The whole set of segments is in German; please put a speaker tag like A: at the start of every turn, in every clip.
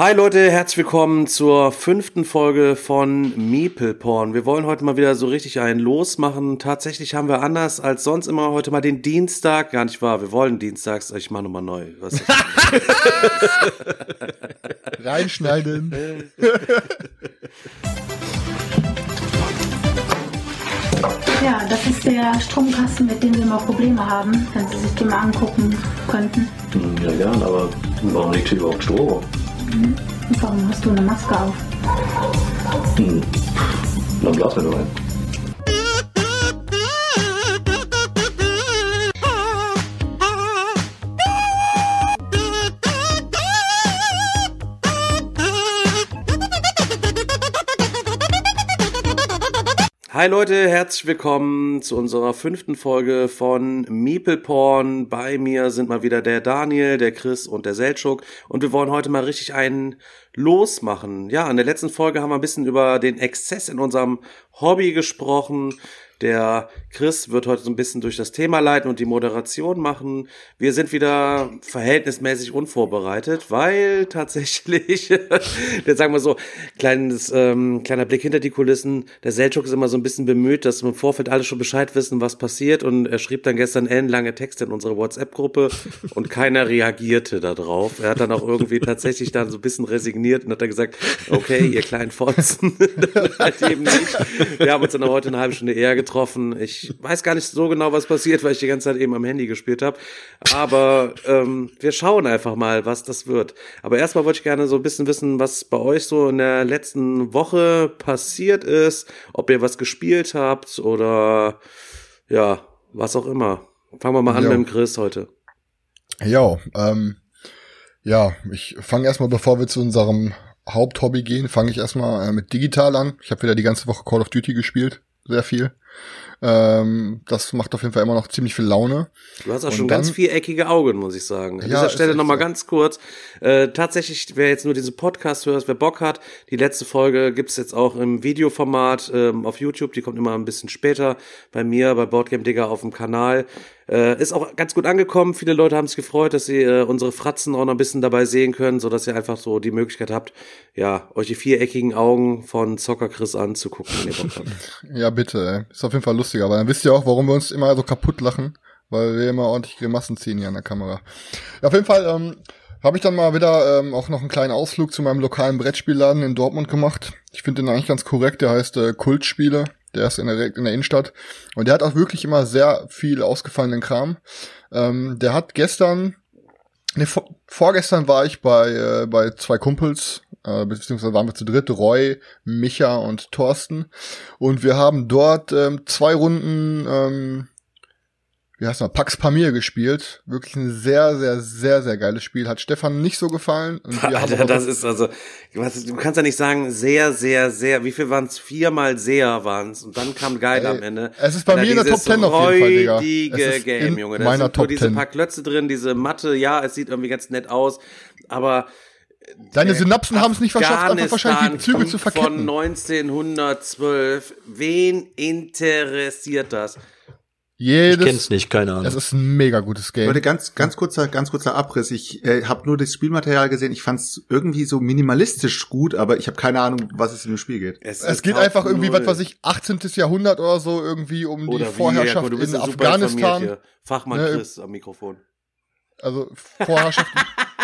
A: Hi Leute, herzlich willkommen zur fünften Folge von Meeple Porn. Wir wollen heute mal wieder so richtig einen losmachen. Tatsächlich haben wir anders als sonst immer heute mal den Dienstag. Gar nicht wahr, wir wollen dienstags. Ich mache nochmal neu. Was
B: Reinschneiden.
C: Ja, das ist der Stromkasten, mit dem wir immer Probleme haben, wenn Sie sich den mal angucken könnten.
D: Ja, gern, aber warum liegt hier überhaupt Strom?
C: Und warum hast du eine Maske auf?
D: Hm. Blasen wir doch ein.
A: Hi Leute, herzlich willkommen zu unserer fünften Folge von Meeple Porn. Bei mir sind mal wieder der Daniel, der Chris und der Seltschuk und wir wollen heute mal richtig einen losmachen. Ja, in der letzten Folge haben wir ein bisschen über den Exzess in unserem Hobby gesprochen. Der Chris wird heute so ein bisschen durch das Thema leiten und die Moderation machen. Wir sind wieder verhältnismäßig unvorbereitet, weil tatsächlich, jetzt sagen wir so, kleines, ähm, kleiner Blick hinter die Kulissen, der Selchuk ist immer so ein bisschen bemüht, dass wir im Vorfeld alle schon Bescheid wissen, was passiert und er schrieb dann gestern ellenlange Texte in unsere WhatsApp-Gruppe und keiner reagierte darauf. Er hat dann auch irgendwie tatsächlich dann so ein bisschen resigniert und hat dann gesagt, okay, ihr kleinen Fotzen, halt eben nicht. Wir haben uns dann heute eine halbe Stunde eher getroffen getroffen. Ich weiß gar nicht so genau, was passiert, weil ich die ganze Zeit eben am Handy gespielt habe. Aber ähm, wir schauen einfach mal, was das wird. Aber erstmal wollte ich gerne so ein bisschen wissen, was bei euch so in der letzten Woche passiert ist, ob ihr was gespielt habt oder ja, was auch immer. Fangen wir mal an jo. mit dem Chris heute.
B: Ja, ähm, ja, ich fange erstmal, bevor wir zu unserem Haupthobby gehen, fange ich erstmal äh, mit digital an. Ich habe wieder die ganze Woche Call of Duty gespielt, sehr viel. Ähm, das macht auf jeden Fall immer noch ziemlich viel Laune.
A: Du hast auch und schon dann, ganz viereckige Augen, muss ich sagen. An ja, dieser Stelle nochmal so. ganz kurz. Äh, tatsächlich, wer jetzt nur diesen Podcast hört, wer Bock hat, die letzte Folge gibt's jetzt auch im Videoformat ähm, auf YouTube. Die kommt immer ein bisschen später bei mir, bei Boardgame Digger auf dem Kanal. Äh, ist auch ganz gut angekommen. Viele Leute haben sich gefreut, dass sie äh, unsere Fratzen auch noch ein bisschen dabei sehen können, so dass ihr einfach so die Möglichkeit habt, ja, euch die viereckigen Augen von Zocker Chris anzugucken, wenn ihr Bock habt.
B: ja, bitte. Ist auf jeden Fall lustig, aber dann wisst ihr auch, warum wir uns immer so kaputt lachen, weil wir immer ordentlich Grimassen ziehen hier an der Kamera. Ja, auf jeden Fall, ähm, habe ich dann mal wieder ähm, auch noch einen kleinen Ausflug zu meinem lokalen Brettspielladen in Dortmund gemacht. Ich finde den eigentlich ganz korrekt. Der heißt äh, Kultspiele. Der ist in der, in der Innenstadt. Und der hat auch wirklich immer sehr viel ausgefallenen Kram. Ähm, der hat gestern, ne, vor, vorgestern war ich bei, äh, bei zwei Kumpels, äh, beziehungsweise waren wir zu dritt, Roy, Micha und Thorsten. Und wir haben dort ähm, zwei Runden ähm, wie heißt man, Pax Pamir gespielt. Wirklich ein sehr, sehr, sehr, sehr geiles Spiel. Hat Stefan nicht so gefallen.
A: Und wir Alter, haben das ist also, du kannst ja nicht sagen, sehr, sehr, sehr, wie viel waren es? Viermal sehr waren es. Und dann kam geil Ey, am Ende.
B: Es ist bei mir in der Top Ten auf jeden Fall, Digga.
A: Es ist Game, Junge. Da meiner sind Top nur diese 10. paar Klötze drin, diese Matte, ja, es sieht irgendwie ganz nett aus, aber
B: Deine Synapsen haben es nicht verschafft, einfach wahrscheinlich die Züge zu verketten.
A: Von 1912. Wen interessiert das?
B: Jedes,
E: ich kenn's nicht, keine Ahnung.
B: Es ist ein mega gutes Game.
F: Leute, ganz, ganz kurzer, ganz kurzer Abriss. Ich äh, habe nur das Spielmaterial gesehen. Ich fand's irgendwie so minimalistisch gut, aber ich habe keine Ahnung, was es in dem Spiel geht.
B: Es, es geht einfach irgendwie, was weiß ich, 18. Jahrhundert oder so irgendwie um oder die Vorherrschaft in Afghanistan.
A: Fachmann ne, Chris am Mikrofon.
B: Also Vorherrschaft.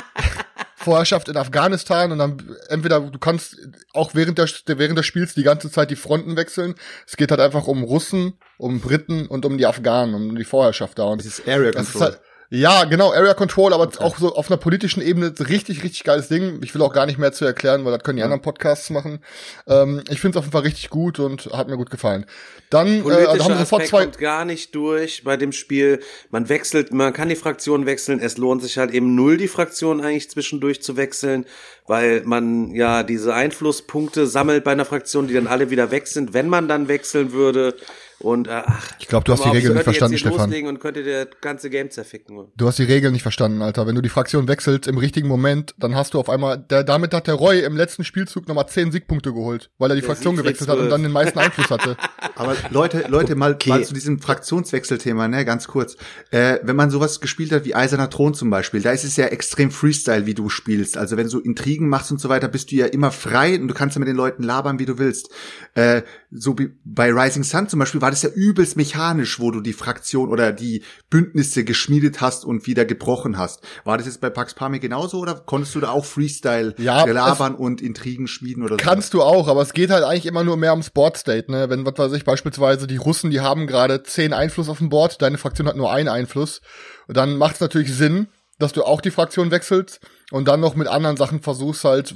B: Vorherrschaft in Afghanistan und dann entweder du kannst auch während der während des Spiels die ganze Zeit die Fronten wechseln. Es geht halt einfach um Russen, um Briten und um die Afghanen, um die Vorherrschaft da. Und
F: das ist Area Control. Ist halt,
B: ja, genau, Area Control, aber okay. auch so auf einer politischen Ebene richtig, richtig geiles Ding. Ich will auch gar nicht mehr zu erklären, weil das können die anderen Podcasts machen. Ähm, ich finde es auf jeden Fall richtig gut und hat mir gut gefallen. Dann
A: äh, also haben wir sofort zwei kommt gar nicht durch bei dem Spiel. Man wechselt, man kann die Fraktion wechseln. Es lohnt sich halt eben null, die Fraktion eigentlich zwischendurch zu wechseln, weil man ja diese Einflusspunkte sammelt bei einer Fraktion, die dann alle wieder weg sind, wenn man dann wechseln würde. Und äh, ach,
B: Ich glaube, du hast die Regeln nicht verstanden,
A: jetzt hier
B: Stefan.
A: loslegen und könnte der ganze Game zerficken.
B: Du hast die Regeln nicht verstanden, Alter. Wenn du die Fraktion wechselst im richtigen Moment, dann hast du auf einmal, der, damit hat der Roy im letzten Spielzug nochmal 10 Siegpunkte geholt, weil er die
A: Der
B: Fraktion
A: Siegfried
B: gewechselt hat und dann den meisten Einfluss hatte.
F: Aber Leute, Leute, mal,
E: Okay.
F: mal zu diesem Fraktionswechselthema, ne, ganz kurz. Äh, wenn man sowas gespielt hat wie Eiserner Thron zum Beispiel, da ist es ja extrem Freestyle, wie du spielst. Also wenn du Intrigen machst und so weiter, bist du ja immer frei und du kannst ja mit den Leuten labern, wie du willst. Äh, so wie bei Rising Sun zum Beispiel war das ja übelst mechanisch, wo du die Fraktion oder die Bündnisse geschmiedet hast und wieder gebrochen hast. War das jetzt bei Pax Pami genauso oder konntest du da auch Freestyle
B: Ja,
F: labern und Intrigen schmieden oder so?
B: Kannst du auch, aber es geht halt eigentlich immer nur mehr ums Board State, ne? Wenn, was weiß ich, beispielsweise die Russen, die haben gerade 10 Einfluss auf dem Board, deine Fraktion hat nur einen Einfluss. Und dann macht es natürlich Sinn, dass du auch die Fraktion wechselst und dann noch mit anderen Sachen versuchst halt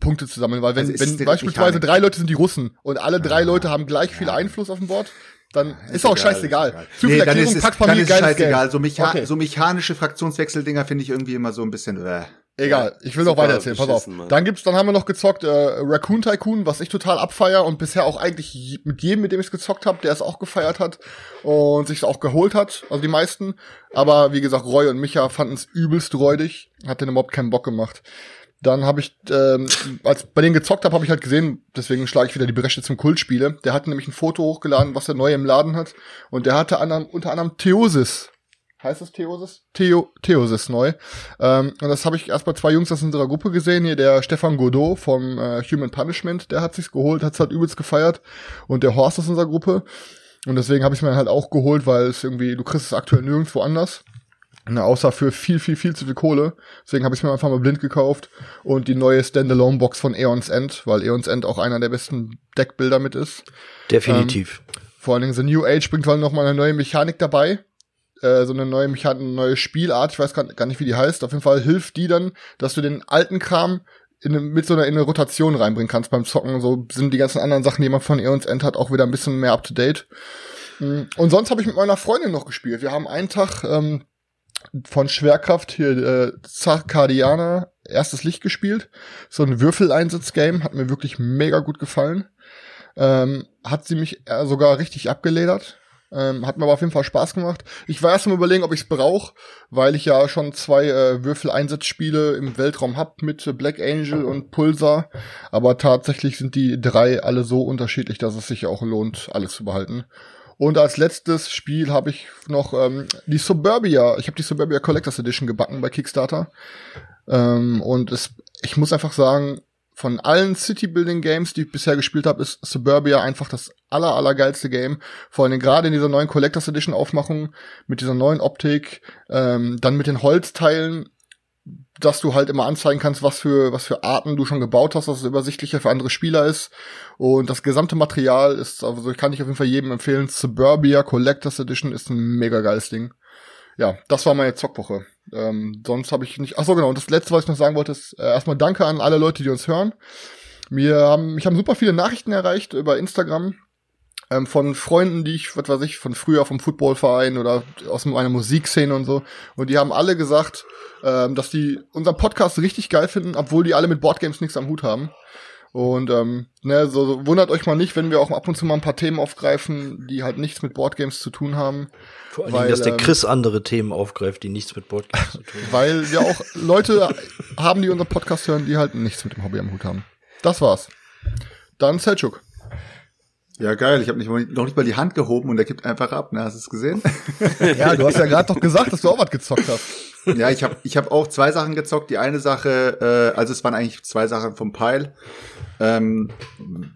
B: Punkte zu sammeln, weil wenn,
F: Also ist
B: wenn beispielsweise drei Leute sind die Russen und alle drei Leute haben gleich viel Einfluss auf dem Board, dann ist, auch
F: egal,
B: scheißegal.
F: ist egal.
B: Zu viel
F: Nee, dann
B: Erklärung,
F: ist es,
B: Pax
F: dann ist scheißegal.
B: Game.
F: So, mecha
B: Okay.
F: so mechanische Fraktionswechseldinger finde ich irgendwie immer so ein bisschen. Äh.
B: Egal, ich will noch weiter erzählen, pass auf.
A: Mann.
B: Dann gibt's, dann haben wir noch gezockt äh, Raccoon Tycoon, was ich total abfeier und bisher auch eigentlich mit jedem, mit dem ich gezockt habe, der es auch gefeiert hat und sich auch geholt hat, also die meisten. Aber wie gesagt, Roy und Micha fanden es übelst räudig, hat den überhaupt keinen Bock gemacht. Dann habe ich, ähm, als bei denen gezockt habe, habe ich halt gesehen, deswegen schlage ich wieder die Bresche zum Kultspiele. Der hat nämlich ein Foto hochgeladen, was er neu im Laden hat. Und der hatte anderem, unter anderem Theosis. Heißt es Theosis? Theo, Theosis neu. Ähm, und das habe ich erst bei zwei Jungs aus unserer Gruppe gesehen. Hier der Stefan Godot vom äh, Human Punishment, der hat sich's geholt, hat's halt übelst gefeiert. Und der Horst aus unserer Gruppe. Und deswegen habe ich mir halt auch geholt, weil es irgendwie, du kriegst es aktuell nirgendwo anders. Ne, außer für viel, viel, viel zu viel Kohle. Deswegen habe ich mir einfach mal blind gekauft. Und die neue Standalone-Box von Aeons End, weil Aeons End auch einer der besten Deckbilder mit ist.
E: Definitiv.
B: Vor allen Dingen The New Age bringt halt noch mal eine neue Mechanik dabei. Äh, so eine neue Mechanik, eine neue Spielart. Ich weiß gar, gar nicht, wie die heißt. Auf jeden Fall hilft die dann, dass du den alten Kram in, mit so einer, in eine Rotation reinbringen kannst beim Zocken. So sind die ganzen anderen Sachen, die man von Aeons End hat, auch wieder ein bisschen mehr up to date. Mm, Und sonst habe ich mit meiner Freundin noch gespielt. Wir haben einen Tag ähm, von Schwerkraft hier äh, Zarkadiana erstes Licht gespielt. So ein Würfeleinsatz-Game, hat mir wirklich mega gut gefallen. Ähm, hat sie mich äh, sogar richtig abgeledert. Ähm, hat mir aber auf jeden Fall Spaß gemacht. Ich war erst mal überlegen, ob ich es brauche, weil ich ja schon zwei äh, Würfeleinsatzspiele im Weltraum hab mit Black Angel und Pulsar. Aber tatsächlich sind die drei alle so unterschiedlich, dass es sich auch lohnt, alles zu behalten. Und als letztes Spiel habe ich noch ähm, die Suburbia. Ich habe die Suburbia Collectors Edition gebacken bei Kickstarter. Ähm, und es, ich muss einfach sagen, von allen City-Building-Games, die ich bisher gespielt habe, ist Suburbia einfach das aller, allergeilste Game. Vor allem gerade in dieser neuen Collectors Edition Aufmachung, mit dieser neuen Optik, ähm, dann mit den Holzteilen, dass du halt immer anzeigen kannst, was für, was für Arten du schon gebaut hast, dass es übersichtlicher für andere Spieler ist. Und das gesamte Material ist, also kann ich auf jeden Fall jedem empfehlen. Suburbia Collectors Edition ist ein mega geiles Ding. Ja, das war meine Zockwoche. Ähm, sonst habe ich nicht. Ach so genau. Und das letzte, was ich noch sagen wollte, ist äh, erstmal Danke an alle Leute, die uns hören. Mir haben, mich haben super viele Nachrichten erreicht über Instagram ähm, von Freunden, die ich, was weiß ich, von früher vom Footballverein oder aus meiner Musikszene und so. Und die haben alle gesagt, ähm, dass die unseren Podcast richtig geil finden, obwohl die alle mit Boardgames nichts am Hut haben. Und ähm, ne, so, so wundert euch mal nicht, wenn wir auch ab und zu mal ein paar Themen aufgreifen, die halt nichts mit Boardgames zu tun haben.
E: Vor allem,
B: weil,
E: dass der
B: ähm,
E: Chris andere Themen aufgreift, die nichts mit Boardgames zu tun haben.
B: Weil wir auch Leute haben, die unseren Podcast hören, die halt nichts mit dem Hobby am Hut haben. Das war's. Dann Selchuk.
F: Ja, geil. Ich habe noch nicht mal die Hand gehoben und er gibt einfach ab. Ne? Hast du es gesehen?
B: Ja, du hast ja gerade doch gesagt, dass du auch was gezockt hast.
F: ja, ich habe ich hab auch zwei Sachen gezockt. Die eine Sache, äh, also es waren eigentlich zwei Sachen vom Pile. Ähm,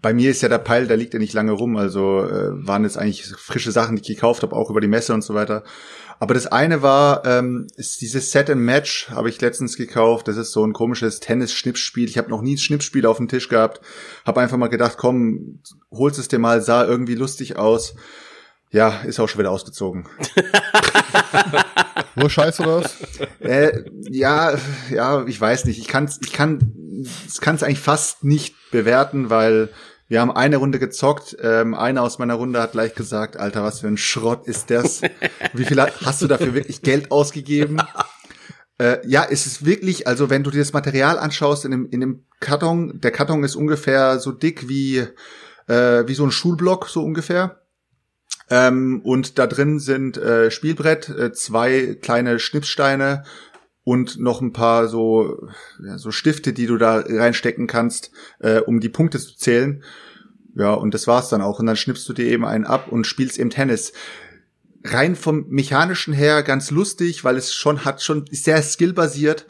F: bei mir ist ja der Pile, der liegt ja nicht lange rum. Also äh, waren jetzt eigentlich frische Sachen, die ich gekauft habe, auch über die Messe und so weiter. Aber das eine war, ähm, ist dieses Set and Match, habe ich letztens gekauft. Das ist so ein komisches Tennis-Schnippspiel. Ich habe noch nie ein Schnippspiel auf dem Tisch gehabt. Habe einfach mal gedacht, komm, holst es dir mal, sah irgendwie lustig aus. Ja, ist auch schon wieder ausgezogen.
B: Wo scheißt du das?
F: Äh, ja, ja, ich weiß nicht. Ich kann's, ich kann, ich kann es eigentlich fast nicht bewerten, weil wir haben eine Runde gezockt. Ähm, einer aus meiner Runde hat gleich gesagt, Alter, was für ein Schrott ist das? Wie viel hast du dafür wirklich Geld ausgegeben? Äh, ja, es ist wirklich, also wenn du dir das Material anschaust in dem, in dem Karton, der Karton ist ungefähr so dick wie, äh, wie so ein Schulblock, so ungefähr. Ähm, und da drin sind äh, Spielbrett, äh, zwei kleine Schnipssteine und noch ein paar so, ja, so Stifte, die du da reinstecken kannst, äh, um die Punkte zu zählen. Ja, und das war's dann auch. Und dann schnippst du dir eben einen ab und spielst eben Tennis. Rein vom mechanischen her ganz lustig, weil es schon hat schon sehr skillbasiert,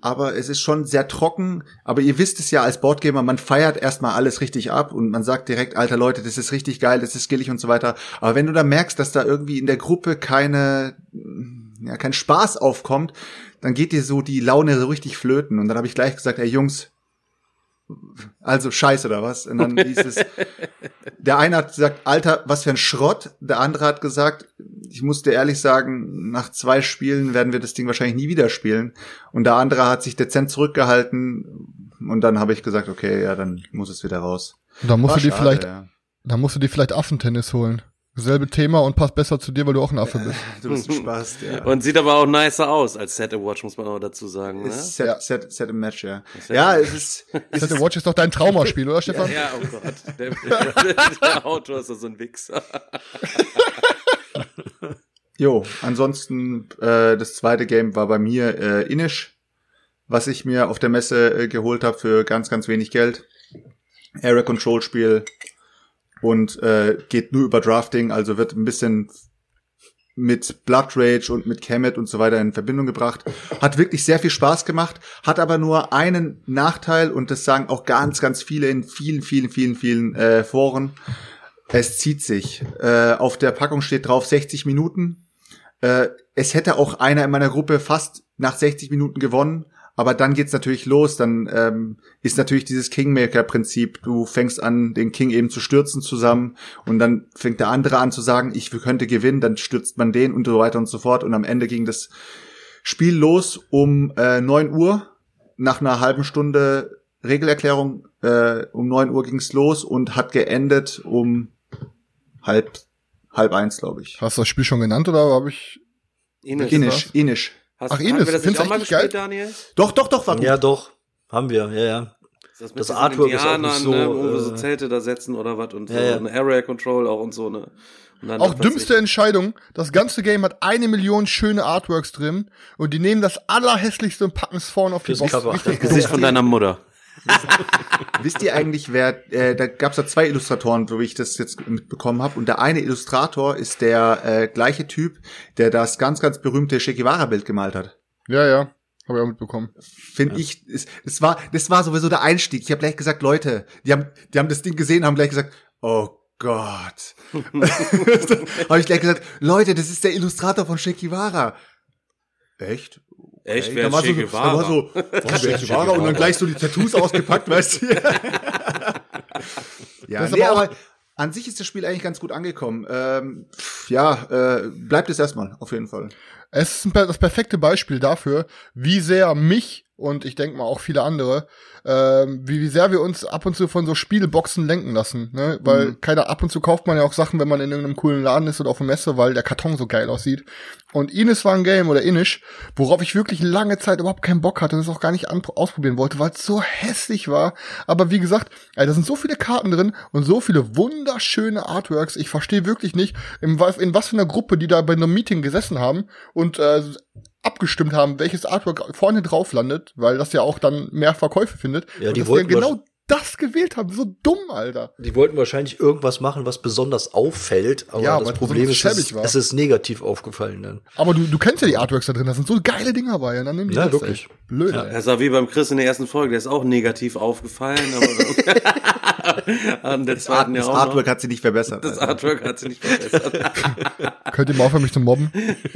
F: aber es ist schon sehr trocken. Aber ihr wisst es ja als Boardgamer, man feiert erstmal alles richtig ab und man sagt direkt, alter Leute, das ist richtig geil, das ist skillig und so weiter. Aber wenn du da merkst, dass da irgendwie in der Gruppe keine, ja, kein Spaß aufkommt, dann geht dir so die Laune so richtig flöten. Und dann habe ich gleich gesagt, ey Jungs, also scheiße oder was? Und dann hieß es, der eine hat gesagt, Alter, was für ein Schrott. Der andere hat gesagt, ich muss dir ehrlich sagen, nach zwei Spielen werden wir das Ding wahrscheinlich nie wieder spielen. Und der andere hat sich dezent zurückgehalten. Und dann habe ich gesagt, okay, ja, dann muss es wieder raus.
B: Da musst
F: War
B: du dir
F: schade,
B: vielleicht,
F: ja.
B: da musst du dir vielleicht Affentennis holen. Selbe Thema und passt besser zu dir, weil du auch ein Affe bist.
F: Du bist ein Spaß, ja.
A: Und sieht aber auch nicer aus als Set Watch, muss man auch dazu sagen. Ne?
F: Set,
B: Ja.
F: set, set a Match, ja.
A: Set
F: Ja,
A: a
F: es ist, es
B: Set
F: ist
B: Watch ist doch dein Traumaspiel, oder Stefan?
A: Ja, oh Gott. Der, der Autor ist doch so ein Wichser.
F: Jo, ansonsten äh, das zweite Game war bei mir äh, Inish, was ich mir auf der Messe äh, geholt habe für ganz, ganz wenig Geld. Area Control Spiel und äh, geht nur über Drafting, also wird ein bisschen mit Blood Rage und mit Kemet und so weiter in Verbindung gebracht. Hat wirklich sehr viel Spaß gemacht, hat aber nur einen Nachteil und das sagen auch ganz, ganz viele in vielen, vielen, vielen, vielen äh, Foren. Es zieht sich. Äh, auf der Packung steht drauf 60 Minuten. Äh, es hätte auch einer in meiner Gruppe fast nach 60 Minuten gewonnen, aber dann geht's natürlich los. Dann ähm, ist natürlich dieses Kingmaker-Prinzip. Du fängst an, den King eben zu stürzen zusammen und dann fängt der andere an zu sagen, ich könnte gewinnen, dann stürzt man den und so weiter und so fort. Und am Ende ging das Spiel los um äh, 9 Uhr. Nach einer halben Stunde Regelerklärung äh, um 9 Uhr ging's los und hat geendet um halb halb eins, glaube ich.
B: Hast du das Spiel schon genannt oder habe ich?
F: Inisch, Inisch.
A: Hast,
B: Ach,
A: haben
B: Ines,
A: wir das nicht
B: findest
A: auch
B: du
A: mal
B: echt
A: gespielt,
B: geil?
A: Daniel?
F: Doch, doch, doch, war gut.
E: Ja, doch. Haben wir, ja, ja. Das
A: diesen
E: Artwork ist auch nicht so,
A: ne, wo wir so
E: äh,
A: Zelte da setzen oder was und so.
E: Ja, ja.
A: Eine Area Control auch und so, ne. Und dann
B: Auch dümmste
A: ich-
B: Entscheidung. Das ganze Game hat eine Million schöne Artworks drin und die nehmen das allerhässlichste und packen es vorne auf die Box.
E: Das
A: Gesicht von deiner Mutter.
F: Wisst ihr eigentlich, wer, äh, da gab's ja zwei Illustratoren, wie ich das jetzt mitbekommen habe. Und der eine Illustrator ist der äh, gleiche Typ, der das ganz, ganz berühmte Che Guevara-Bild gemalt hat.
B: Ja, ja. Habe ich auch mitbekommen.
F: Finde ich, es, es war, das war sowieso der Einstieg. Ich habe gleich gesagt, Leute, die haben, die haben das Ding gesehen, haben gleich gesagt, oh Gott. habe ich gleich gesagt, Leute, das ist der Illustrator von Che Guevara. Echt?
A: Echt, wer
F: da war
A: ist Che
F: so,
A: Guevara?
F: Da war so, oh, wer ist Che Guevara? Und dann gleich so die Tattoos ausgepackt, weißt du. ja, nee,
B: aber
F: aber an sich ist das Spiel eigentlich ganz gut angekommen. Ähm, ja, äh, bleibt es erstmal, auf jeden Fall.
B: Es ist das perfekte Beispiel dafür, wie sehr mich und ich denke mal auch viele andere, ähm, wie, wie sehr wir uns ab und zu von so Spielboxen lenken lassen. Ne? Weil
F: Mhm.
B: keiner ab und zu kauft man ja auch Sachen, wenn man in irgendeinem coolen Laden ist oder auf der Messe, weil der Karton so geil aussieht. Und Ines war ein Game oder Inish, worauf ich wirklich lange Zeit überhaupt keinen Bock hatte und es auch gar nicht ausprobieren wollte, weil es so hässlich war. Aber wie gesagt, ey, da sind so viele Karten drin und so viele wunderschöne Artworks. Ich verstehe wirklich nicht, in, was- in was für einer Gruppe die da bei einem Meeting gesessen haben und äh, abgestimmt haben, welches Artwork vorne drauf landet, weil das ja auch dann mehr Verkäufe findet.
E: Ja,
B: und
E: die
B: dass
E: wollten
B: genau das gewählt haben. So dumm, Alter.
E: Die wollten wahrscheinlich irgendwas machen, was besonders auffällt, aber
B: Ja,
E: das Problem ist, es, es ist negativ aufgefallen dann.
B: Aber du, du kennst ja die Artworks da drin, das sind so geile Dinger bei. Und dann nehmen die
E: Ja,
B: das,
E: wirklich.
B: Ey. Blöd, ey.
A: Das war wie beim Chris in der ersten Folge, der ist auch negativ aufgefallen, aber an der
F: Das,
A: zweiten
F: Art,
A: ja
F: das Artwork hat sie nicht verbessert.
A: Das
F: also.
A: Artwork hat sie nicht verbessert.
B: Könnt ihr mal aufhören, mich zu mobben?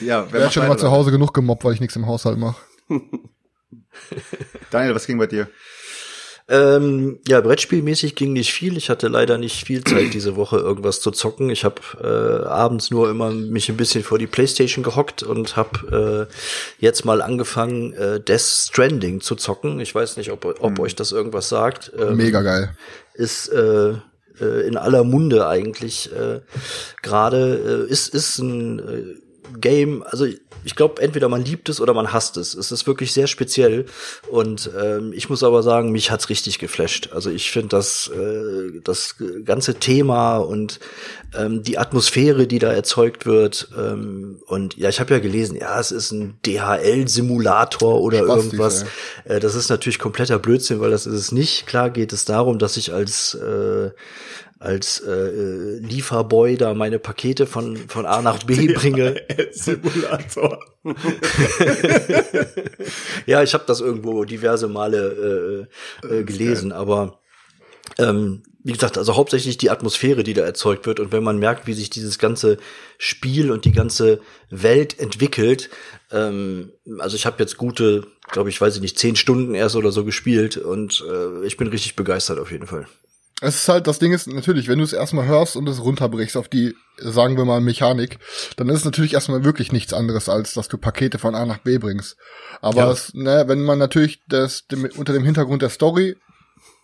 F: ja,
B: Wer
F: wer
B: hat
F: macht
B: schon mal zu Hause genug gemobbt, weil ich nichts im Haushalt mache.
F: Daniel, was ging bei dir?
E: Ähm, ja, Brettspielmäßig ging nicht viel. Ich hatte leider nicht viel Zeit diese Woche irgendwas zu zocken. Ich habe äh, abends nur immer mich ein bisschen vor die Playstation gehockt und habe äh, jetzt mal angefangen, äh, Death Stranding zu zocken. Ich weiß nicht, ob, ob euch das irgendwas sagt. Ähm,
B: Mega geil.
E: ist äh, äh, in aller Munde eigentlich äh, gerade äh, ist ist ein äh, Game, also ich glaube, entweder man liebt es oder man hasst es. Es ist wirklich sehr speziell und ähm, ich muss aber sagen, mich hat's richtig geflasht. Also ich finde das äh, das ganze Thema und ähm, die Atmosphäre, die da erzeugt wird ähm, und ja, ich habe ja gelesen, ja, es ist ein DHL-Simulator oder
B: Spastig,
E: irgendwas. Äh, das ist natürlich kompletter Blödsinn, weil das ist es nicht. Klar geht es darum, dass ich als äh, als äh, äh, Lieferboy da meine Pakete von von A nach B bringe.
F: Simulator.
E: ja, ich habe das irgendwo diverse Male äh, äh, gelesen, aber ähm, wie gesagt, also hauptsächlich die Atmosphäre, die da erzeugt wird. Und wenn man merkt, wie sich dieses ganze Spiel und die ganze Welt entwickelt, ähm, also ich habe jetzt gute, glaube ich, weiß ich nicht, zehn Stunden erst oder so gespielt und äh, ich bin richtig begeistert auf jeden Fall.
B: Es ist halt, das Ding ist natürlich, wenn du es erstmal hörst und es runterbrichst auf die, sagen wir mal, Mechanik, dann ist es natürlich erstmal wirklich nichts anderes, als dass du Pakete von A nach B bringst. Aber
E: Ja.
B: es, ne, wenn man natürlich das dem, unter dem Hintergrund der Story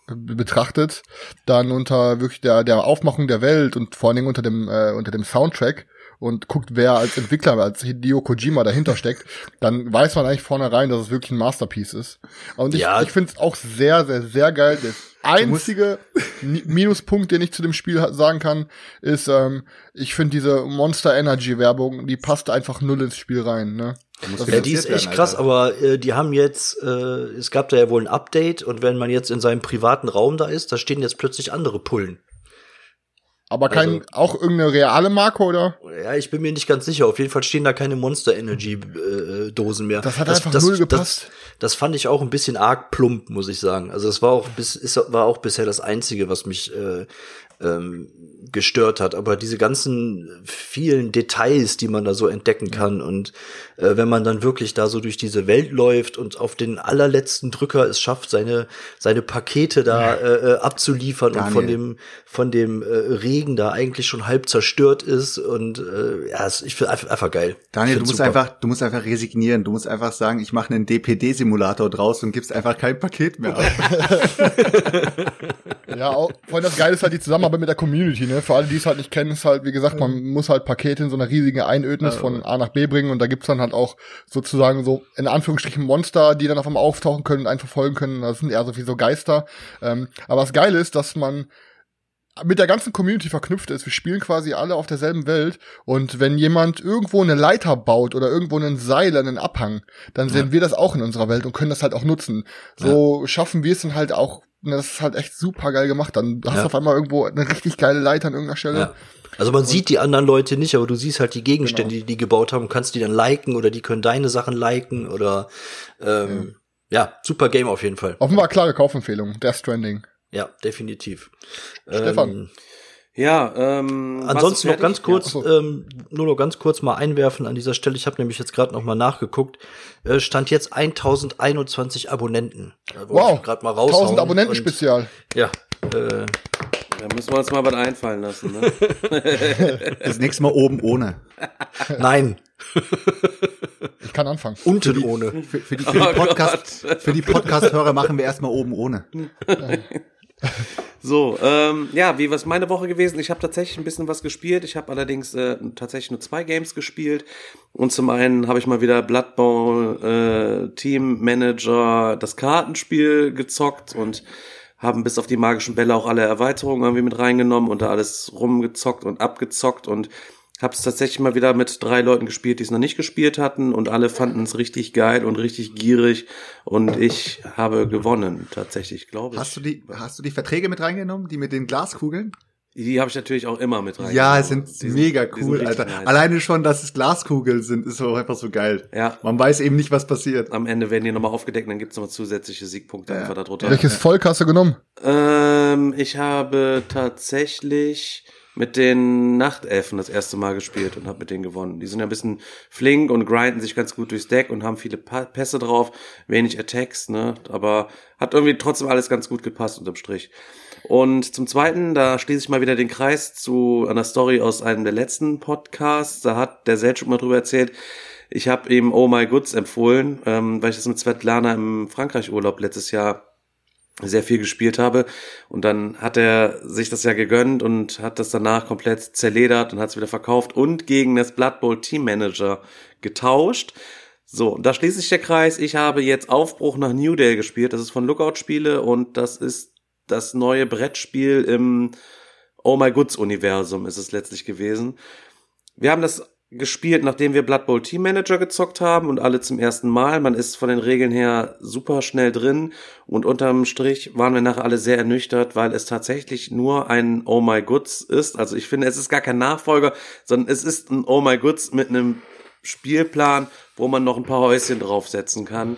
B: betrachtet, dann unter wirklich der, der Aufmachung der Welt und vor allen Dingen unter dem, äh, unter dem Soundtrack und guckt, wer als Entwickler, als Hideo Kojima dahinter steckt, dann weiß man eigentlich vornherein, dass es wirklich ein Masterpiece ist. Und ich,
E: Ja.
B: ich finde es auch sehr, sehr, sehr geil. Der einzige Minuspunkt, den ich zu dem Spiel sagen kann, ist, ähm, ich finde diese Monster Energy Werbung, die passt einfach null ins Spiel rein, ne?
E: Ja, die ist echt
F: werden,
E: krass,
F: Alter.
E: aber äh, die haben jetzt, äh, es gab da ja wohl ein Update und wenn man jetzt in seinem privaten Raum da ist, da stehen jetzt plötzlich andere Pullen.
B: Aber kein,
E: Also-
B: auch irgendeine reale Marke, oder?
E: Ja, ich bin mir nicht ganz sicher. Auf jeden Fall stehen da keine Monster Energy äh, Dosen mehr.
B: Das hat einfach null gepasst.
E: Das, das fand ich auch ein bisschen arg plump, muss ich sagen. Also es war auch bis ist, war auch bisher das einzige, was mich äh, ähm, gestört hat. Aber diese ganzen vielen Details, die man da so entdecken kann und äh, wenn man dann wirklich da so durch diese Welt läuft und auf den allerletzten Drücker es schafft, seine seine Pakete da äh, äh, abzuliefern und von
F: Daniel.
E: dem von dem äh, Regen da eigentlich schon halb zerstört ist und äh, ja, es- ich finde einfach, einfach geil.
F: Daniel, du musst
E: super.
F: einfach, du musst einfach resignieren. Du musst einfach sagen, ich mache einen DPD-Simulator draus und gibst einfach kein Paket mehr ab.
B: Ja, auch, vor allem das Geile ist halt die Zusammenarbeit mit der Community, ne? Für alle, die es halt nicht kennen, ist halt, wie gesagt, man muss halt Pakete in so einer riesigen Einödnis von A nach B bringen und da gibt's dann halt auch sozusagen so, in Anführungsstrichen Monster, die dann auf einmal auftauchen können und einen verfolgen können. Das sind eher so wie so Geister. Ähm, aber das Geile ist, dass man mit der ganzen Community verknüpft ist. Wir spielen quasi alle auf derselben Welt und wenn jemand irgendwo eine Leiter baut oder irgendwo einen Seil, einen Abhang, dann sehen wir das auch in unserer Welt und können das halt auch nutzen. So schaffen wir es dann halt auch, das ist halt echt super geil gemacht. Dann hast du
E: Ja.
B: auf einmal irgendwo eine richtig geile Leiter an irgendeiner Stelle.
E: Ja. Also man sieht die anderen Leute nicht, aber du siehst halt die Gegenstände,
B: Genau.
E: die die gebaut haben, kannst die dann liken oder die können deine Sachen liken oder ähm, ja, super Game auf jeden Fall.
B: Offenbar klare Kaufempfehlung, Death Stranding.
E: Ja, definitiv.
B: Stefan.
E: Ähm,
A: Ja, ähm.
E: Ansonsten noch ganz kurz,
B: Ja,
E: ähm, nur noch ganz kurz mal einwerfen an dieser Stelle. Ich habe nämlich jetzt gerade noch mal nachgeguckt. Äh, stand jetzt 1021 Abonnenten.
B: Wow,
E: ich grad mal raushauen.
B: 1000 Abonnenten
E: Und,
B: Spezial.
E: Ja, äh,
A: Da müssen wir uns mal was einfallen lassen, ne?
F: Das nächste Mal oben ohne.
E: nein,
B: Ich kann anfangen.
E: unten ohne.
F: Für, für die, für die Podcast, für die Podcast-Hörer machen wir erstmal oben ohne.
A: So, ähm, ja, wie was meine Woche gewesen? Ich habe tatsächlich ein bisschen was gespielt. Ich habe allerdings äh, tatsächlich nur zwei Games gespielt. Und zum einen habe ich mal wieder Blood Bowl äh, Team Manager das Kartenspiel gezockt und haben bis auf die magischen Bälle auch alle Erweiterungen irgendwie mit reingenommen und da alles rumgezockt und abgezockt und habe es tatsächlich mal wieder mit drei Leuten gespielt, die es noch nicht gespielt hatten und alle fanden es richtig geil und richtig gierig und ich habe gewonnen tatsächlich, glaube ich.
F: Hast du die, hast du die Verträge mit reingenommen, die mit den Glaskugeln?
A: Die habe ich natürlich auch immer mit rein.
F: Ja, es sind
A: Die sind-
F: mega
A: sind
F: cool,
A: richtig
F: Alter.
A: nice.
F: Alleine schon, dass es Glaskugeln sind, ist auch einfach so geil.
A: Ja.
F: Man weiß eben nicht, was passiert.
A: Am Ende werden die nochmal aufgedeckt dann gibt's nochmal zusätzliche Siegpunkte
F: Ja.
A: einfach darunter.
B: Welches Volk hast du genommen?
A: Ähm, ich habe tatsächlich mit den Nachtelfen das erste Mal gespielt und habe mit denen gewonnen. Die sind ja ein bisschen flink und grinden sich ganz gut durchs Deck und haben viele pa Pässe drauf, wenig Attacks, ne? Aber hat irgendwie trotzdem alles ganz gut gepasst unterm Strich. Und zum Zweiten, da schließe ich mal wieder den Kreis zu einer Story aus einem der letzten Podcasts. Da hat der Selchuk mal drüber erzählt. Ich habe ihm Oh My Goods empfohlen, ähm, weil ich das mit Svetlana im Frankreich-Urlaub letztes Jahr sehr viel gespielt habe. Und dann hat er sich das ja gegönnt und hat das danach komplett zerledert und hat es wieder verkauft und gegen das Blood Bowl Team Manager getauscht. So, da schließt sich der Kreis. Ich habe jetzt Aufbruch nach New Day gespielt. Das ist von Lookout Spiele und das ist das neue Brettspiel im Oh My Goods Universum ist es letztlich gewesen. Wir haben das gespielt, nachdem wir Blood Bowl Team Manager gezockt haben und alle zum ersten Mal. Man ist von den Regeln her super schnell drin und unterm Strich waren wir nachher alle sehr ernüchtert, weil es tatsächlich nur ein Oh My Goods ist. Also ich finde, es ist gar kein Nachfolger, sondern es ist ein Oh My Goods mit einem Spielplan, wo man noch ein paar Häuschen draufsetzen kann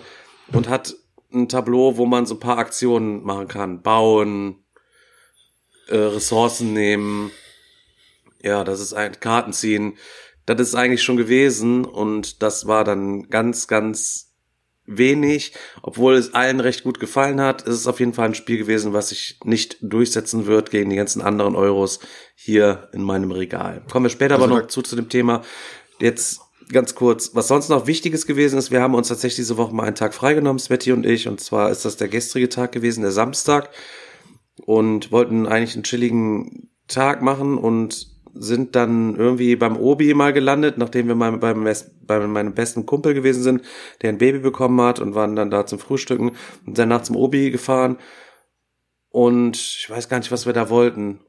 A: und hat ein Tableau, wo man so ein paar Aktionen machen kann. Bauen, äh, Ressourcen nehmen. Ja, das ist ein Karten ziehen. Das ist eigentlich schon gewesen und das war dann ganz, ganz wenig, obwohl es allen recht gut gefallen hat. Es ist auf jeden Fall ein Spiel gewesen, was sich nicht durchsetzen wird gegen die ganzen anderen Euros hier in meinem Regal. Kommen wir später also aber noch zu, zu dem Thema. Jetzt ganz kurz, was sonst noch Wichtiges gewesen ist, wir haben uns tatsächlich diese Woche mal einen Tag freigenommen, Sveti und ich, und zwar ist das der gestrige Tag gewesen, der Samstag, und wollten eigentlich einen chilligen Tag machen und sind dann irgendwie beim Obi mal gelandet, nachdem wir mal beim, bei meinem besten Kumpel gewesen sind, der ein Baby bekommen hat und waren dann da zum Frühstücken und danach zum Obi gefahren. Und ich weiß gar nicht, was wir da wollten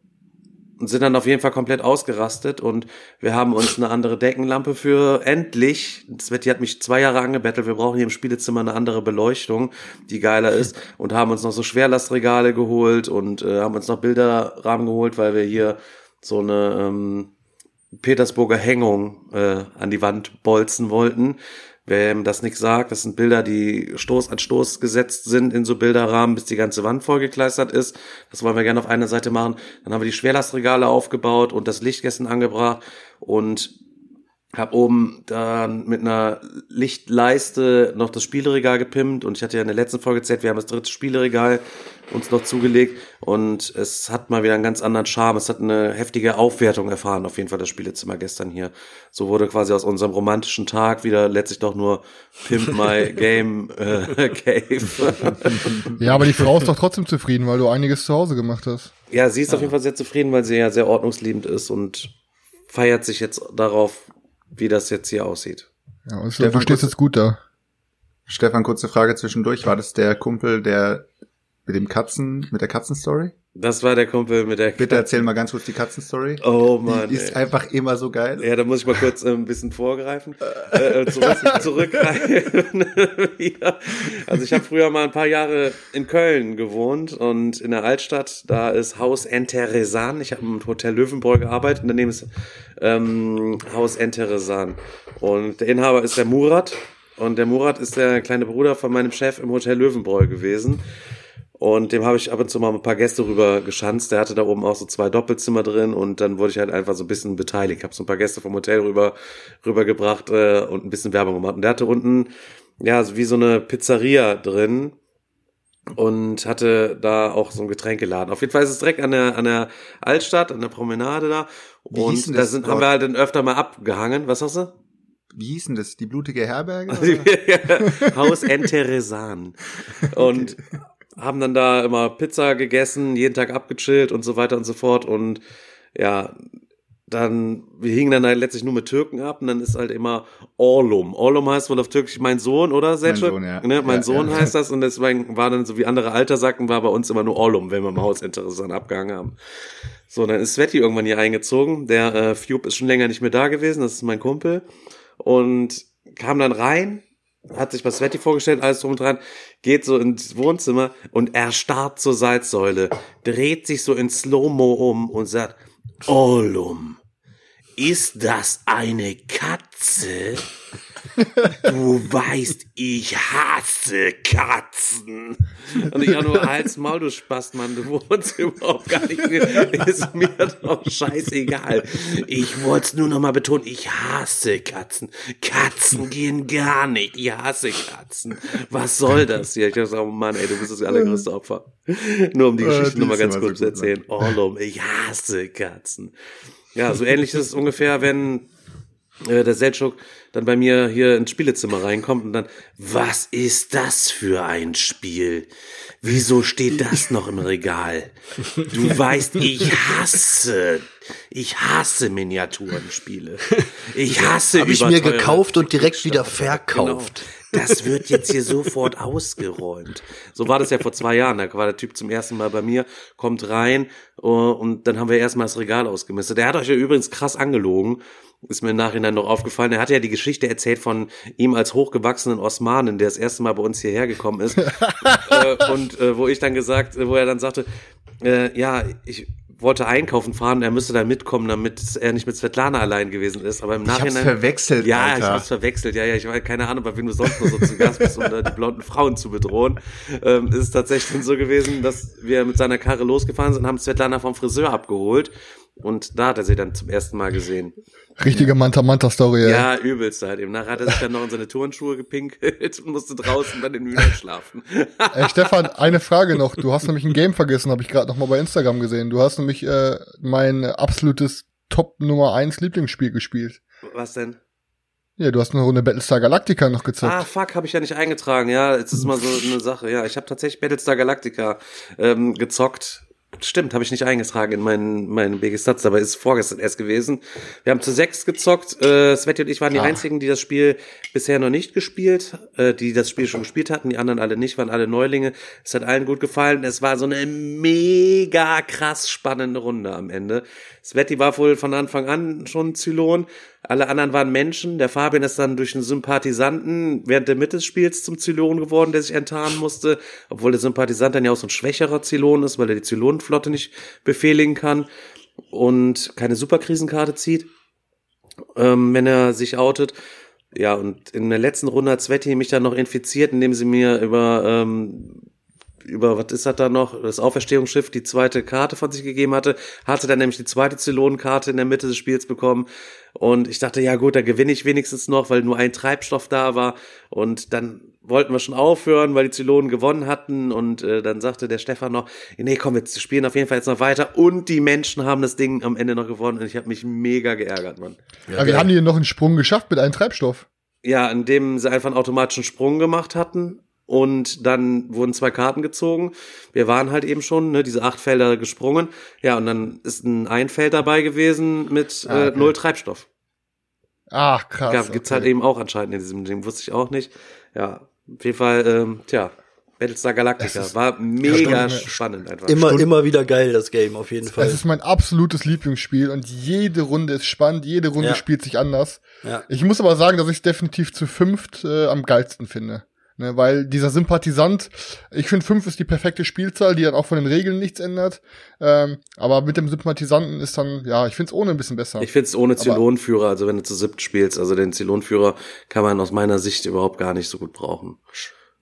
A: und sind dann auf jeden Fall komplett ausgerastet und wir haben uns eine andere Deckenlampe für endlich, Sveti hat mich zwei Jahre angebettelt, wir brauchen hier im Spielezimmer eine andere Beleuchtung, die geiler ist und haben uns noch so Schwerlastregale geholt und äh, haben uns noch Bilderrahmen geholt, weil wir hier so eine ähm, Petersburger Hängung äh, an die Wand bolzen wollten Wem das nichts sagt, das sind Bilder, die Stoß an Stoß gesetzt sind in so Bilderrahmen, bis die ganze Wand vollgekleistert ist. Das wollen wir gerne auf einer Seite machen. Dann haben wir die Schwerlastregale aufgebaut und das Lichtgessen angebracht und hab oben dann mit einer Lichtleiste noch das Spielregal gepimpt und ich hatte ja in der letzten Folge erzählt, wir haben das dritte Spielregal uns noch zugelegt und es hat mal wieder einen ganz anderen Charme. Es hat eine heftige Aufwertung erfahren, auf jeden Fall das Spielezimmer gestern hier. So wurde quasi aus unserem romantischen Tag wieder letztlich doch nur Pimp My Game äh, Cave.
B: ja, aber die Frau ist doch trotzdem zufrieden, weil du einiges zu Hause gemacht hast.
A: Ja, sie ist ja. auf jeden Fall sehr zufrieden, weil sie ja sehr ordnungsliebend ist und feiert sich jetzt darauf, wie das jetzt hier aussieht.
B: Ja, und Stefan, du stehst jetzt gut da.
F: Stefan, kurze Frage zwischendurch. War das der Kumpel, der mit dem Katzen, mit der Katzenstory?
A: Das war der Kumpel mit der
F: Bitte erzähl mal ganz kurz die Katzenstory.
A: Oh man,
F: Die ist ey. einfach immer so geil.
A: Ja, da muss ich mal kurz äh, ein bisschen vorgreifen. äh, zurück, zurückgreifen. ja. Also ich habe früher mal ein paar Jahre in Köln gewohnt und in der Altstadt, da ist Haus Enteresan. Ich habe im Hotel Löwenbräu gearbeitet und daneben ist ähm, Haus Enteresan. Und der Inhaber ist der Murat. Und der Murat ist der kleine Bruder von meinem Chef im Hotel Löwenbräu gewesen. Und dem habe ich ab und zu mal ein paar Gäste rüber geschanzt. Der hatte da oben auch so zwei Doppelzimmer drin und dann wurde ich halt einfach so ein bisschen beteiligt. Habe so ein paar Gäste vom Hotel rüber rübergebracht äh, und ein bisschen Werbung gemacht. Und der hatte unten ja so wie so eine Pizzeria drin und hatte da auch so ein Getränkeladen. Auf jeden Fall ist es direkt an der an der Altstadt, an der Promenade da. Wie und da sind, haben wir halt dann öfter mal abgehangen. Was sagst du?
F: wie hieß denn das? Die blutige Herberge?
A: Haus Enteresan. Und haben dann da immer Pizza gegessen, jeden Tag abgechillt und so weiter und so fort. Und ja, dann, wir hingen dann halt letztlich nur mit Türken ab und dann ist halt immer Orlum. Orlum heißt wohl auf Türkisch mein Sohn, oder Selçuk? Mein Sohn, ja. Ne? Mein ja, Sohn ja. heißt das und deswegen war dann so wie andere Alter sagten, war bei uns immer nur Orlum, wenn wir im Haus interessant abgehangen haben. So, dann ist Sveti irgendwann hier eingezogen. Der äh, Fube ist schon länger nicht mehr da gewesen, das ist mein Kumpel. Und kam dann rein, hat sich was Sveti vorgestellt, alles drum und dran, geht so ins Wohnzimmer und er starrt zur Salzsäule, dreht sich so in Slow-Mo um und sagt, Olum, ist das eine Katze? Du weißt, ich hasse Katzen. Und ich auch nur als Maul, du Spastmann, du wohnst überhaupt gar nicht mehr. Ist mir doch scheißegal. Ich wollte es nur noch mal betonen, ich hasse Katzen. Katzen gehen gar nicht. Ich hasse Katzen. Was soll das hier? Ich dachte, oh Mann, ey, du bist das allergrößte Opfer. Nur um die Geschichte äh, noch mal ganz kurz zu erzählen. Orlum, ich hasse Katzen. Ja, so ähnlich ist es ungefähr, wenn äh, der Seltschuk dann bei mir hier ins Spielezimmer reinkommt und dann, was ist das für ein Spiel? Wieso steht das noch im Regal? Du weißt, ich hasse, ich hasse Miniaturenspiele. Ich hasse
E: Habe ich mir gekauft und direkt wieder verkauft.
A: Genau. Das wird jetzt hier sofort ausgeräumt. So war das ja vor zwei Jahren. Da war der Typ zum ersten Mal bei mir, kommt rein uh, und dann haben wir erstmal das Regal ausgemistet. Der hat euch ja übrigens krass angelogen. Ist mir im Nachhinein noch aufgefallen. Er hat ja die Geschichte erzählt von ihm als hochgewachsenen Osmanen, der das erste Mal bei uns hierher gekommen ist. äh, und äh, wo ich dann gesagt, wo er dann sagte, äh, ja, ich wollte einkaufen fahren, er müsste da mitkommen, damit er nicht mit Svetlana allein gewesen ist. Aber im
F: Ich hab's
A: Nachhinein.
F: verwechselt,
A: Ja,
F: Alter.
A: ich hab's verwechselt. Ja, ja, ich weiß keine Ahnung, bei wem du sonst noch so zu Gast bist, um da die blonden Frauen zu bedrohen. Ähm, ist es tatsächlich so gewesen, dass wir mit seiner Karre losgefahren sind, haben Svetlana vom Friseur abgeholt. Und da hat er sie dann zum ersten Mal gesehen.
B: Richtige Manta-Manta-Story, ey.
A: Ja, übelst halt eben. Nachher hat er sich dann noch in seine Turnschuhe gepinkelt und musste draußen dann in Hühnern schlafen.
B: Ey, Stefan, eine Frage noch. Du hast nämlich ein Game vergessen, habe ich gerade noch mal bei Instagram gesehen. Du hast nämlich äh, mein absolutes Top Nummer 1 Lieblingsspiel gespielt.
A: Was denn?
B: Ja, du hast eine Runde Battlestar Galactica noch gezockt.
A: Ah, fuck, habe ich ja nicht eingetragen. Ja, jetzt ist mal so eine Sache. Ja, ich habe tatsächlich Battlestar Galactica ähm, gezockt. Stimmt, habe ich nicht eingetragen in meinen, meinen BG Stats, dabei ist es vorgestern erst gewesen. Wir haben zu sechs gezockt. Äh, Sveti und ich waren die
B: Ah.
A: einzigen, die das Spiel bisher noch nicht gespielt, äh, die das Spiel schon gespielt hatten. Die anderen alle nicht, waren alle Neulinge. Es hat allen gut gefallen. Es war so eine mega krass spannende Runde am Ende. Sveti war wohl von Anfang an schon Zylon. Alle anderen waren Menschen. Der Fabian ist dann durch einen Sympathisanten während der Mitte des Spiels zum Zylon geworden, der sich enttarnen musste. Obwohl der Sympathisant dann ja auch so ein schwächerer Zylon ist, weil er die Zylonenflotte nicht befehligen kann und keine Superkrisenkarte zieht, ähm, wenn er sich outet. Ja, und in der letzten Runde hat Sveti mich dann noch infiziert, indem sie mir über ähm, über, was ist das da noch, das Auferstehungsschiff die zweite Karte von sich gegeben hatte, hatte dann nämlich die zweite Zylonenkarte in der Mitte des Spiels bekommen. Und ich dachte, ja gut, da gewinne ich wenigstens noch, weil nur ein Treibstoff da war. Und dann wollten wir schon aufhören, weil die Zylonen gewonnen hatten. Und äh, dann sagte der Stefan noch, nee, komm, wir spielen auf jeden Fall jetzt noch weiter. Und die Menschen haben das Ding am Ende noch gewonnen. Und ich habe mich mega geärgert, Mann.
B: Aber wir haben die noch einen Sprung geschafft mit einem Treibstoff.
A: Ja, indem sie einfach einen automatischen Sprung gemacht hatten und dann wurden zwei Karten gezogen. Wir waren halt eben schon, ne, diese acht Felder gesprungen. Ja, und dann ist ein Einfeld dabei gewesen mit
B: Ah,
A: äh,
B: okay.
A: null Treibstoff.
B: Ach, krass.
A: Gab, gibt's
B: okay.
A: halt eben auch anscheinend in diesem Ding, wusste ich auch nicht. Ja, auf jeden Fall, ähm, tja, Battlestar Galactica war mega
B: Stunde-
A: spannend einfach.
E: Immer,
B: Stunden-
E: immer wieder geil, das Game, auf jeden Fall.
B: Es ist mein absolutes Lieblingsspiel und jede Runde ist spannend, jede Runde
E: Ja.
B: spielt sich anders.
E: Ja.
B: Ich muss aber sagen, dass ich es definitiv zu fünft äh, am geilsten finde. Ne, weil dieser Sympathisant, ich finde fünf ist die perfekte Spielzahl, die dann auch von den Regeln nichts ändert. Ähm, aber mit dem Sympathisanten ist dann, ja, ich finde es ohne ein bisschen besser.
A: Ich find's ohne
B: Aber-
A: Zylonenführer, also wenn du zu siebt spielst, also den Zylonenführer kann man aus meiner Sicht überhaupt gar nicht so gut brauchen.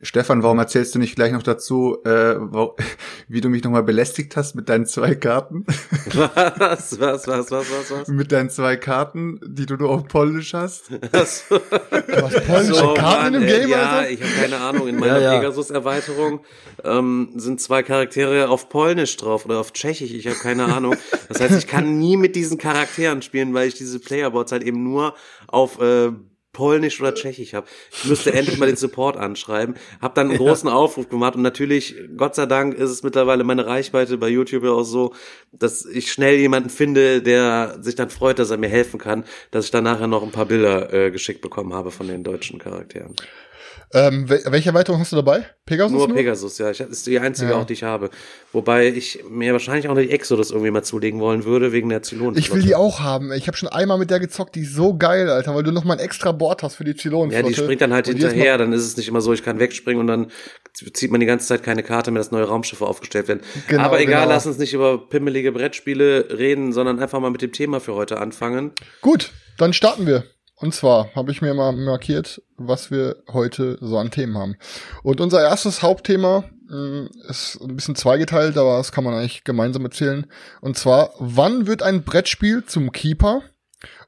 F: Stefan, warum erzählst du nicht gleich noch dazu, äh, wo, wie du mich nochmal belästigt hast mit deinen zwei Karten?
A: Was, was, was, was, was, was?
F: mit deinen zwei Karten, die du nur auf Polnisch hast?
B: Du hast polnische Karten in dem
A: ey,
B: Game,
A: Ja,
B: also?
A: ich habe keine Ahnung. In meiner
E: Ja, ja.
A: Pegasus-Erweiterung ähm, sind zwei Charaktere auf Polnisch drauf oder auf Tschechisch. Ich habe keine Ahnung. Das heißt, ich kann nie mit diesen Charakteren spielen, weil ich diese Playerboards halt eben nur auf äh, Polnisch oder Tschechisch habe. Ich müsste endlich mal den Support anschreiben. Hab dann einen großen Aufruf gemacht und natürlich, Gott sei Dank, ist es mittlerweile meine Reichweite bei YouTube ja auch so, dass ich schnell jemanden finde, der sich dann freut, dass er mir helfen kann, dass ich dann nachher noch ein paar Bilder äh, geschickt bekommen habe von den deutschen Charakteren.
B: Ähm, wel welche Erweiterung hast du dabei? Pegasus?
A: Nur Pegasus, ja. Ich, das ist die einzige
B: Ja.
A: auch, die ich habe. Wobei ich mir wahrscheinlich auch noch die Exodus irgendwie mal zulegen wollen würde, wegen der Zylonen.
B: Ich will die auch haben. Ich habe schon einmal mit der gezockt, die ist so geil, Alter, weil du noch mal ein extra Board hast für die
A: Ja,
B: Zylonenflotte.
A: die springt dann halt
B: Und
A: hinterher, dann ist es nicht immer so, ich kann wegspringen und dann zieht man die ganze Zeit keine Karte mehr, dass neue Raumschiffe aufgestellt werden.
B: Genau,
A: Aber egal,
B: genau.
A: lass uns nicht über pimmelige Brettspiele reden, sondern einfach mal mit dem Thema für heute anfangen.
B: Gut, dann starten wir. Und zwar habe ich mir mal markiert, was wir heute so an Themen haben. Und unser erstes Hauptthema mh, ist ein bisschen zweigeteilt, aber das kann man eigentlich gemeinsam erzählen. Und zwar, wann wird ein Brettspiel zum Keeper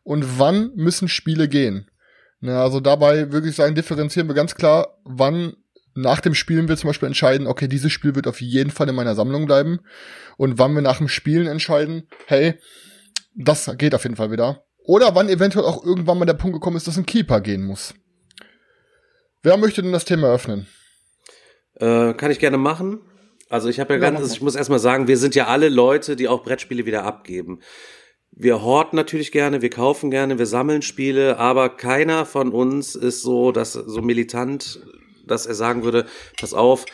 B: und wann müssen Spiele gehen? Na, also dabei würde ich sagen, differenzieren wir ganz klar, wann nach dem Spielen wir zum Beispiel entscheiden, okay, dieses Spiel wird auf jeden Fall in meiner Sammlung bleiben. Und wann wir nach dem Spielen entscheiden, hey, das geht auf jeden Fall wieder. Oder wann eventuell auch irgendwann mal der Punkt gekommen ist, dass ein Keeper gehen muss. Wer möchte denn das Thema öffnen?
A: Äh, kann ich gerne machen. Also ich habe ja, ja ganz, also ich muss erstmal sagen, wir sind ja alle Leute, die auch Brettspiele wieder abgeben. Wir horten natürlich gerne, wir kaufen gerne, wir sammeln Spiele, aber keiner von uns ist so, dass so militant, dass er sagen würde, pass auf,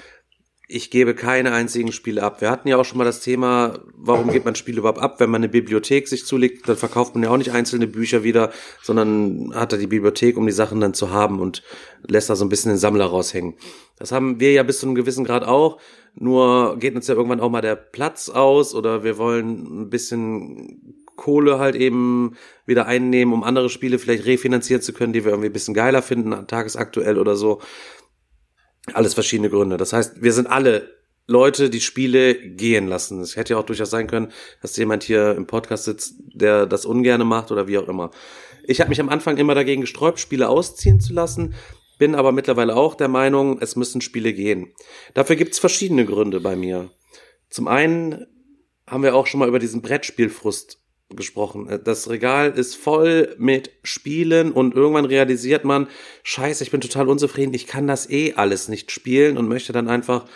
A: ich gebe keine einzigen Spiele ab. Wir hatten ja auch schon mal das Thema, warum gibt man Spiele überhaupt ab? Wenn man eine Bibliothek sich zulegt, dann verkauft man ja auch nicht einzelne Bücher wieder, sondern hat da die Bibliothek, um die Sachen dann zu haben und lässt da so ein bisschen den Sammler raushängen. Das haben wir ja bis zu einem gewissen Grad auch. Nur geht uns ja irgendwann auch mal der Platz aus oder wir wollen ein bisschen Kohle halt eben wieder einnehmen, um andere Spiele vielleicht refinanzieren zu können, die wir irgendwie ein bisschen geiler finden, tagesaktuell oder so. Alles verschiedene Gründe. Das heißt, wir sind alle Leute, die Spiele gehen lassen. Es hätte ja auch durchaus sein können, dass jemand hier im Podcast sitzt, der das ungerne macht oder wie auch immer. Ich habe mich am Anfang immer dagegen gesträubt, Spiele ausziehen zu lassen, bin aber mittlerweile auch der Meinung, es müssen Spiele gehen. Dafür gibt's verschiedene Gründe bei mir. Zum einen haben wir auch schon mal über diesen Brettspielfrust gesprochen. Äh, das Regal ist voll mit Spielen und irgendwann realisiert man, scheiße, ich bin total unzufrieden, ich kann das eh alles nicht spielen und möchte dann einfach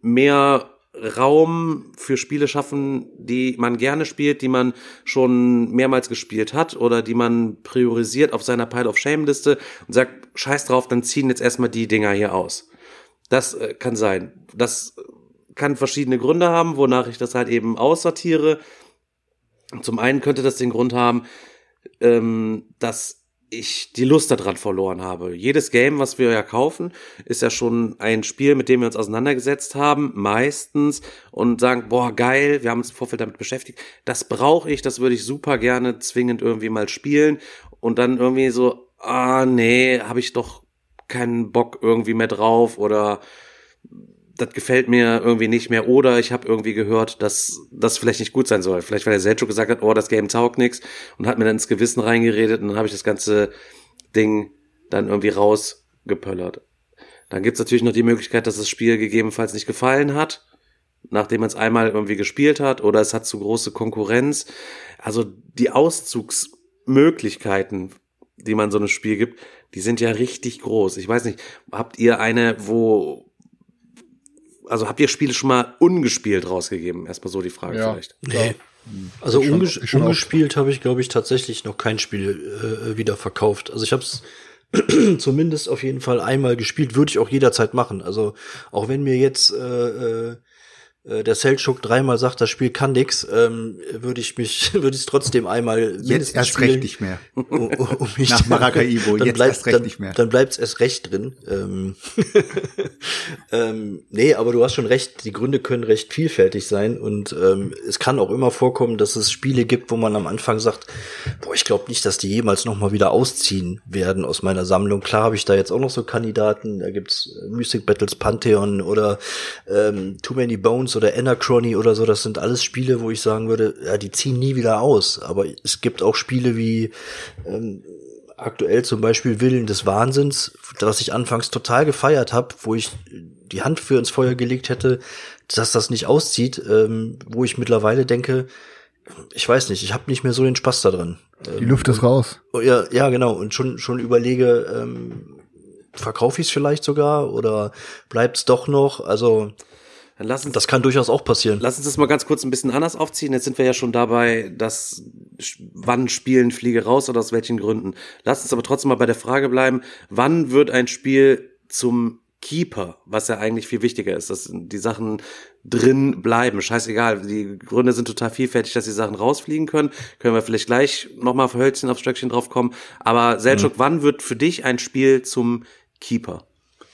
A: mehr Raum für Spiele schaffen, die man gerne spielt, die man schon mehrmals gespielt hat oder die man priorisiert auf seiner Pile of Shame Liste und sagt, scheiß drauf, dann ziehen jetzt erstmal die Dinger hier aus. Das äh, kann sein. Das kann verschiedene Gründe haben, wonach ich das halt eben aussortiere. Zum einen könnte das den Grund haben, ähm, dass ich die Lust daran verloren habe. Jedes Game, was wir ja kaufen, ist ja schon ein Spiel, mit dem wir uns auseinandergesetzt haben, meistens, und sagen, boah, geil, wir haben uns im Vorfeld damit beschäftigt, das brauche ich, das würde ich super gerne zwingend irgendwie mal spielen. Und dann irgendwie so, ah, nee, habe ich doch keinen Bock irgendwie mehr drauf oder das gefällt mir irgendwie nicht mehr oder ich habe irgendwie gehört, dass das vielleicht nicht gut sein soll. Vielleicht weil der Selchuk gesagt hat, oh, das Game taugt nix und hat mir dann ins Gewissen reingeredet und dann habe ich das ganze Ding dann irgendwie rausgepöllert. Dann gibt's natürlich noch die Möglichkeit, dass das Spiel gegebenenfalls nicht gefallen hat, nachdem man es einmal irgendwie gespielt hat oder es hat zu große Konkurrenz. Also die Auszugsmöglichkeiten, die man so einem Spiel gibt, die sind ja richtig groß. Ich weiß nicht, habt ihr eine, wo also habt ihr Spiele schon mal ungespielt rausgegeben? Erstmal so die Frage
B: ja,
A: vielleicht.
E: Nee. Also schon, unges ungespielt habe ich, glaube ich, tatsächlich noch kein Spiel äh, wieder verkauft. Also ich habe es zumindest auf jeden Fall einmal gespielt, würde ich auch jederzeit machen. Also auch wenn mir jetzt äh, äh, der Selchuk dreimal sagt, das Spiel kann nix, ähm, würde ich mich, würde ich es trotzdem einmal
F: jetzt erst spielen, recht nicht mehr.
E: Um, um mich
F: Nach Maracaibo,
E: dann
F: jetzt
E: bleibt,
F: erst recht
E: dann,
F: nicht mehr.
E: Dann bleibt's erst recht drin. Ähm, ähm, nee, aber du hast schon recht, die Gründe können recht vielfältig sein und ähm, es kann auch immer vorkommen, dass es Spiele gibt, wo man am Anfang sagt, boah, ich glaube nicht, dass die jemals noch mal wieder ausziehen werden aus meiner Sammlung. Klar habe ich da jetzt auch noch so Kandidaten, da gibt's Music Battles Pantheon oder ähm, Too Many Bones Bones oder Anachrony oder so, das sind alles Spiele, wo ich sagen würde, ja, die ziehen nie wieder aus. Aber es gibt auch Spiele wie ähm, aktuell zum Beispiel Willen des Wahnsinns, das ich anfangs total gefeiert habe, wo ich die Hand für ins Feuer gelegt hätte, dass das nicht auszieht, ähm, wo ich mittlerweile denke, ich weiß nicht, ich habe nicht mehr so den Spaß daran.
B: Die Luft ist raus.
E: Oh, ja, ja, genau. Und schon schon überlege, ähm, verkaufe ich es vielleicht sogar oder bleibt's doch noch? Also
A: dann lass uns,
E: das kann durchaus auch passieren.
A: Lass uns das mal ganz kurz ein bisschen anders aufziehen. Jetzt sind wir ja schon dabei, dass wann spielen Fliege raus oder aus welchen Gründen. Lass uns aber trotzdem mal bei der Frage bleiben, wann wird ein Spiel zum Keeper, was ja eigentlich viel wichtiger ist, dass die Sachen drin bleiben. Scheißegal, die Gründe sind total vielfältig, dass die Sachen rausfliegen können. Können wir vielleicht gleich nochmal für Hölzchen aufs Stöckchen drauf kommen. Aber Selchuk, mhm. wann wird für dich ein Spiel zum Keeper?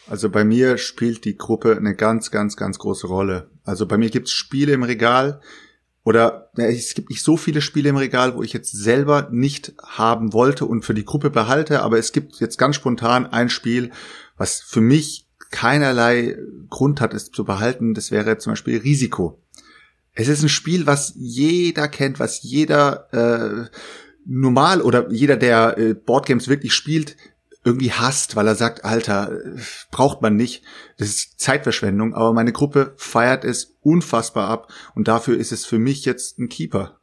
F: Also bei mir spielt die Gruppe eine ganz, ganz, ganz große Rolle. Also bei mir gibt's Spiele im Regal oder es gibt nicht so viele Spiele im Regal, wo ich jetzt selber nicht haben wollte und für die Gruppe behalte, aber es gibt jetzt ganz spontan ein Spiel, was für mich keinerlei Grund hat, es zu behalten. Das wäre zum Beispiel Risiko. Es ist ein Spiel, was jeder kennt, was jeder äh, normal oder jeder, der äh, Boardgames wirklich spielt, irgendwie hasst, weil er sagt, Alter, braucht man nicht. Das ist Zeitverschwendung, aber meine Gruppe feiert es unfassbar ab und dafür ist es für mich jetzt ein Keeper.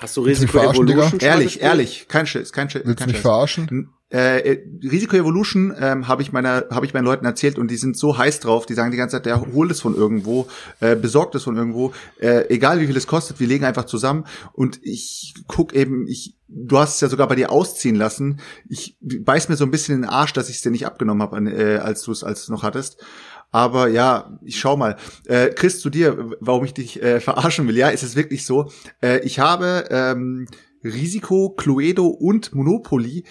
A: Hast du
B: mich
A: Risiko? Evolution
F: Ehrlich, ehrlich, kein Schiss, kein Schiss.
B: Willst du
F: kein
B: mich
F: Scheiß.
B: verarschen?
F: Äh, äh, Risiko Evolution ähm, habe ich meiner habe ich meinen Leuten erzählt und die sind so heiß drauf, die sagen die ganze Zeit, der holt es von irgendwo, äh, besorgt es von irgendwo, äh, egal wie viel es kostet, wir legen einfach zusammen und ich guck eben, ich du hast es ja sogar bei dir ausziehen lassen. Ich beiß mir so ein bisschen in den Arsch, dass ich es dir nicht abgenommen habe, äh, als du es als du noch hattest. Aber ja, ich schau mal. Äh, Chris, zu dir, warum ich dich äh, verarschen will. Ja, ist es wirklich so. Äh, ich habe ähm, Risiko, Cluedo und Monopoly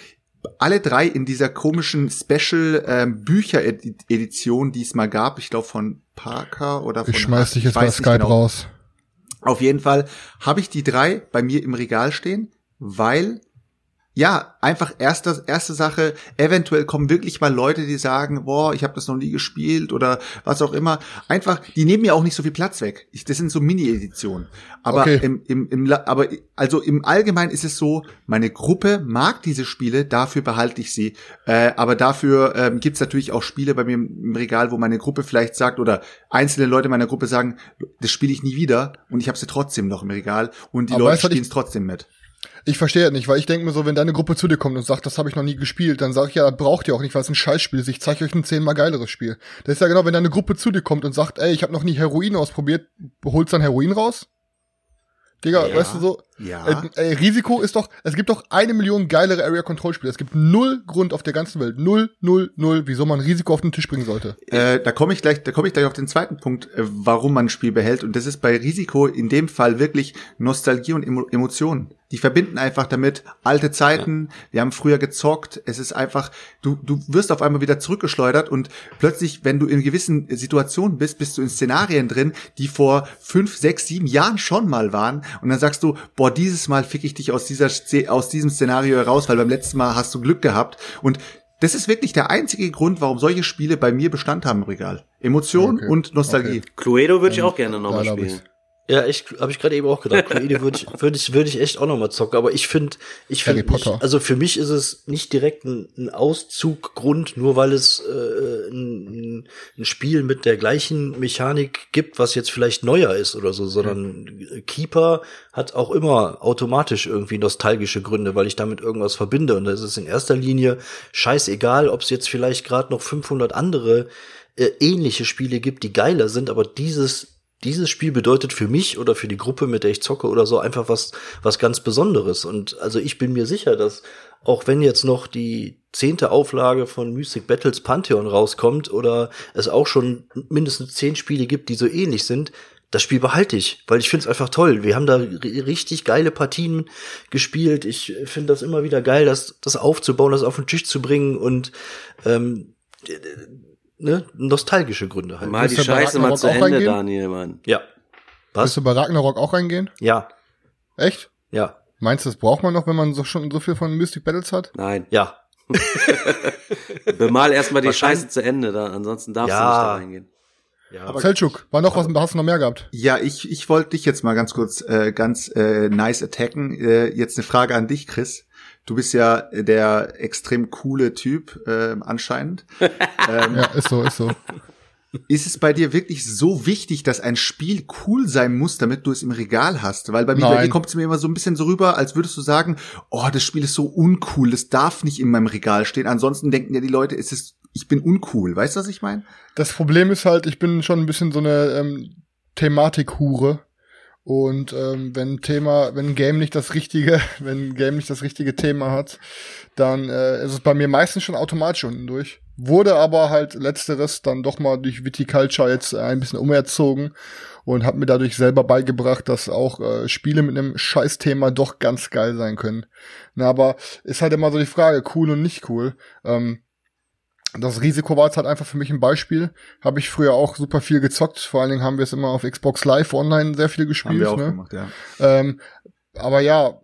F: alle drei in dieser komischen Special ähm, Bücher-Edition, die es mal gab. Ich glaube von Parker oder von
B: Ich schmeiß dich
F: ich
B: jetzt bei Skype
F: genau.
B: raus.
F: Auf jeden Fall habe ich die drei bei mir im Regal stehen, weil ja, einfach erste, erste Sache, eventuell kommen wirklich mal Leute, die sagen, boah, ich habe das noch nie gespielt oder was auch immer. Einfach, die nehmen mir auch nicht so viel Platz weg. Ich, das sind so Mini-Editionen. Aber
B: Okay.
F: im, im, im, aber also im Allgemeinen ist es so, meine Gruppe mag diese Spiele, dafür behalte ich sie. Äh, aber dafür ähm, gibt's natürlich auch Spiele bei mir im, Regal, wo meine Gruppe vielleicht sagt oder einzelne Leute meiner Gruppe sagen, das spiele ich nie wieder und ich habe sie trotzdem noch im Regal und die
B: Aber
F: Leute spielen es trotzdem mit.
B: Ich verstehe das nicht, weil ich denke mir so, wenn deine Gruppe zu dir kommt und sagt, das habe ich noch nie gespielt, dann sag ich ja, braucht ihr auch nicht, weil es ein Scheißspiel ist. Ich zeige euch ein zehnmal geileres Spiel. Das ist ja genau, wenn deine Gruppe zu dir kommt und sagt, ey, ich habe noch nie Heroin ausprobiert, holst dann Heroin raus? Digga,
F: Ja.
B: weißt du so,
F: Ja.
B: äh, ey, Risiko ist doch, es gibt doch eine Million geilere Area Control Spiele. Es gibt null Grund auf der ganzen Welt, null, null, null, wieso man Risiko auf den Tisch bringen sollte.
F: Äh, da komme ich gleich, da komme ich gleich auf den zweiten Punkt, äh, warum man ein Spiel behält. Und das ist bei Risiko in dem Fall wirklich Nostalgie und Emo Emotionen. Die verbinden einfach damit alte Zeiten. Wir haben früher gezockt. Es ist einfach, du, du wirst auf einmal wieder zurückgeschleudert und plötzlich, wenn du in gewissen Situationen bist, bist du in Szenarien drin, die vor fünf, sechs, sieben Jahren schon mal waren. Und dann sagst du, boah, dieses Mal fick ich dich aus dieser, aus diesem Szenario heraus, weil beim letzten Mal hast du Glück gehabt. Und das ist wirklich der einzige Grund, warum solche Spiele bei mir Bestand haben im Regal. Emotion
B: Okay.
F: und Nostalgie.
A: Cluedo würde ich auch gerne nochmal spielen.
E: Ja, ich habe ich gerade eben auch gedacht, Cluedo würde ich würde ich würde ich echt auch noch mal zocken, aber ich finde ich finde also für mich ist es nicht direkt ein, ein Auszuggrund, nur weil es äh, ein, ein Spiel mit der gleichen Mechanik gibt, was jetzt vielleicht neuer ist oder so, sondern Keeper hat auch immer automatisch irgendwie nostalgische Gründe, weil ich damit irgendwas verbinde. Und da ist es in erster Linie scheißegal, ob es jetzt vielleicht gerade noch 500 andere äh, ähnliche Spiele gibt, die geiler sind, aber dieses dieses Spiel bedeutet für mich oder für die Gruppe, mit der ich zocke oder so, einfach was, was ganz Besonderes. Und also ich bin mir sicher, dass auch wenn jetzt noch die zehnte Auflage von Mystic Battles Pantheon rauskommt oder es auch schon mindestens zehn Spiele gibt, die so ähnlich sind, das Spiel behalte ich, weil ich finde es einfach toll. Wir haben da ri- richtig geile Partien gespielt. Ich finde das immer wieder geil, das, das aufzubauen, das auf den Tisch zu bringen und ähm, ne, nostalgische Gründe halt.
A: Mal die
B: Willst du bei
A: Scheiße mal
B: Ragnarok
A: zu
B: auch
A: Ende,
B: reingehen?
A: Daniel, Mann.
E: Ja.
B: Willst
E: Was?
B: du bei Ragnarok auch reingehen?
E: Ja,
B: Echt?
E: ja,
B: Meinst du, das braucht man noch, wenn man so schon so viel von Mystic Battles hat?
A: Nein.
E: ja.
A: Bemal erstmal die
E: Wahrscheinlich-
A: Scheiße zu Ende, da, ansonsten darfst
E: Ja.
A: du nicht da reingehen.
E: Ja,
F: Aber-
B: Selchuk, war noch was, hast du noch mehr gehabt?
F: Ja, ich, ich wollte dich jetzt mal ganz kurz äh, ganz äh, nice attacken. Äh, jetzt eine Frage an dich, Chris. Du bist ja der extrem coole Typ äh, anscheinend. ähm,
B: Ja, ist so, ist so.
F: Ist es bei dir wirklich so wichtig, dass ein Spiel cool sein muss, damit du es im Regal hast? Weil bei mir, bei
B: Nein.
F: dir kommt es mir immer so ein bisschen so rüber, als würdest du sagen, oh, das Spiel ist so uncool, das darf nicht in meinem Regal stehen. Ansonsten denken ja die Leute, es ist, ich bin uncool. Weißt du, was ich meine?
B: Das Problem ist halt, ich bin schon ein bisschen so eine ähm, Thematik-Hure. Und ähm, wenn Thema, wenn Game nicht das richtige, wenn Game nicht das richtige Thema hat, dann äh, ist es bei mir meistens schon automatisch unten durch. Wurde aber halt letzteres dann doch mal durch Viticulture jetzt ein bisschen umerzogen und habe mir dadurch selber beigebracht, dass auch äh, Spiele mit einem Scheißthema doch ganz geil sein können. Na, aber ist halt immer so die Frage, cool und nicht cool. Ähm, das Risiko war jetzt halt einfach für mich ein Beispiel. Habe ich früher auch super viel gezockt. Vor allen Dingen haben wir es immer auf Xbox Live online sehr viel gespielt.
F: Haben wir auch
B: ne?
F: gemacht, ja.
B: Ähm, aber ja,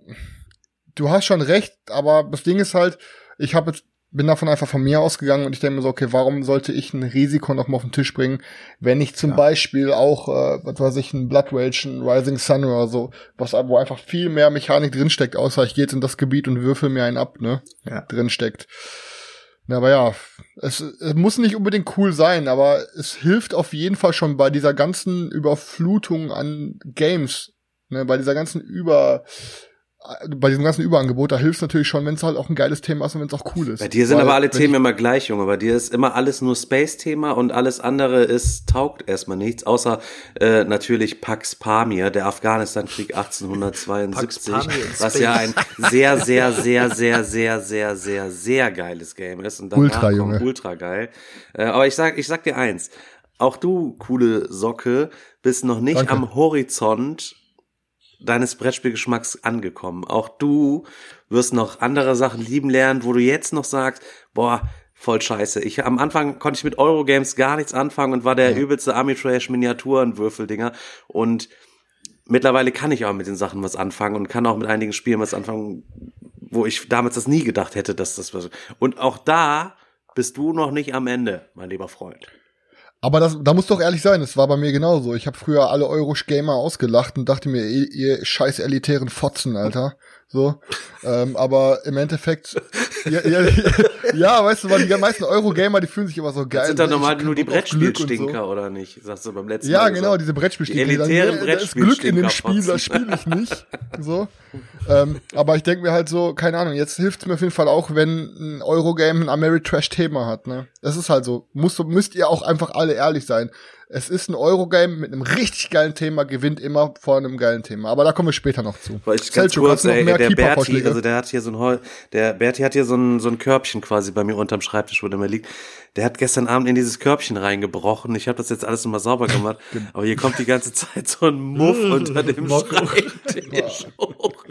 B: du hast schon recht, aber das Ding ist halt, ich habe jetzt bin davon einfach von mir ausgegangen und ich denke mir so, okay, warum sollte ich ein Risiko noch mal auf den Tisch bringen, wenn ich zum
F: Ja.
B: Beispiel auch, äh, was weiß ich, ein Blood Rage, ein Rising Sun oder so, was wo einfach viel mehr Mechanik drinsteckt, außer ich gehe jetzt in das Gebiet und würfel mir einen ab, ne,
F: Ja.
B: drinsteckt. Ja, aber ja, es, es muss nicht unbedingt cool sein, aber es hilft auf jeden Fall schon bei dieser ganzen Überflutung an Games, ne, bei dieser ganzen Über bei diesem ganzen Überangebot, da hilft natürlich schon, wenn es halt auch ein geiles Thema ist und wenn es auch cool ist.
A: Bei dir sind
B: Weil,
A: aber alle Themen immer gleich, Junge. Bei dir ist immer alles nur Space-Thema und alles andere ist, taugt erstmal nichts, außer äh, natürlich Pax Pamir, der Afghanistan-Krieg 1872,
E: Pax Pamir in
A: was ja ein sehr, sehr, sehr, sehr, sehr, sehr, sehr, sehr geiles Game ist. Und
B: Ultra, Junge.
A: Ultra geil. Äh, aber ich sag, ich sag dir eins. Auch du, coole Socke, bist noch nicht
B: Danke.
A: am Horizont deines Brettspielgeschmacks angekommen. Auch du wirst noch andere Sachen lieben lernen, wo du jetzt noch sagst, boah, voll scheiße. Ich am Anfang konnte ich mit Eurogames gar nichts anfangen und war der übelste Amitrash Miniaturenwürfeldinger und mittlerweile kann ich auch mit den Sachen was anfangen und kann auch mit einigen Spielen was anfangen, wo ich damals das nie gedacht hätte, dass das was und auch da bist du noch nicht am Ende, mein lieber Freund.
B: Aber das, da muss doch ehrlich sein, es war bei mir genauso. Ich habe früher alle Euro-Gamer ausgelacht und dachte mir, ihr, ihr scheiß elitären Fotzen, Alter. So. ähm, aber im Endeffekt, ja, ja, ja, weißt du, weil die meisten Euro-Gamer, die fühlen sich immer so geil.
A: Das sind dann
B: ne?
A: normal nur die
B: und so.
A: Brettspielstinker oder nicht? Sagst du beim letzten
B: Ja,
A: Mal
B: genau,
A: gesagt.
B: diese Brettspielstinker.
A: Die
B: die
A: elitären
B: nee, Da ist Glück in dem Spiel,
A: Brettspielstinker
B: das spiele ich nicht. So. ähm, aber ich denke mir halt so, keine Ahnung, jetzt hilft es mir auf jeden Fall auch, wenn ein Eurogame ein Ameritrash-Thema hat. Ne? Das ist halt so. Muss, müsst ihr auch einfach alle ehrlich sein. Es ist ein Eurogame mit einem richtig geilen Thema, gewinnt immer vor einem geilen Thema. Aber da kommen wir später noch zu.
A: Weil ich ganz kurz, ey, der Berti, also der hat hier so ein der Berti hat hier so ein, so ein Körbchen quasi bei mir unterm Schreibtisch, wo der mir liegt. Der hat gestern Abend in dieses Körbchen reingebrochen. Ich habe das jetzt alles nochmal sauber gemacht, aber hier kommt die ganze Zeit so ein Muff unter dem Schreibtisch hoch.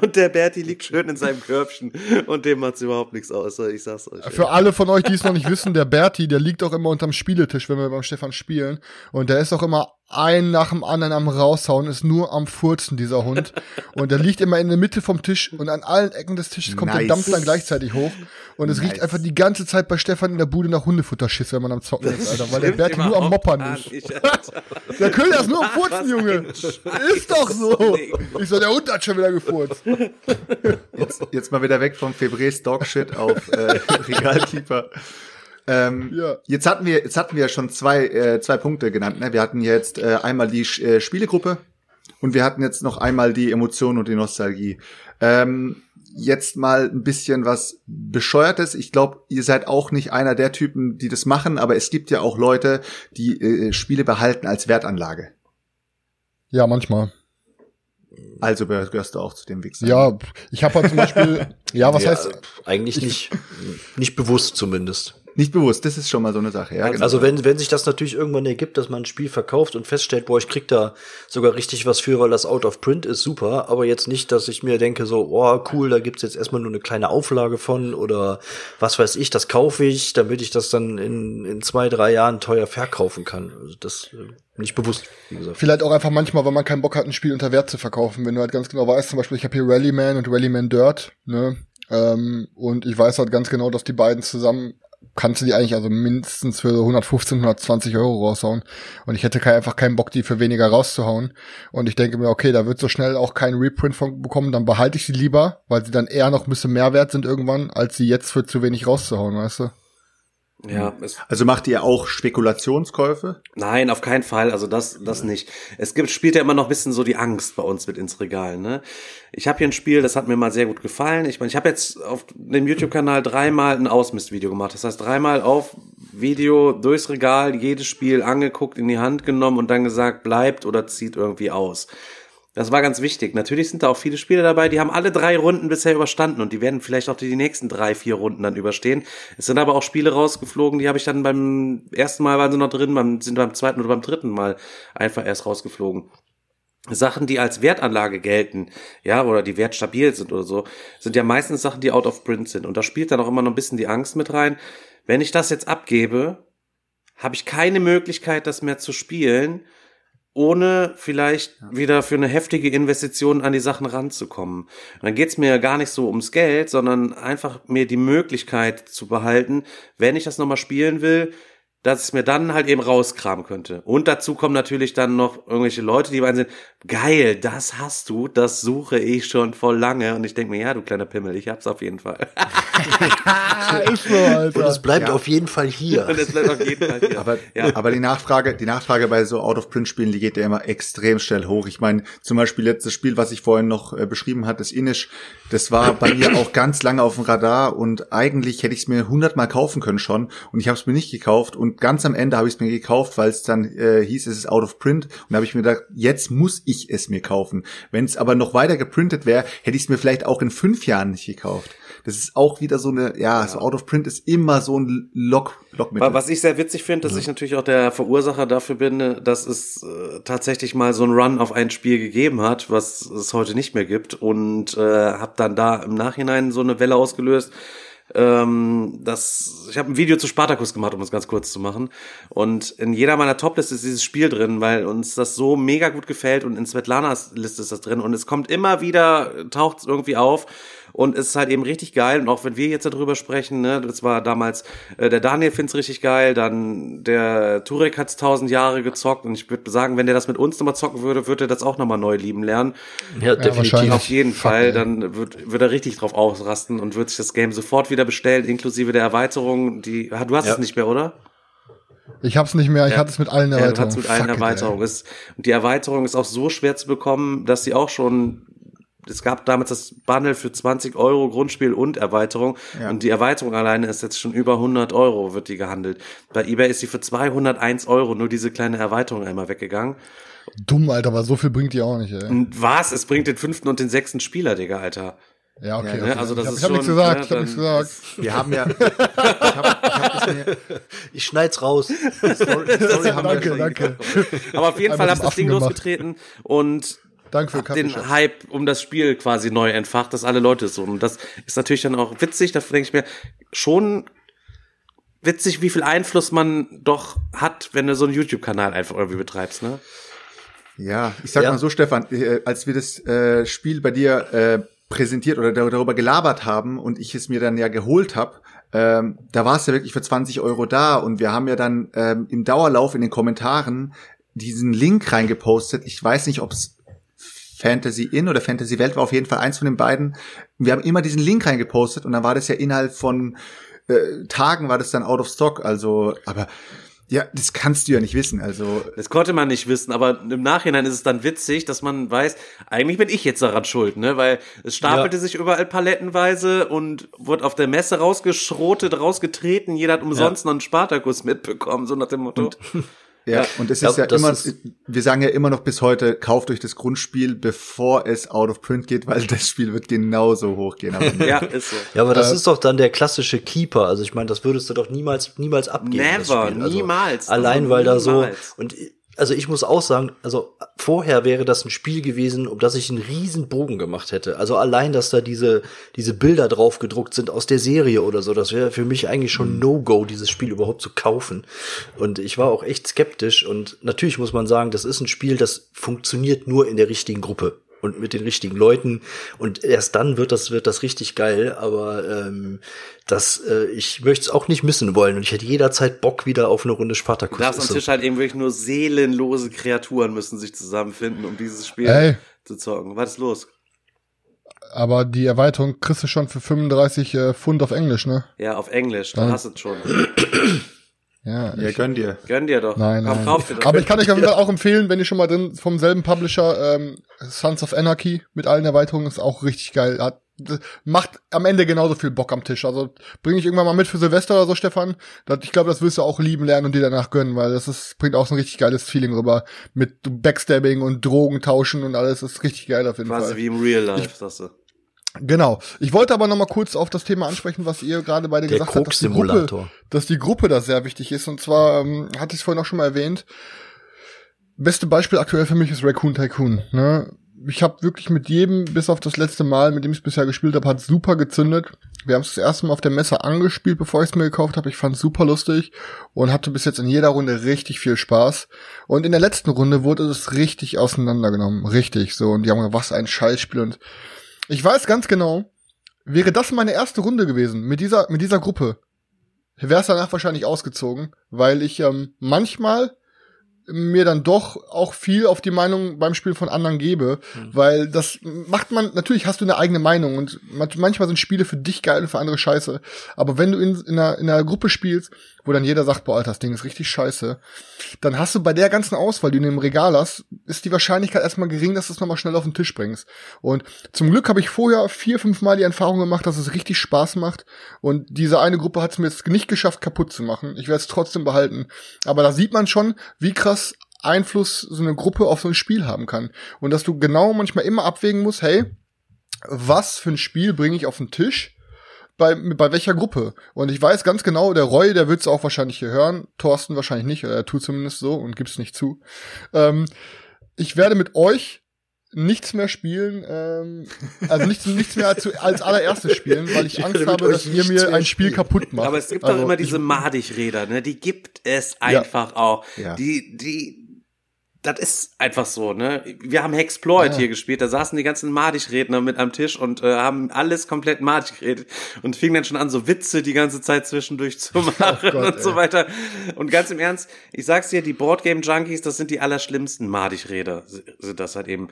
A: Und der Berti liegt schön in seinem Körbchen und dem macht's überhaupt nichts aus. Ich sag's euch.
B: Für alle von euch, die es noch nicht wissen, der Berti, der liegt auch immer unterm Spieletisch, wenn wir beim Stefan spielen. Und der ist auch immer ein nach dem anderen am raushauen, ist nur am Furzen, dieser Hund. Und der liegt immer in der Mitte vom Tisch und an allen Ecken des Tisches kommt der
F: Nice.
B: Dampf dann gleichzeitig hoch. Und es riecht
F: Nice.
B: einfach die ganze Zeit bei Stefan in der Bude nach Hundefutterschiss, wenn man am Zocken ist, Alter. Weil der Berti nur am Moppern
A: gar
B: ist. Der Köhler ist nur am Furzen, Junge. Ist doch so. Ich so, der Hund hat schon wieder gefurzt.
F: Jetzt, jetzt mal wieder weg vom Febrés Dogshit auf äh, Regalkeeper. Ähm,
B: Ja.
F: Jetzt hatten wir, jetzt hatten wir schon zwei, äh, zwei Punkte genannt. Ne? Wir hatten jetzt äh, einmal die Sch- äh, Spielegruppe und wir hatten jetzt noch einmal die Emotion und die Nostalgie. Ähm, jetzt mal ein bisschen was Bescheuertes. Ich glaube, ihr seid auch nicht einer der Typen, die das machen, aber es gibt ja auch Leute, die äh, Spiele behalten als Wertanlage.
B: Ja, manchmal.
F: Also gehörst du auch zu dem Wichser.
B: Ja, ich habe halt zum Beispiel, ja, was
E: ja,
B: heißt,
E: Eigentlich nicht, nicht bewusst zumindest.
F: Nicht bewusst, das ist schon mal so eine Sache. Ja, genau.
E: Also wenn, wenn sich das natürlich irgendwann ergibt, dass man ein Spiel verkauft und feststellt, boah, ich krieg da sogar richtig was für, weil das out of print ist, super. Aber jetzt nicht, dass ich mir denke, so, oh, cool, da gibt's jetzt erstmal nur eine kleine Auflage von oder was weiß ich, das kaufe ich, damit ich das dann in, in zwei, drei Jahren teuer verkaufen kann. Also das äh, nicht bewusst, wie gesagt.
B: Vielleicht auch einfach manchmal, weil man keinen Bock hat, ein Spiel unter Wert zu verkaufen. Wenn du halt ganz genau weißt, zum Beispiel, ich habe hier Rallyman und Rallyman Dirt, ne? Ähm, und ich weiß halt ganz genau, dass die beiden zusammen kannst du die eigentlich also mindestens für 115, 120 Euro raushauen. Und ich hätte kein, einfach keinen Bock, die für weniger rauszuhauen. Und ich denke mir, okay, da wird so schnell auch kein Reprint von bekommen, dann behalte ich sie lieber, weil sie dann eher noch ein bisschen mehr wert sind irgendwann, als sie jetzt für zu wenig rauszuhauen, weißt du?
A: Ja, es,
F: Also macht ihr auch Spekulationskäufe?
A: Nein, auf keinen Fall. Also das, das nicht. Es gibt, spielt ja immer noch ein bisschen so die Angst bei uns mit ins Regal. Ne? Ich habe hier ein Spiel, das hat mir mal sehr gut gefallen. Ich meine, ich habe jetzt auf dem YouTube-Kanal dreimal ein Ausmistvideo gemacht. Das heißt, dreimal auf Video durchs Regal jedes Spiel angeguckt, in die Hand genommen und dann gesagt, bleibt oder zieht irgendwie aus. Das war ganz wichtig. Natürlich sind da auch viele Spieler dabei, die haben alle drei Runden bisher überstanden und die werden vielleicht auch die nächsten drei, vier Runden dann überstehen. Es sind aber auch Spiele rausgeflogen, die habe ich dann beim ersten Mal waren sie noch drin, beim, sind beim zweiten oder beim dritten Mal einfach erst rausgeflogen. Sachen, die als Wertanlage gelten, ja, oder die wertstabil sind oder so, sind ja meistens Sachen, die out of print sind. Und da spielt dann auch immer noch ein bisschen die Angst mit rein. Wenn ich das jetzt abgebe, habe ich keine Möglichkeit, das mehr zu spielen, ohne vielleicht wieder für eine heftige Investition an die Sachen ranzukommen. Und dann geht's mir gar nicht so ums Geld, sondern einfach mir die Möglichkeit zu behalten, wenn ich das nochmal spielen will, dass ich mir dann halt eben rauskramen könnte. Und dazu kommen natürlich dann noch irgendwelche Leute, die meinen sind, geil, das hast du, das suche ich schon voll lange. Und ich denke mir, ja, du kleiner Pimmel, ich hab's auf jeden Fall.
B: Alter.
E: Und es bleibt
F: Ja.
E: auf jeden Fall hier.
A: Und es bleibt auf jeden Fall hier.
F: Aber,
A: ja.
F: aber die Nachfrage, die Nachfrage bei so Out-of-Print-Spielen, die geht ja immer extrem schnell hoch. Ich meine, zum Beispiel letztes Spiel, was ich vorhin noch äh, beschrieben hatte, das Inish, das war bei mir auch ganz lange auf dem Radar und eigentlich hätte ich es mir hundertmal kaufen können schon und ich habe es mir nicht gekauft und ganz am Ende habe ich es mir gekauft, weil es dann äh, hieß, es ist out of print und da habe ich mir gedacht, jetzt muss ich es mir kaufen. Wenn es aber noch weiter geprintet wäre, hätte ich es mir vielleicht auch in fünf Jahren nicht gekauft. Das ist auch wieder so eine, ja, so out of print ist immer so ein Lock, Lockmittel.
A: Wa- Was ich sehr witzig finde, dass ich natürlich auch der Verursacher dafür bin, dass es äh, tatsächlich mal so einen Run auf ein Spiel gegeben hat, was es heute nicht mehr gibt und äh, habe dann da im Nachhinein so eine Welle ausgelöst. Ähm, das, ich habe ein Video zu Spartacus gemacht, um es ganz kurz zu machen. Und in jeder meiner Topliste ist dieses Spiel drin, weil uns das so mega gut gefällt und in Svetlanas Liste ist das drin. Und es kommt immer wieder, taucht es irgendwie auf und es ist halt eben richtig geil. Und auch wenn wir jetzt darüber sprechen, ne, das war damals, äh, der Daniel find's richtig geil, dann der Turek hat's tausend Jahre gezockt und ich würde sagen, wenn der das mit uns nochmal zocken würde, würde er das auch nochmal neu lieben lernen.
E: Ja, definitiv.
B: wahrscheinlich.
A: Auf jeden
B: Fuck,
A: Fall,
B: ey.
A: dann wird, wird er richtig drauf ausrasten und wird sich das Game sofort wieder bestellen, inklusive der Erweiterung. Die, du hast
E: Ja.
A: es nicht mehr, oder?
B: Ich hab's nicht mehr, ich
A: Ja.
B: hatte es mit allen
A: Ja, du
B: Erweiterungen.
A: mit allen
B: Fuck
A: Erweiterungen. Ist, und die Erweiterung ist auch so schwer zu bekommen, dass sie auch schon es gab damals das Bundle für 20 Euro Grundspiel und Erweiterung
F: Ja.
A: und die Erweiterung alleine ist jetzt schon über 100 Euro wird die gehandelt. Bei eBay ist sie für 201 Euro nur diese kleine Erweiterung einmal weggegangen.
B: Dumm, Alter, aber so viel bringt die auch nicht, ey.
A: Und was? Es bringt den fünften und den sechsten Spieler, Digga, Alter.
B: Ja, okay.
F: Ja.
A: Ne? Also das
B: ich hab,
A: ist
B: ich hab nichts
A: schon,
B: gesagt,
A: ne,
B: ich hab nichts gesagt.
F: Wir haben ja, ich hab, ich hab das mir,
E: Ich schneid's raus.
F: Story, Story haben wir
B: danke,
F: schon
B: danke.
A: Aber auf jeden
B: Einmal
A: Fall hab
B: zum
A: das Ding
B: gemacht.
A: losgetreten und
B: Danke für Kaffee.
A: den. Hype um das Spiel quasi neu entfacht, dass alle Leute so. Und das ist natürlich dann auch witzig, da denke ich mir, schon witzig, wie viel Einfluss man doch hat, wenn du so einen YouTube-Kanal einfach irgendwie betreibst, ne?
F: Ja, ich sag
E: Ja.
F: mal so, Stefan, äh, als wir das äh, Spiel bei dir äh, präsentiert oder dar- darüber gelabert haben und ich es mir dann ja geholt habe, ähm, da war es ja wirklich für 20 Euro da und wir haben ja dann ähm, im Dauerlauf in den Kommentaren diesen Link reingepostet. Ich weiß nicht, ob es Fantasy In oder Fantasy Welt war, auf jeden Fall eins von den beiden. Wir haben immer diesen Link reingepostet und dann war das ja innerhalb von äh, Tagen war das dann out of stock. Also, aber ja, das kannst du ja nicht wissen. Also
A: Das konnte man nicht wissen, aber im Nachhinein ist es dann witzig, dass man weiß, eigentlich bin ich jetzt daran schuld, ne? Weil es stapelte
E: Ja.
A: sich überall palettenweise und wurde auf der Messe rausgeschrotet, rausgetreten, jeder hat umsonst noch einen Spartakus mitbekommen, so nach dem Motto.
F: Ja, und es
E: Ja,
F: ist ja
E: das
F: immer,
E: ist-
F: wir sagen ja immer noch bis heute, kauft euch das Grundspiel, bevor es out of print geht, weil das Spiel wird genauso hochgehen.
A: ja, ist so.
E: Ja, aber das
B: Äh,
E: ist doch dann der klassische Keeper. Also ich meine, das würdest du doch niemals, niemals abgeben. das
A: Never,
E: Spiel. Also
A: niemals.
E: Allein weil da so
A: niemals.
E: und also ich muss auch sagen, also vorher wäre das ein Spiel gewesen, um das ich einen riesen Bogen gemacht hätte. Also allein, dass da diese diese Bilder drauf gedruckt sind aus der Serie oder so, das wäre für mich eigentlich
A: Mhm.
E: schon No-Go, dieses Spiel überhaupt zu kaufen. Und ich war auch echt skeptisch und natürlich muss man sagen, das ist ein Spiel, das funktioniert nur in der richtigen Gruppe und mit den richtigen Leuten und erst dann wird das wird das richtig geil aber ähm, das äh, ich möchte es auch nicht missen wollen und ich hätte jederzeit Bock wieder auf eine Runde Spartakus
A: darfst am
E: Ist so.
A: Tisch halt eben wirklich nur seelenlose Kreaturen müssen sich zusammenfinden, um dieses Spiel
B: Ey.
A: zu zocken. Was ist los?
B: Aber die Erweiterung kriegst du schon für 35 äh, Pfund auf Englisch, ne?
A: Ja, auf Englisch, dann
B: Ja.
A: hast du es schon.
B: Ja,
F: Ja,
B: ich,
F: gönn dir.
A: Gönn dir doch.
B: nein, nein.
A: kauf dir doch.
B: Aber ich kann euch auf jeden Fall auch empfehlen, wenn ihr schon mal drin vom selben Publisher ähm, Sons of Anarchy mit allen Erweiterungen ist auch richtig geil. Hat, das macht am Ende genauso viel Bock am Tisch. Also bringe ich irgendwann mal mit für Silvester oder so, Stefan. Das, ich glaube, das wirst du auch lieben lernen und dir danach gönnen, weil das ist, bringt auch so ein richtig geiles Feeling rüber. Mit Backstabbing und Drogen tauschen und alles. Das ist richtig geil auf jeden
A: Quasi
B: Fall.
A: wie im Real Life, sagst du.
B: Genau. Ich wollte aber noch mal kurz auf das Thema ansprechen, was ihr gerade beide
E: der
B: gesagt habt, dass die Gruppe, dass die Gruppe da sehr wichtig ist. Und zwar, ähm, hatte ich es vorhin auch schon mal erwähnt, beste Beispiel aktuell für mich ist Raccoon Tycoon. Ne? Ich habe wirklich mit jedem, bis auf das letzte Mal, mit dem ich es bisher gespielt habe, hat super gezündet. Wir haben es das erste Mal auf der Messe angespielt, bevor ich es mir gekauft habe. Ich fand es super lustig und hatte bis jetzt in jeder Runde richtig viel Spaß. Und in der letzten Runde wurde es richtig auseinandergenommen. Richtig so. Und die haben gesagt, was ein Scheißspiel. Und ich weiß ganz genau, wäre das meine erste Runde gewesen mit dieser, mit dieser Gruppe, wäre es danach wahrscheinlich ausgezogen, weil ich ähm, manchmal mir dann doch auch viel auf die Meinung beim Spiel von anderen gebe, mhm. weil das macht man, natürlich hast du eine eigene Meinung und manchmal sind Spiele für dich geil und für andere scheiße, aber wenn du in, in, einer, in einer Gruppe spielst, wo dann jeder sagt, boah, Alter, das Ding ist richtig scheiße, dann hast du bei der ganzen Auswahl, die du im Regal hast, ist die Wahrscheinlichkeit erstmal gering, dass du es nochmal schnell auf den Tisch bringst. Und zum Glück habe ich vorher vier, fünf Mal die Erfahrung gemacht, dass es richtig Spaß macht und diese eine Gruppe hat es mir jetzt nicht geschafft, kaputt zu machen. Ich werde es trotzdem behalten. Aber da sieht man schon, wie krass Einfluss so eine Gruppe auf so ein Spiel haben kann. Und dass du genau manchmal immer abwägen musst, hey, was für ein Spiel bringe ich auf den Tisch? Bei, bei welcher Gruppe? Und ich weiß ganz genau, der Roy, der wird's auch wahrscheinlich hier hören, Thorsten wahrscheinlich nicht, oder er tut zumindest so und gibt's nicht zu. Ähm, ich werde mit euch nichts mehr spielen, ähm, also nichts, nichts mehr als, als allererstes spielen, weil ich, ich Angst habe, dass ihr mir ein Spiel kaputt macht.
A: Aber es gibt
B: also,
A: doch immer diese Madig-Räder, ne? Die gibt es einfach ja. auch. Ja. Die, die, das ist einfach so, ne? Wir haben Hexploit ja. hier gespielt, da saßen die ganzen Madig-Redner mit am Tisch und äh, haben alles komplett Madig geredet und fingen dann schon an, so Witze die ganze Zeit zwischendurch zu machen oh Gott, und so weiter. Und ganz im Ernst, ich sag's dir, die Boardgame-Junkies, das sind die allerschlimmsten Madig-Räder, sind das halt eben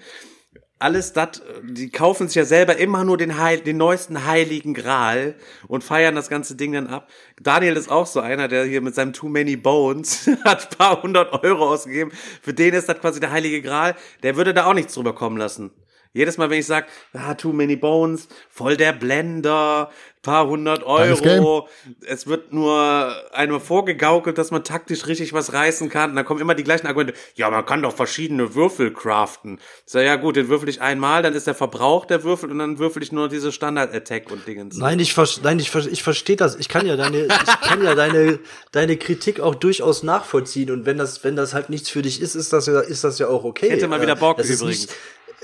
A: alles das, die kaufen sich ja selber immer nur den, Heil, den neuesten heiligen Gral und feiern das ganze Ding dann ab. Daniel ist auch so einer, der hier mit seinem Too Many Bones hat paar hundert Euro ausgegeben. Für den ist das quasi der heilige Gral. Der würde da auch nichts drüber kommen lassen. Jedes Mal, wenn ich sage, ah, Too Many Bones, voll der Blender, paar hundert Euro, es wird nur einmal vorgegaukelt, dass man taktisch richtig was reißen kann. Und dann kommen immer die gleichen Argumente. Ja, man kann doch verschiedene Würfel craften. Ich sag, ja gut, den würfel ich einmal, dann ist der Verbrauch der Würfel und dann würfel ich nur diese Standard-Attack und Dingens.
E: Nein, ich, ver nein, ich, ver ich verstehe das. Ich kann ja deine, ich kann ja deine, deine Kritik auch durchaus nachvollziehen. Und wenn das, wenn das halt nichts für dich ist, ist das ja, ist das ja auch okay.
A: Hätte mal wieder Bock übrigens.
E: Nicht,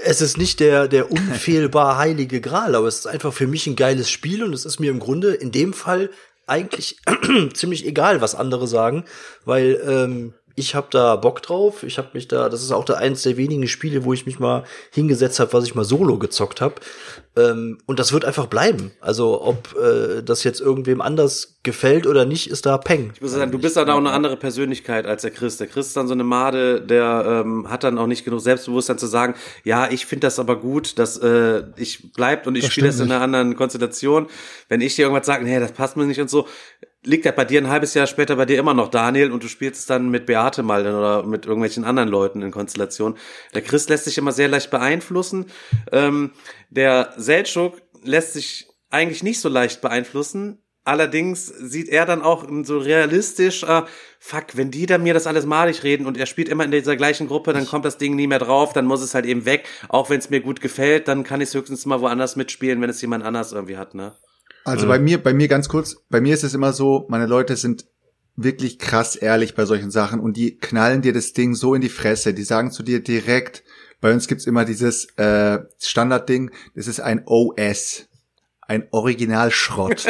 E: es ist nicht der, der unfehlbar heilige Gral, aber es ist einfach für mich ein geiles Spiel und es ist mir im Grunde in dem Fall eigentlich ziemlich egal, was andere sagen, weil ähm, ich habe da Bock drauf. Ich habe mich da, das ist auch der eins der wenigen Spiele, wo ich mich mal hingesetzt habe, was ich mal solo gezockt habe. Ähm, und das wird einfach bleiben. Also ob äh, das jetzt irgendwem anders gefällt oder nicht, ist da Peng.
A: Ich muss sagen, du bist dann auch eine andere Persönlichkeit als der Chris. Der Chris ist dann so eine Made, der ähm, hat dann auch nicht genug Selbstbewusstsein zu sagen, ja, ich finde das aber gut, dass äh, ich bleibt und ich spiele das in einer anderen Konstellation. Wenn ich dir irgendwas sage, nee, das passt mir nicht und so, liegt ja bei dir ein halbes Jahr später bei dir immer noch Daniel und du spielst es dann mit Beate mal oder mit irgendwelchen anderen Leuten in Konstellation. Der Chris lässt sich immer sehr leicht beeinflussen. Ähm, der Seltschuk lässt sich eigentlich nicht so leicht beeinflussen. Allerdings sieht er dann auch so realistisch, äh, fuck, wenn die da mir das alles malig reden und er spielt immer in dieser gleichen Gruppe, dann kommt das Ding nie mehr drauf, dann muss es halt eben weg. Auch wenn es mir gut gefällt, dann kann ich es höchstens mal woanders mitspielen, wenn es jemand anders irgendwie hat, ne?
F: Also bei mir, bei mir ganz kurz, bei mir ist es immer so, meine Leute sind wirklich krass ehrlich bei solchen Sachen und die knallen dir das Ding so in die Fresse. Die sagen zu dir direkt, bei uns gibt's immer dieses äh, Standardding, das ist ein OS. Ein Originalschrott.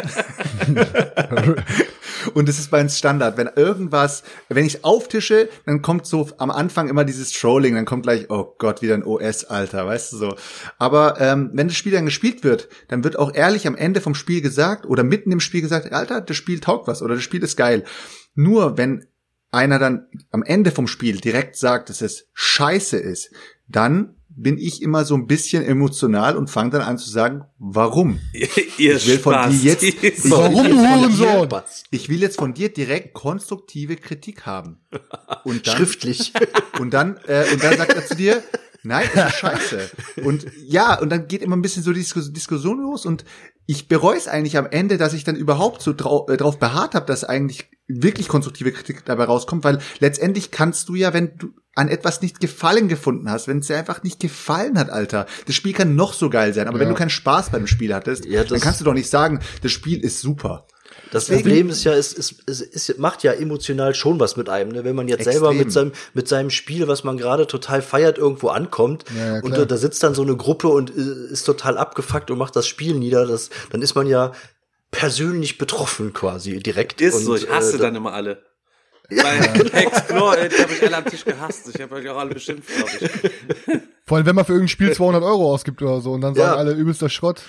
F: Und das ist bei uns Standard. Wenn irgendwas, wenn ich auftische, dann kommt so am Anfang immer dieses Trolling, dann kommt gleich, oh Gott, wieder ein OS, Alter, weißt du so. Aber ähm, wenn das Spiel dann gespielt wird, dann wird auch ehrlich am Ende vom Spiel gesagt oder mitten im Spiel gesagt, Alter, das Spiel taugt was oder das Spiel ist geil. Nur wenn einer dann am Ende vom Spiel direkt sagt, dass es scheiße ist, dann bin ich immer so ein bisschen emotional und fange dann an zu sagen, warum?
A: Ihr ich will von Spaß. dir jetzt,
B: ich warum du Hurensohn?
F: Ich will jetzt von dir direkt konstruktive Kritik haben.
E: Und dann, Schriftlich.
F: Und dann, äh, und dann sagt er zu dir, nein, das ist scheiße. Und ja, und dann geht immer ein bisschen so die Diskussion los und ich bereue es eigentlich am Ende, dass ich dann überhaupt so drau äh, drauf beharrt habe, dass eigentlich wirklich konstruktive Kritik dabei rauskommt, weil letztendlich kannst du ja, wenn du an etwas nicht Gefallen gefunden hast, wenn es dir einfach nicht gefallen hat, Alter, das Spiel kann noch so geil sein, aber ja. wenn du keinen Spaß beim Spiel hattest, ja, dann kannst du doch nicht sagen, das Spiel ist super.
E: Das Deswegen, Problem ist ja, es, es, es, es macht ja emotional schon was mit einem, ne? wenn man jetzt extrem. selber mit seinem, mit seinem Spiel, was man gerade total feiert, irgendwo ankommt ja, ja, und da, da, sitzt dann so eine Gruppe und äh, ist total abgefuckt und macht das Spiel nieder, das, dann ist man ja persönlich betroffen quasi direkt.
A: Ist
E: und,
A: so, ich hasse äh, dann immer alle. Bei Explore, die habe ich alle am Tisch gehasst. Ich habe euch auch alle beschimpft, glaube ich.
B: Vor allem, wenn man für irgendein Spiel 200 Euro ausgibt oder so und dann sagen ja. alle übelster Schrott.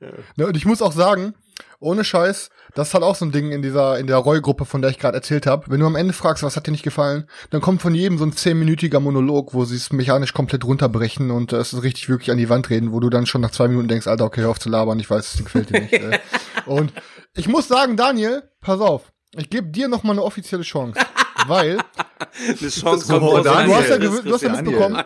B: Ja. ja. Und ich muss auch sagen, ohne Scheiß, das ist halt auch so ein Ding in dieser, in der Roy-Gruppe, von der ich gerade erzählt habe. Wenn du am Ende fragst, was hat dir nicht gefallen, dann kommt von jedem so ein zehnminütiger Monolog, wo sie es mechanisch komplett runterbrechen und äh, es ist richtig wirklich an die Wand reden, wo du dann schon nach zwei Minuten denkst, Alter, okay, hör auf zu labern, ich weiß, es gefällt dir nicht. äh. Und ich muss sagen, Daniel, pass auf, ich gebe dir noch mal eine offizielle Chance, weil
A: Eine Chance
F: So,
A: kommt
F: Daniel,
B: du hast ja, du hast ja mitbekommen,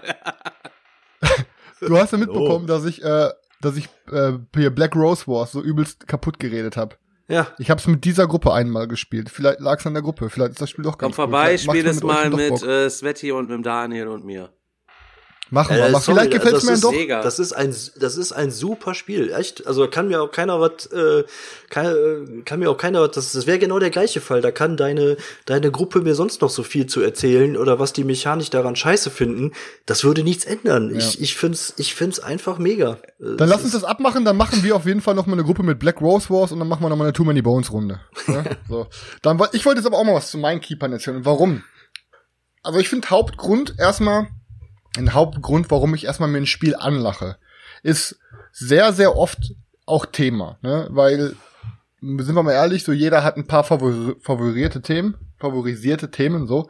B: du hast ja mitbekommen, dass ich, äh, dass ich äh, hier Black Rose Wars so übelst kaputt geredet habe.
E: Ja.
B: Ich habe es mit dieser Gruppe einmal gespielt. Vielleicht lag es an der Gruppe. Vielleicht ist das Spiel doch
A: Komm
B: ganz gut.
A: vorbei,
B: macht's
A: spiel es mal mit
B: Bock.
A: äh, Sveti und mit Daniel und mir.
B: Machen
E: Äh,
B: wir. mal.
E: sorry,
B: Vielleicht gefällt es
E: das
B: mir
E: ist
B: doch.
A: Sega.
E: Das ist ein, das ist ein super Spiel, echt. Also kann mir auch keiner was, äh, kann, äh, kann mir auch keiner was, das, das wäre genau der gleiche Fall. Da kann deine, deine Gruppe mir sonst noch so viel zu erzählen oder was die mechanisch daran scheiße finden. Das würde nichts ändern. Ich, ich find's, ich find's einfach mega. Äh,
B: Dann lass uns das abmachen, dann machen wir auf jeden Fall noch mal eine Gruppe mit Black Rose Wars und dann machen wir noch mal eine Too Many Bones Runde. Ja? so. Dann, ich wollte jetzt aber auch mal was zu meinen Keepern erzählen. Warum? Also ich finde Hauptgrund erstmal, ein Hauptgrund, warum ich erstmal mir ein Spiel anlache, ist sehr, sehr oft auch Thema, ne? Weil, sind wir mal ehrlich, so jeder hat ein paar favori favorierte Themen, favorisierte Themen, so.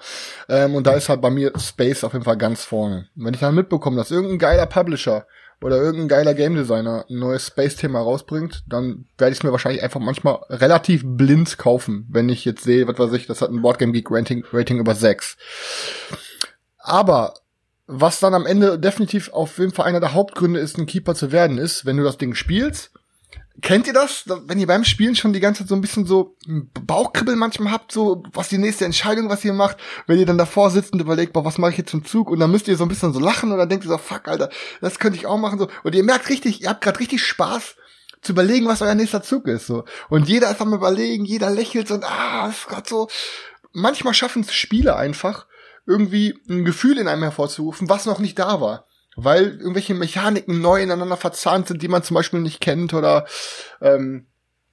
B: Ähm, und da ist halt bei mir Space auf jeden Fall ganz vorne. Und wenn ich dann mitbekomme, dass irgendein geiler Publisher oder irgendein geiler Game Designer ein neues Space-Thema rausbringt, dann werde ich es mir wahrscheinlich einfach manchmal relativ blind kaufen, wenn ich jetzt sehe, was weiß ich, das hat ein Boardgame Geek Rating, Rating über 6. Aber was dann am Ende definitiv auf jeden Fall einer der Hauptgründe ist, ein Keeper zu werden, ist, wenn du das Ding spielst. Kennt ihr das? Wenn ihr beim Spielen schon die ganze Zeit so ein bisschen so Bauchkribbeln manchmal habt, so was die nächste Entscheidung, was ihr macht, wenn ihr dann davor sitzt und überlegt, boah, was mache ich jetzt zum Zug? Und dann müsst ihr so ein bisschen so lachen und dann denkt ihr so, fuck, Alter, das könnte ich auch machen. so Und ihr merkt richtig, ihr habt gerade richtig Spaß zu überlegen, was euer nächster Zug ist. so Und jeder ist am überlegen, jeder lächelt so und ah, ist gerade so. Manchmal schaffen es Spiele einfach, irgendwie ein Gefühl in einem hervorzurufen, was noch nicht da war. Weil irgendwelche Mechaniken neu ineinander verzahnt sind, die man zum Beispiel nicht kennt oder ähm,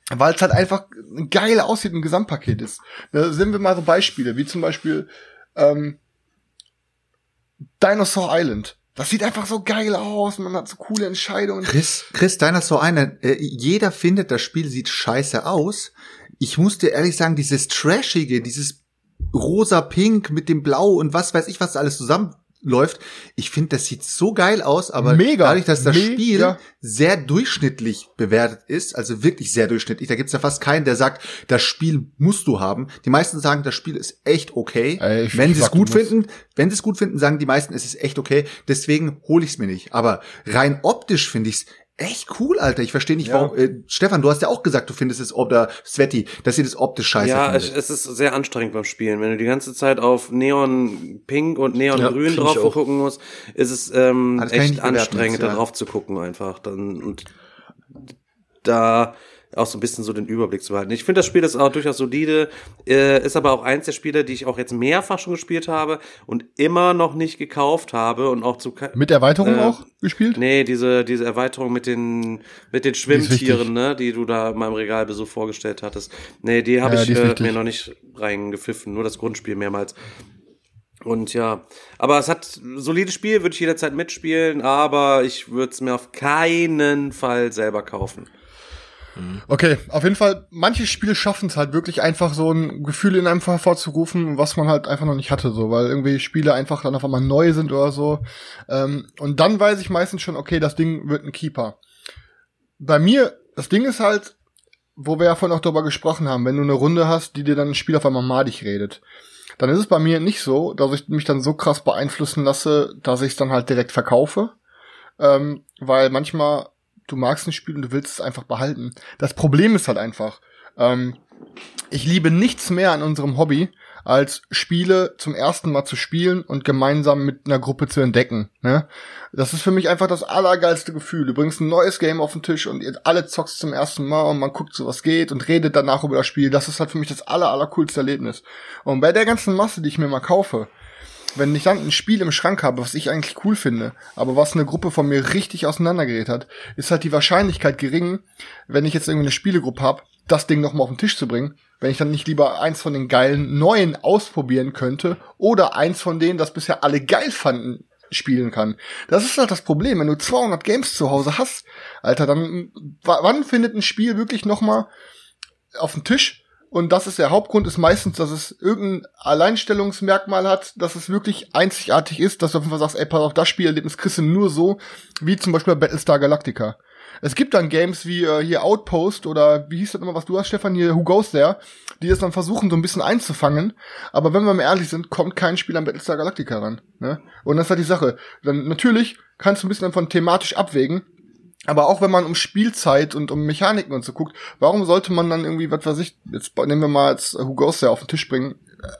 B: weil es halt einfach geil aussieht, ein Gesamtpaket ist. Da sehen wir mal so Beispiele, wie zum Beispiel ähm, Dinosaur Island. Das sieht einfach so geil aus, man hat so coole Entscheidungen.
F: Chris, Chris, so einer, äh, jeder findet, das Spiel sieht scheiße aus. Ich muss dir ehrlich sagen, dieses Trashige, dieses rosa-pink mit dem Blau und was weiß ich, was da alles zusammenläuft, ich finde, das sieht so geil aus, aber
B: Mega.
F: dadurch, dass das
B: Mega.
F: Spiel sehr durchschnittlich bewertet ist, also wirklich sehr durchschnittlich, da gibt's ja fast keinen, der sagt, das Spiel musst du haben. Die meisten sagen, das Spiel ist echt okay.
B: Ey,
F: Wenn sie es gut finden, wenn sie es gut finden, sagen die meisten, es ist echt okay. Deswegen hole ich es mir nicht. Aber rein optisch finde ich es echt cool, Alter. Ich verstehe nicht,
B: Ja.
F: warum. Äh, Stefan, du hast ja auch gesagt, du findest es oder Sveti, dass ihr das optisch scheiße
A: Ja, es,
F: findet.
A: es ist sehr anstrengend beim Spielen. Wenn du die ganze Zeit auf Neon Pink und Neon
E: Ja,
A: Grün drauf gucken musst, ist es ähm, echt anstrengend,
F: ja.
A: da drauf zu gucken einfach. Dann und da auch so ein bisschen so den Überblick zu behalten. Ich finde das Spiel ist auch durchaus solide, äh, ist aber auch eins der Spiele, die ich auch jetzt mehrfach schon gespielt habe und immer noch nicht gekauft habe und auch zu
B: Mit Erweiterung
A: Äh,
B: auch gespielt?
A: Nee, diese, diese Erweiterung mit den, mit den Schwimmtieren,
B: wichtig.
A: ne, die du da in meinem Regalbesuch vorgestellt hattest. Nee, die habe
B: Ja,
A: ich
B: die
A: äh, mir noch nicht reingepfiffen, nur das Grundspiel mehrmals. Und ja, aber es hat solides Spiel, würde ich jederzeit mitspielen, aber ich würde es mir auf keinen Fall selber kaufen.
B: Okay, auf jeden Fall, manche Spiele schaffen es halt wirklich einfach so ein Gefühl in einem hervorzurufen, was man halt einfach noch nicht hatte, so, weil irgendwie Spiele einfach dann auf einmal neu sind oder so. Ähm, und dann weiß ich meistens schon, okay, das Ding wird ein Keeper. Bei mir, das Ding ist halt, wo wir ja vorhin auch darüber gesprochen haben, wenn du eine Runde hast, die dir dann ein Spiel auf einmal madig redet, dann ist es bei mir nicht so, dass ich mich dann so krass beeinflussen lasse, dass ich es dann halt direkt verkaufe. Ähm, weil manchmal du magst ein Spiel und du willst es einfach behalten. Das Problem ist halt einfach, ähm, ich liebe nichts mehr an unserem Hobby, als Spiele zum ersten Mal zu spielen und gemeinsam mit einer Gruppe zu entdecken. Ne? Das ist für mich einfach das allergeilste Gefühl. Du bringst ein neues Game auf den Tisch und ihr alle zockst zum ersten Mal und man guckt so, was geht und redet danach über das Spiel. Das ist halt für mich das aller, allercoolste Erlebnis. Und bei der ganzen Masse, die ich mir mal kaufe, wenn ich dann ein Spiel im Schrank habe, was ich eigentlich cool finde, aber was eine Gruppe von mir richtig auseinandergerät hat, ist halt die Wahrscheinlichkeit gering, wenn ich jetzt irgendwie eine Spielegruppe habe, das Ding nochmal auf den Tisch zu bringen, wenn ich dann nicht lieber eins von den geilen neuen ausprobieren könnte oder eins von denen, das bisher alle geil fanden, spielen kann. Das ist halt das Problem. Wenn du 200 Games zu Hause hast, Alter, dann wann findet ein Spiel wirklich noch mal auf den Tisch? Und das ist der Hauptgrund, ist meistens, dass es irgendein Alleinstellungsmerkmal hat, dass es wirklich einzigartig ist, dass du auf jeden Fall sagst, ey, pass auf, das Spielerlebnis kriegst du nur so, wie zum Beispiel bei Battlestar Galactica. Es gibt dann Games wie äh, hier Outpost oder wie hieß das immer, was du hast, Stefan, hier Who Goes There, die es dann versuchen, so ein bisschen einzufangen. Aber wenn wir mal ehrlich sind, kommt kein Spiel an Battlestar Galactica ran. Ne? Und das ist halt die Sache. Dann natürlich kannst du ein bisschen davon thematisch abwägen. Aber auch wenn man um Spielzeit und um Mechaniken und so guckt, warum sollte man dann irgendwie, was weiß ich, jetzt nehmen wir mal jetzt Who Goes There auf den Tisch bringen,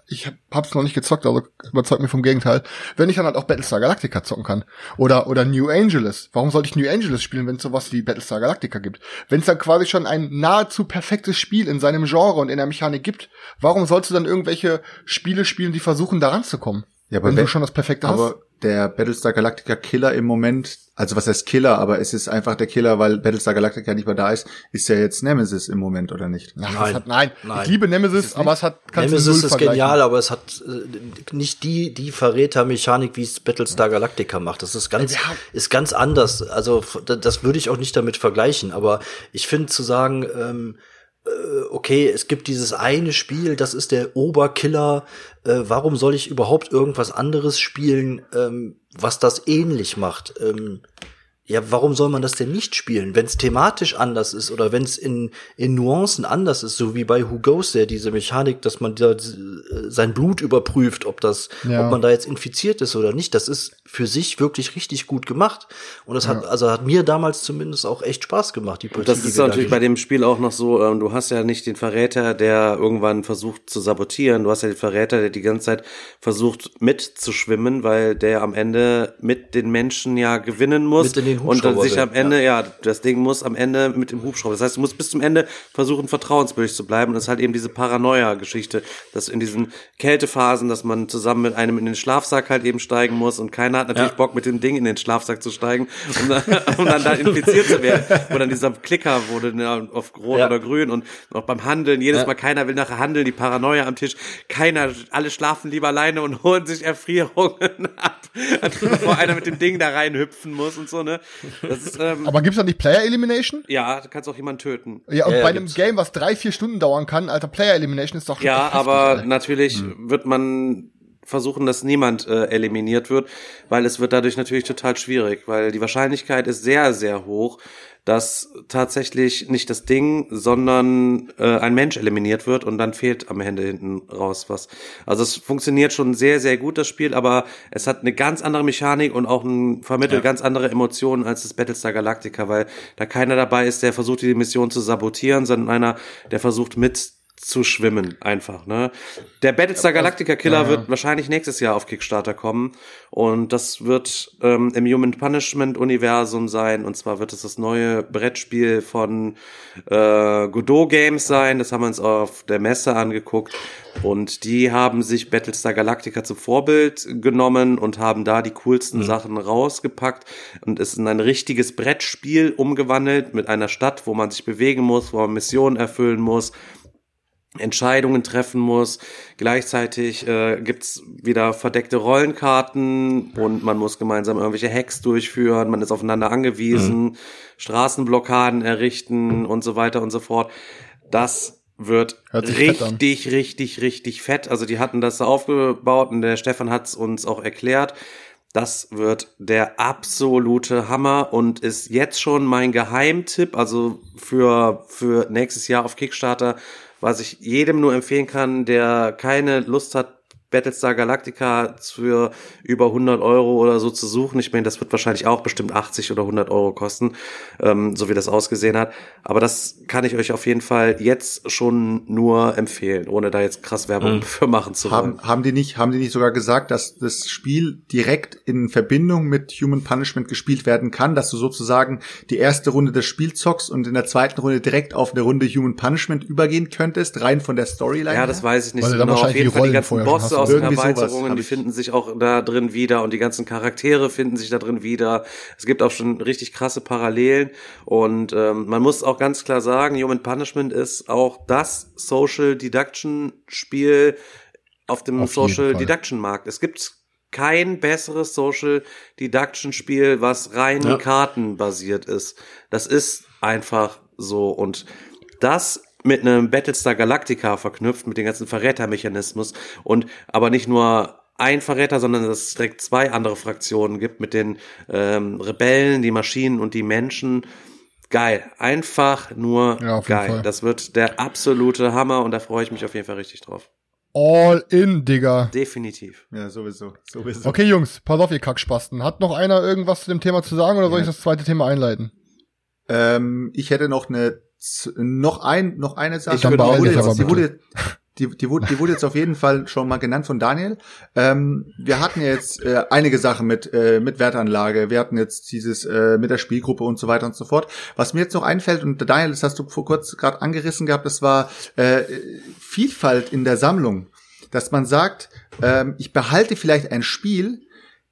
B: ich hab's noch nicht gezockt, also überzeugt mir vom Gegenteil. Wenn ich dann halt auch Battlestar Galactica zocken kann. Oder, oder New Angeles. Warum sollte ich New Angeles spielen, wenn es sowas wie Battlestar Galactica gibt? Wenn es dann quasi schon ein nahezu perfektes Spiel in seinem Genre und in der Mechanik gibt, warum sollst du dann irgendwelche Spiele spielen, die versuchen, daran zu kommen?
F: Ja, aber
B: wenn
F: wenn,
B: du schon das Perfekte
F: aber
B: hast?
F: Der Battlestar Galactica Killer im Moment, also was heißt Killer, aber es ist einfach der Killer, weil Battlestar Galactica nicht mehr da ist, ist ja jetzt Nemesis im Moment, oder nicht?
B: Ach,
E: Nein.
B: Es hat, nein.
E: Nein.
B: ich liebe Nemesis, aber es hat kannst du
E: Nemesis
B: null
E: ist
B: vergleichen.
E: genial, aber es hat äh, nicht die die Verrätermechanik, wie es Battlestar Galactica macht. Das ist ganz
B: Ja.
E: ist ganz anders. Also das würde ich auch nicht damit vergleichen. Aber ich finde zu sagen, ähm, äh, okay, es gibt dieses eine Spiel, das ist der Oberkiller. Äh, warum soll ich überhaupt irgendwas anderes spielen, ähm, was das ähnlich macht? Ähm, ja, warum soll man das denn nicht spielen? Wenn es thematisch anders ist oder wenn es in, in Nuancen anders ist, so wie bei Who Goes There, diese Mechanik, dass man da äh, sein Blut überprüft, ob das,
B: Ja.
E: ob man da jetzt infiziert ist oder nicht, das ist für sich wirklich richtig gut gemacht. Und das hat, also hat mir damals zumindest auch echt Spaß gemacht, die Partie.
A: Das ist natürlich bei dem Spiel auch noch so, ähm, du hast ja nicht den Verräter, der irgendwann versucht zu sabotieren, du hast ja den Verräter, der die ganze Zeit versucht mitzuschwimmen, weil der am Ende mit den Menschen ja gewinnen muss
E: Mit in den
A: und dann sich am Ende, ja. das Ding muss am Ende mit dem Hubschrauber, das heißt, du musst bis zum Ende versuchen, vertrauenswürdig zu bleiben und das ist halt eben diese Paranoia-Geschichte, dass in diesen Kältephasen, dass man zusammen mit einem in den Schlafsack halt eben steigen muss und keiner hat natürlich
E: Ja.
A: Bock mit dem Ding in den Schlafsack zu steigen, um dann, um dann da infiziert zu werden. Wo dann dieser Klicker wurde ne, auf rot
E: Ja.
A: oder grün und auch beim Handeln, jedes
E: Ja.
A: Mal keiner will nachher handeln, die Paranoia am Tisch, keiner, alle schlafen lieber alleine und holen sich Erfrierungen ab, bevor einer mit dem Ding da reinhüpfen muss und so, ne? Das ist, ähm,
B: Aber gibt's da nicht Player Elimination?
A: ja, du kannst auch jemanden töten.
B: Ja, und
E: Ja, ja,
B: bei einem
E: gibt's.
B: Game, was drei, vier Stunden dauern kann, alter, Player Elimination ist doch
A: Ja,
B: doch heftig,
A: aber natürlich wird man versuchen, dass niemand äh, eliminiert wird, weil es wird dadurch natürlich total schwierig, weil die Wahrscheinlichkeit ist sehr, sehr hoch, dass tatsächlich nicht das Ding, sondern äh, ein Mensch eliminiert wird und dann fehlt am Ende hinten raus was. Also es funktioniert schon sehr, sehr gut, das Spiel, aber es hat eine ganz andere Mechanik und auch ein, vermittelt ganz andere Emotionen als das Battlestar Galactica, weil da keiner dabei ist, der versucht, die Mission zu sabotieren, sondern einer, der versucht mit zu schwimmen, einfach, ne? Der Battlestar Galactica Killer
B: ja,
A: wird wahrscheinlich nächstes Jahr auf Kickstarter kommen. Und das wird ähm, im Human Punishment Universum sein. Und zwar wird es das neue Brettspiel von äh, Godot Games sein, das haben wir uns auf der Messe angeguckt. Und die haben sich Battlestar Galactica zum Vorbild genommen und haben da die coolsten Sachen rausgepackt. Und es in ein richtiges Brettspiel umgewandelt mit einer Stadt, wo man sich bewegen muss, wo man Missionen erfüllen muss, Entscheidungen treffen muss. Gleichzeitig äh, gibt's wieder verdeckte Rollenkarten und man muss gemeinsam irgendwelche Hacks durchführen, man ist aufeinander angewiesen, Straßenblockaden errichten und so weiter und so fort. Das wird richtig, richtig, richtig fett. Also die hatten das so aufgebaut und der Stefan hat's uns auch erklärt. Das wird der absolute Hammer und ist jetzt schon mein Geheimtipp, also für, für nächstes Jahr auf Kickstarter, was ich jedem nur empfehlen kann, der keine Lust hat, Battlestar Galactica für über 100 Euro oder so zu suchen. Ich meine, das wird wahrscheinlich auch bestimmt 80 oder 100 Euro kosten, ähm, so wie das ausgesehen hat. Aber das kann ich euch auf jeden Fall jetzt schon nur empfehlen, ohne da jetzt krass Werbung für machen zu wollen.
F: Haben, haben die nicht, haben die nicht sogar gesagt, dass das Spiel direkt in Verbindung mit Human Punishment gespielt werden kann, dass du sozusagen die erste Runde des Spiels zockst und in der zweiten Runde direkt auf eine Runde Human Punishment übergehen könntest, rein von der Storyline?
A: Ja,
F: her?
A: das weiß ich nicht
B: Weil
A: genau. Auf
B: wahrscheinlich
A: jeden Fall die ganzen Bosse. Aus den Erweiterungen, die finden sich auch da drin wieder und die ganzen Charaktere finden sich da drin wieder. Es gibt auch schon richtig krasse Parallelen und ähm, man muss auch ganz klar sagen, Human Punishment ist auch das Social Deduction Spiel auf dem
B: Auf
A: Social. Deduction Markt. Es gibt kein besseres Social Deduction Spiel, was rein
E: Ja.
A: kartenbasiert ist. Das ist einfach so und das mit einem Battlestar Galactica verknüpft, mit dem ganzen Verrätermechanismus und aber nicht nur ein Verräter, sondern dass es direkt zwei andere Fraktionen gibt mit den ähm, Rebellen, die Maschinen und die Menschen. Geil. Einfach nur
B: Ja, auf jeden
A: geil.
B: Fall.
A: Das wird der absolute Hammer und da freue ich mich auf jeden Fall richtig drauf.
B: All in, Digga.
A: Definitiv.
F: Ja, sowieso. sowieso.
B: Okay, Jungs, pass auf, ihr Kackspasten. Hat noch einer irgendwas zu dem Thema zu sagen oder soll
F: Ja.
B: ich das zweite Thema einleiten?
F: Ähm, ich hätte noch eine noch ein noch eine Sache.
A: Ich würde
F: die, wurde
A: jetzt
F: die, wurde, die, die, wurde, die wurde jetzt auf jeden Fall schon mal genannt von Daniel. Ähm, wir hatten ja jetzt äh, einige Sachen mit äh, mit Wertanlage. Wir hatten jetzt dieses äh, mit der Spielgruppe und so weiter und so fort. Was mir jetzt noch einfällt und Daniel, das hast du vor kurz gerade angerissen gehabt, das war äh, Vielfalt in der Sammlung, dass man sagt, ähm, ich behalte vielleicht ein Spiel,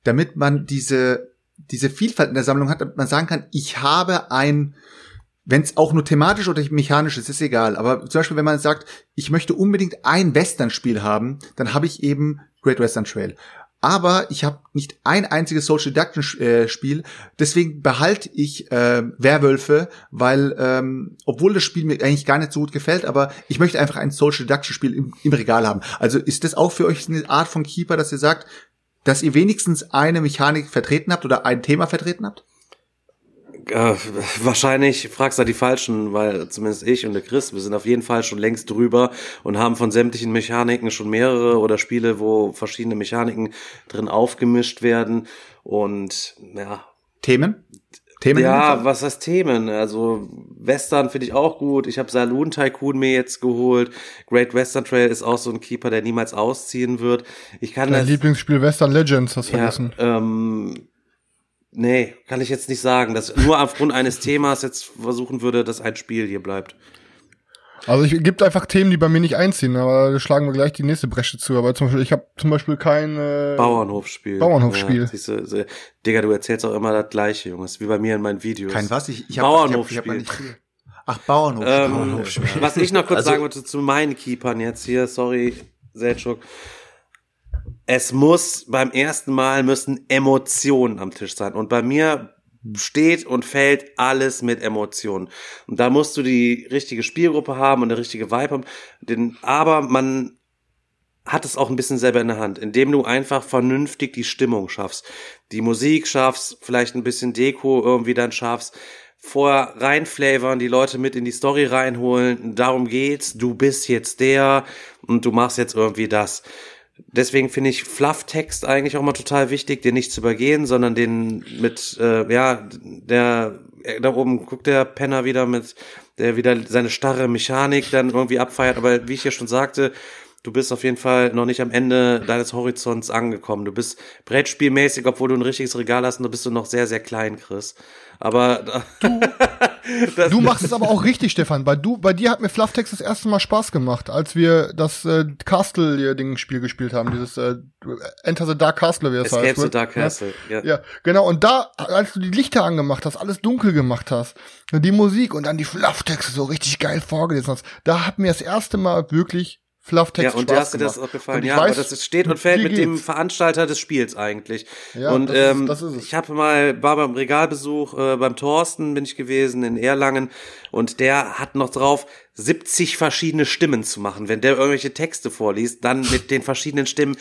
F: damit man diese diese Vielfalt in der Sammlung hat, damit man sagen kann, ich habe ein, wenn es auch nur thematisch oder mechanisch ist, ist egal. Aber zum Beispiel, wenn man sagt, ich möchte unbedingt ein Western-Spiel haben, dann habe ich eben Great Western Trail. Aber ich habe nicht ein einziges Social Deduction äh, Spiel, deswegen behalte ich äh, Werwölfe, weil ähm, obwohl das Spiel mir eigentlich gar nicht so gut gefällt, aber ich möchte einfach ein Social Deduction Spiel im, im Regal haben. Also ist das auch für euch eine Art von Keeper, dass ihr sagt, dass ihr wenigstens eine Mechanik vertreten habt oder ein Thema vertreten habt?
A: Äh, wahrscheinlich fragst du da die Falschen, weil zumindest ich und der Chris, wir sind auf jeden Fall schon längst drüber und haben von sämtlichen Mechaniken schon mehrere oder Spiele, wo verschiedene Mechaniken drin aufgemischt werden. Und ja,
F: Themen? Themen?
A: ja, was heißt Themen? Also Western finde ich auch gut. Ich habe Saloon Tycoon mir jetzt geholt. Great Western Trail ist auch so ein Keeper, der niemals ausziehen wird. Ich kann
B: Dein
A: das
B: Lieblingsspiel Western Legends, hast du
A: ja,
B: vergessen.
A: ähm, nee, kann ich jetzt nicht sagen, dass nur aufgrund eines Themas jetzt versuchen würde, dass ein Spiel hier bleibt.
B: Also ich gibt einfach Themen, die bei mir nicht einziehen, aber da schlagen wir gleich die nächste Bresche zu. Aber zum Beispiel, ich habe zum Beispiel kein äh,
A: Bauernhofspiel.
B: Bauernhofspiel.
A: Ja, siehst du, so- Digga, du erzählst auch immer das Gleiche, Jungs, wie bei mir in meinen Videos.
F: Kein was? Ich, ich hab,
A: Bauernhofspiel.
F: Ich hab, ich hab nicht Ach, Bauernhof.
A: Ähm,
F: Bauernhofspiel.
A: was ich noch kurz
E: Also-
A: sagen wollte zu meinen Keepern jetzt hier, sorry, Selchuk. Es muss beim ersten Mal müssen Emotionen am Tisch sein. Und bei mir steht und fällt alles mit Emotionen. Und da musst du die richtige Spielgruppe haben und eine richtige Vibe haben. Aber man hat es auch ein bisschen selber in der Hand, indem du einfach vernünftig die Stimmung schaffst. Die Musik schaffst, vielleicht ein bisschen Deko irgendwie dann schaffst. Vorher reinflavern, die Leute mit in die Story reinholen. Darum geht's. Du bist jetzt der und du machst jetzt irgendwie das. Deswegen finde ich Flufftext eigentlich auch mal total wichtig, den nicht zu übergehen, sondern den mit, äh, ja, der, äh, da oben guckt der Penner wieder mit, der wieder seine starre Mechanik dann irgendwie abfeiert. Aber wie ich ja schon sagte, du bist auf jeden Fall noch nicht am Ende deines Horizonts angekommen. Du bist Brettspielmäßig, obwohl du ein richtiges Regal hast, und du bist du noch sehr, sehr klein, Chris. Aber das,
B: Du machst es aber auch richtig, Stefan. Bei, du, bei dir hat mir Flufftext das erste Mal Spaß gemacht, als wir das äh, Castle-Ding-Spiel gespielt haben. Dieses äh, Enter the Dark Castle, wie das
A: Escape
B: heißt.
A: the Dark
B: Ja.
A: Castle. Ja.
B: Ja, genau. Und da, als du die Lichter angemacht hast, alles dunkel gemacht hast, die Musik und dann die Flufftexte so richtig geil vorgelesen hast, da hat mir das erste Mal wirklich Flufftext
A: Ja, und dir hast dir das auch gefallen. Ja,
B: weiß,
A: aber das steht und fällt mit dem
B: geht's.
A: Veranstalter des Spiels eigentlich.
B: Ja,
A: und
B: das ist-
A: ähm,
B: das ist es.
A: ich habe mal, war beim Regalbesuch äh, beim Thorsten bin ich gewesen in Erlangen und der hat noch drauf 70 verschiedene Stimmen zu machen. Wenn der irgendwelche Texte vorliest, dann mit den verschiedenen Stimmen.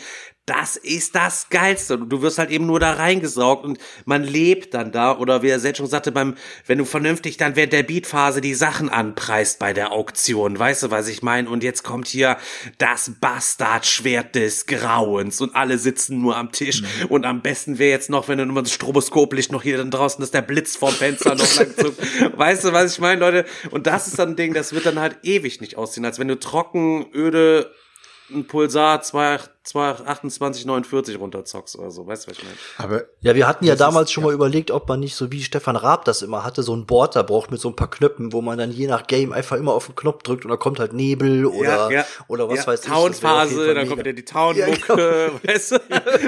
A: Das ist das Geilste. Und Du wirst halt eben nur da reingesaugt und man lebt dann da. Oder wie er selbst schon sagte, beim, wenn du vernünftig dann während der Beatphase die Sachen anpreist bei der Auktion. Weißt du, was ich meine? Und jetzt kommt hier das Bastardschwert des Grauens und alle sitzen nur am Tisch. Und am besten wäre jetzt noch, wenn du nur das Stroboskoplicht noch hier dann draußen ist, der Blitz vom Fenster noch lang zuckt. Weißt du, was ich meine, Leute? Und das ist dann ein Ding, das wird dann halt ewig nicht aussehen, als wenn du trocken, öde, ein Pulsar 2, 2849 runterzockst oder so. Weißt du, was ich meine?
F: Aber
E: Ja, wir hatten ja damals
F: ist-
E: schon mal überlegt, ob man nicht so wie Stefan Raab das immer hatte, so ein Board da braucht mit so ein paar Knöpfen, wo man dann je nach Game einfach immer auf den Knopf drückt und da kommt halt Nebel oder, oder was
A: ja,
E: weiß ich.
A: Townphase, dann kommt wieder die Townmucke, weißt du?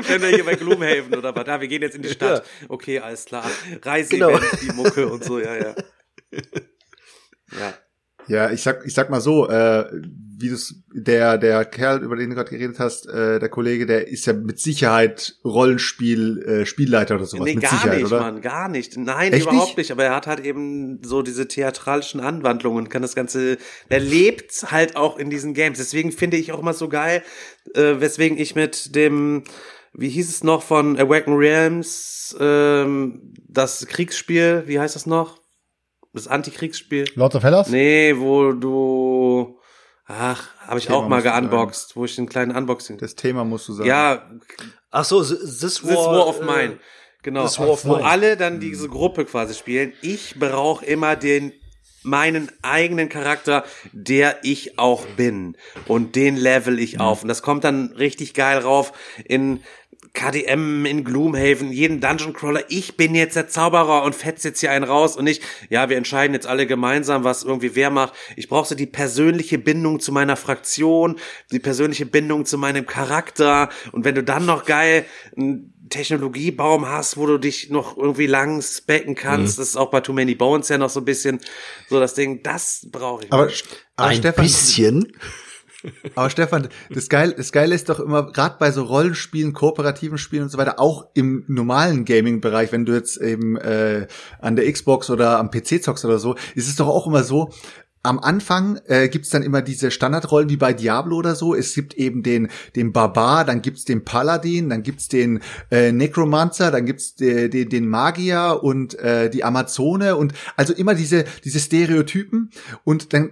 A: Wenn wir hier bei Gloomhaven oder was, da, wir gehen jetzt in die Stadt. Okay, alles klar. Reise,
E: Genau.
A: die Mucke und so, ja, ja. Ja.
F: Ja, ich sag, ich sag mal so, äh, wie das, der, der Kerl, über den du gerade geredet hast, äh, der Kollege, der ist ja mit Sicherheit Rollenspiel, äh, Spielleiter oder sowas.
A: Nee,
F: mit
A: gar
F: Sicherheit,
A: nicht,
F: oder?
A: Mann, gar nicht. Nein,
F: Echt
A: überhaupt
F: nicht?
A: nicht? Aber er hat halt eben so diese theatralischen Anwandlungen, kann das Ganze, er lebt halt auch in diesen Games. Deswegen finde ich auch immer so geil, äh, weswegen ich mit dem, wie hieß es noch von Awaken Realms, ähm, das Kriegsspiel, wie heißt das noch? Das Antikriegsspiel?
B: Lords of Hellas?
A: Nee, wo du, ach, habe ich
F: Thema
A: auch mal geunboxed, wo ich einen kleinen Unboxing.
F: Das Thema musst du sagen.
A: ja,
E: Ach so, This, this War,
A: This War of
E: äh,
A: Mine. Genau.
E: This War of
A: wo
E: Mine.
A: alle dann diese Gruppe quasi spielen. Ich brauche immer den meinen eigenen Charakter, der ich auch bin. Und den level ich auf. Und das kommt dann richtig geil rauf in KDM, in Gloomhaven, jeden Dungeon Crawler. Ich bin jetzt der Zauberer und fetz jetzt hier einen raus und nicht, ja, wir entscheiden jetzt alle gemeinsam, was irgendwie wer macht. Ich brauche so die persönliche Bindung zu meiner Fraktion, die persönliche Bindung zu meinem Charakter. Und wenn du dann noch geil einen Technologiebaum hast, wo du dich noch irgendwie lang specken kannst, das ist auch bei Too Many Bones ja noch so ein bisschen so das Ding, das brauche ich.
F: Aber, aber
E: Ein
F: Stefan,
E: bisschen.
F: Aber Stefan, das Geile, das Geile ist doch immer, gerade bei so Rollenspielen, kooperativen Spielen und so weiter, auch im normalen Gaming-Bereich, wenn du jetzt eben äh, an der Xbox oder am PC zockst oder so, ist es doch auch immer so, am Anfang äh, gibt's dann immer diese Standardrollen wie bei Diablo oder so. Es gibt eben den, den Barbar, dann gibt's den Paladin, dann gibt's den äh, Necromancer, dann gibt's de, de, den Magier und äh, die Amazone und also immer diese, diese Stereotypen und dann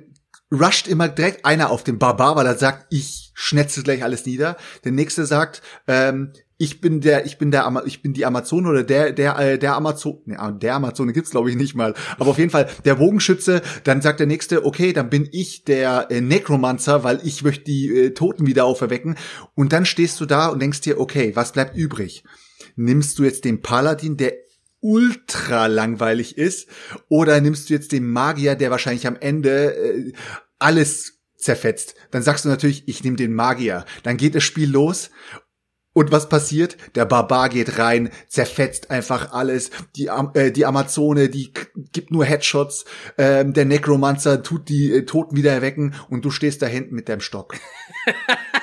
F: rusht immer direkt einer auf den Barbar, weil er sagt, ich schnetze gleich alles nieder. Der nächste sagt, ähm, ich bin der, ich bin der, Ama ich bin die Amazone oder der, der, äh, der Amazon, nee, der Amazone gibt's glaube ich nicht mal. Aber auf jeden Fall der Bogenschütze. Dann sagt der nächste, okay, dann bin ich der äh, Necromancer, weil ich möchte die äh, Toten wieder auferwecken. Und dann stehst du da und denkst dir, okay, was bleibt übrig? Nimmst du jetzt den Paladin, der ultra langweilig ist, oder nimmst du jetzt den Magier, der wahrscheinlich am Ende äh, alles zerfetzt? Dann sagst du natürlich, ich nehme den Magier. Dann geht das Spiel los und was passiert? Der Barbar geht rein, zerfetzt einfach alles. Die, äh, die Amazone, die gibt nur Headshots. Ähm, der Necromancer tut die äh, Toten wieder erwecken und du stehst da hinten mit deinem Stock.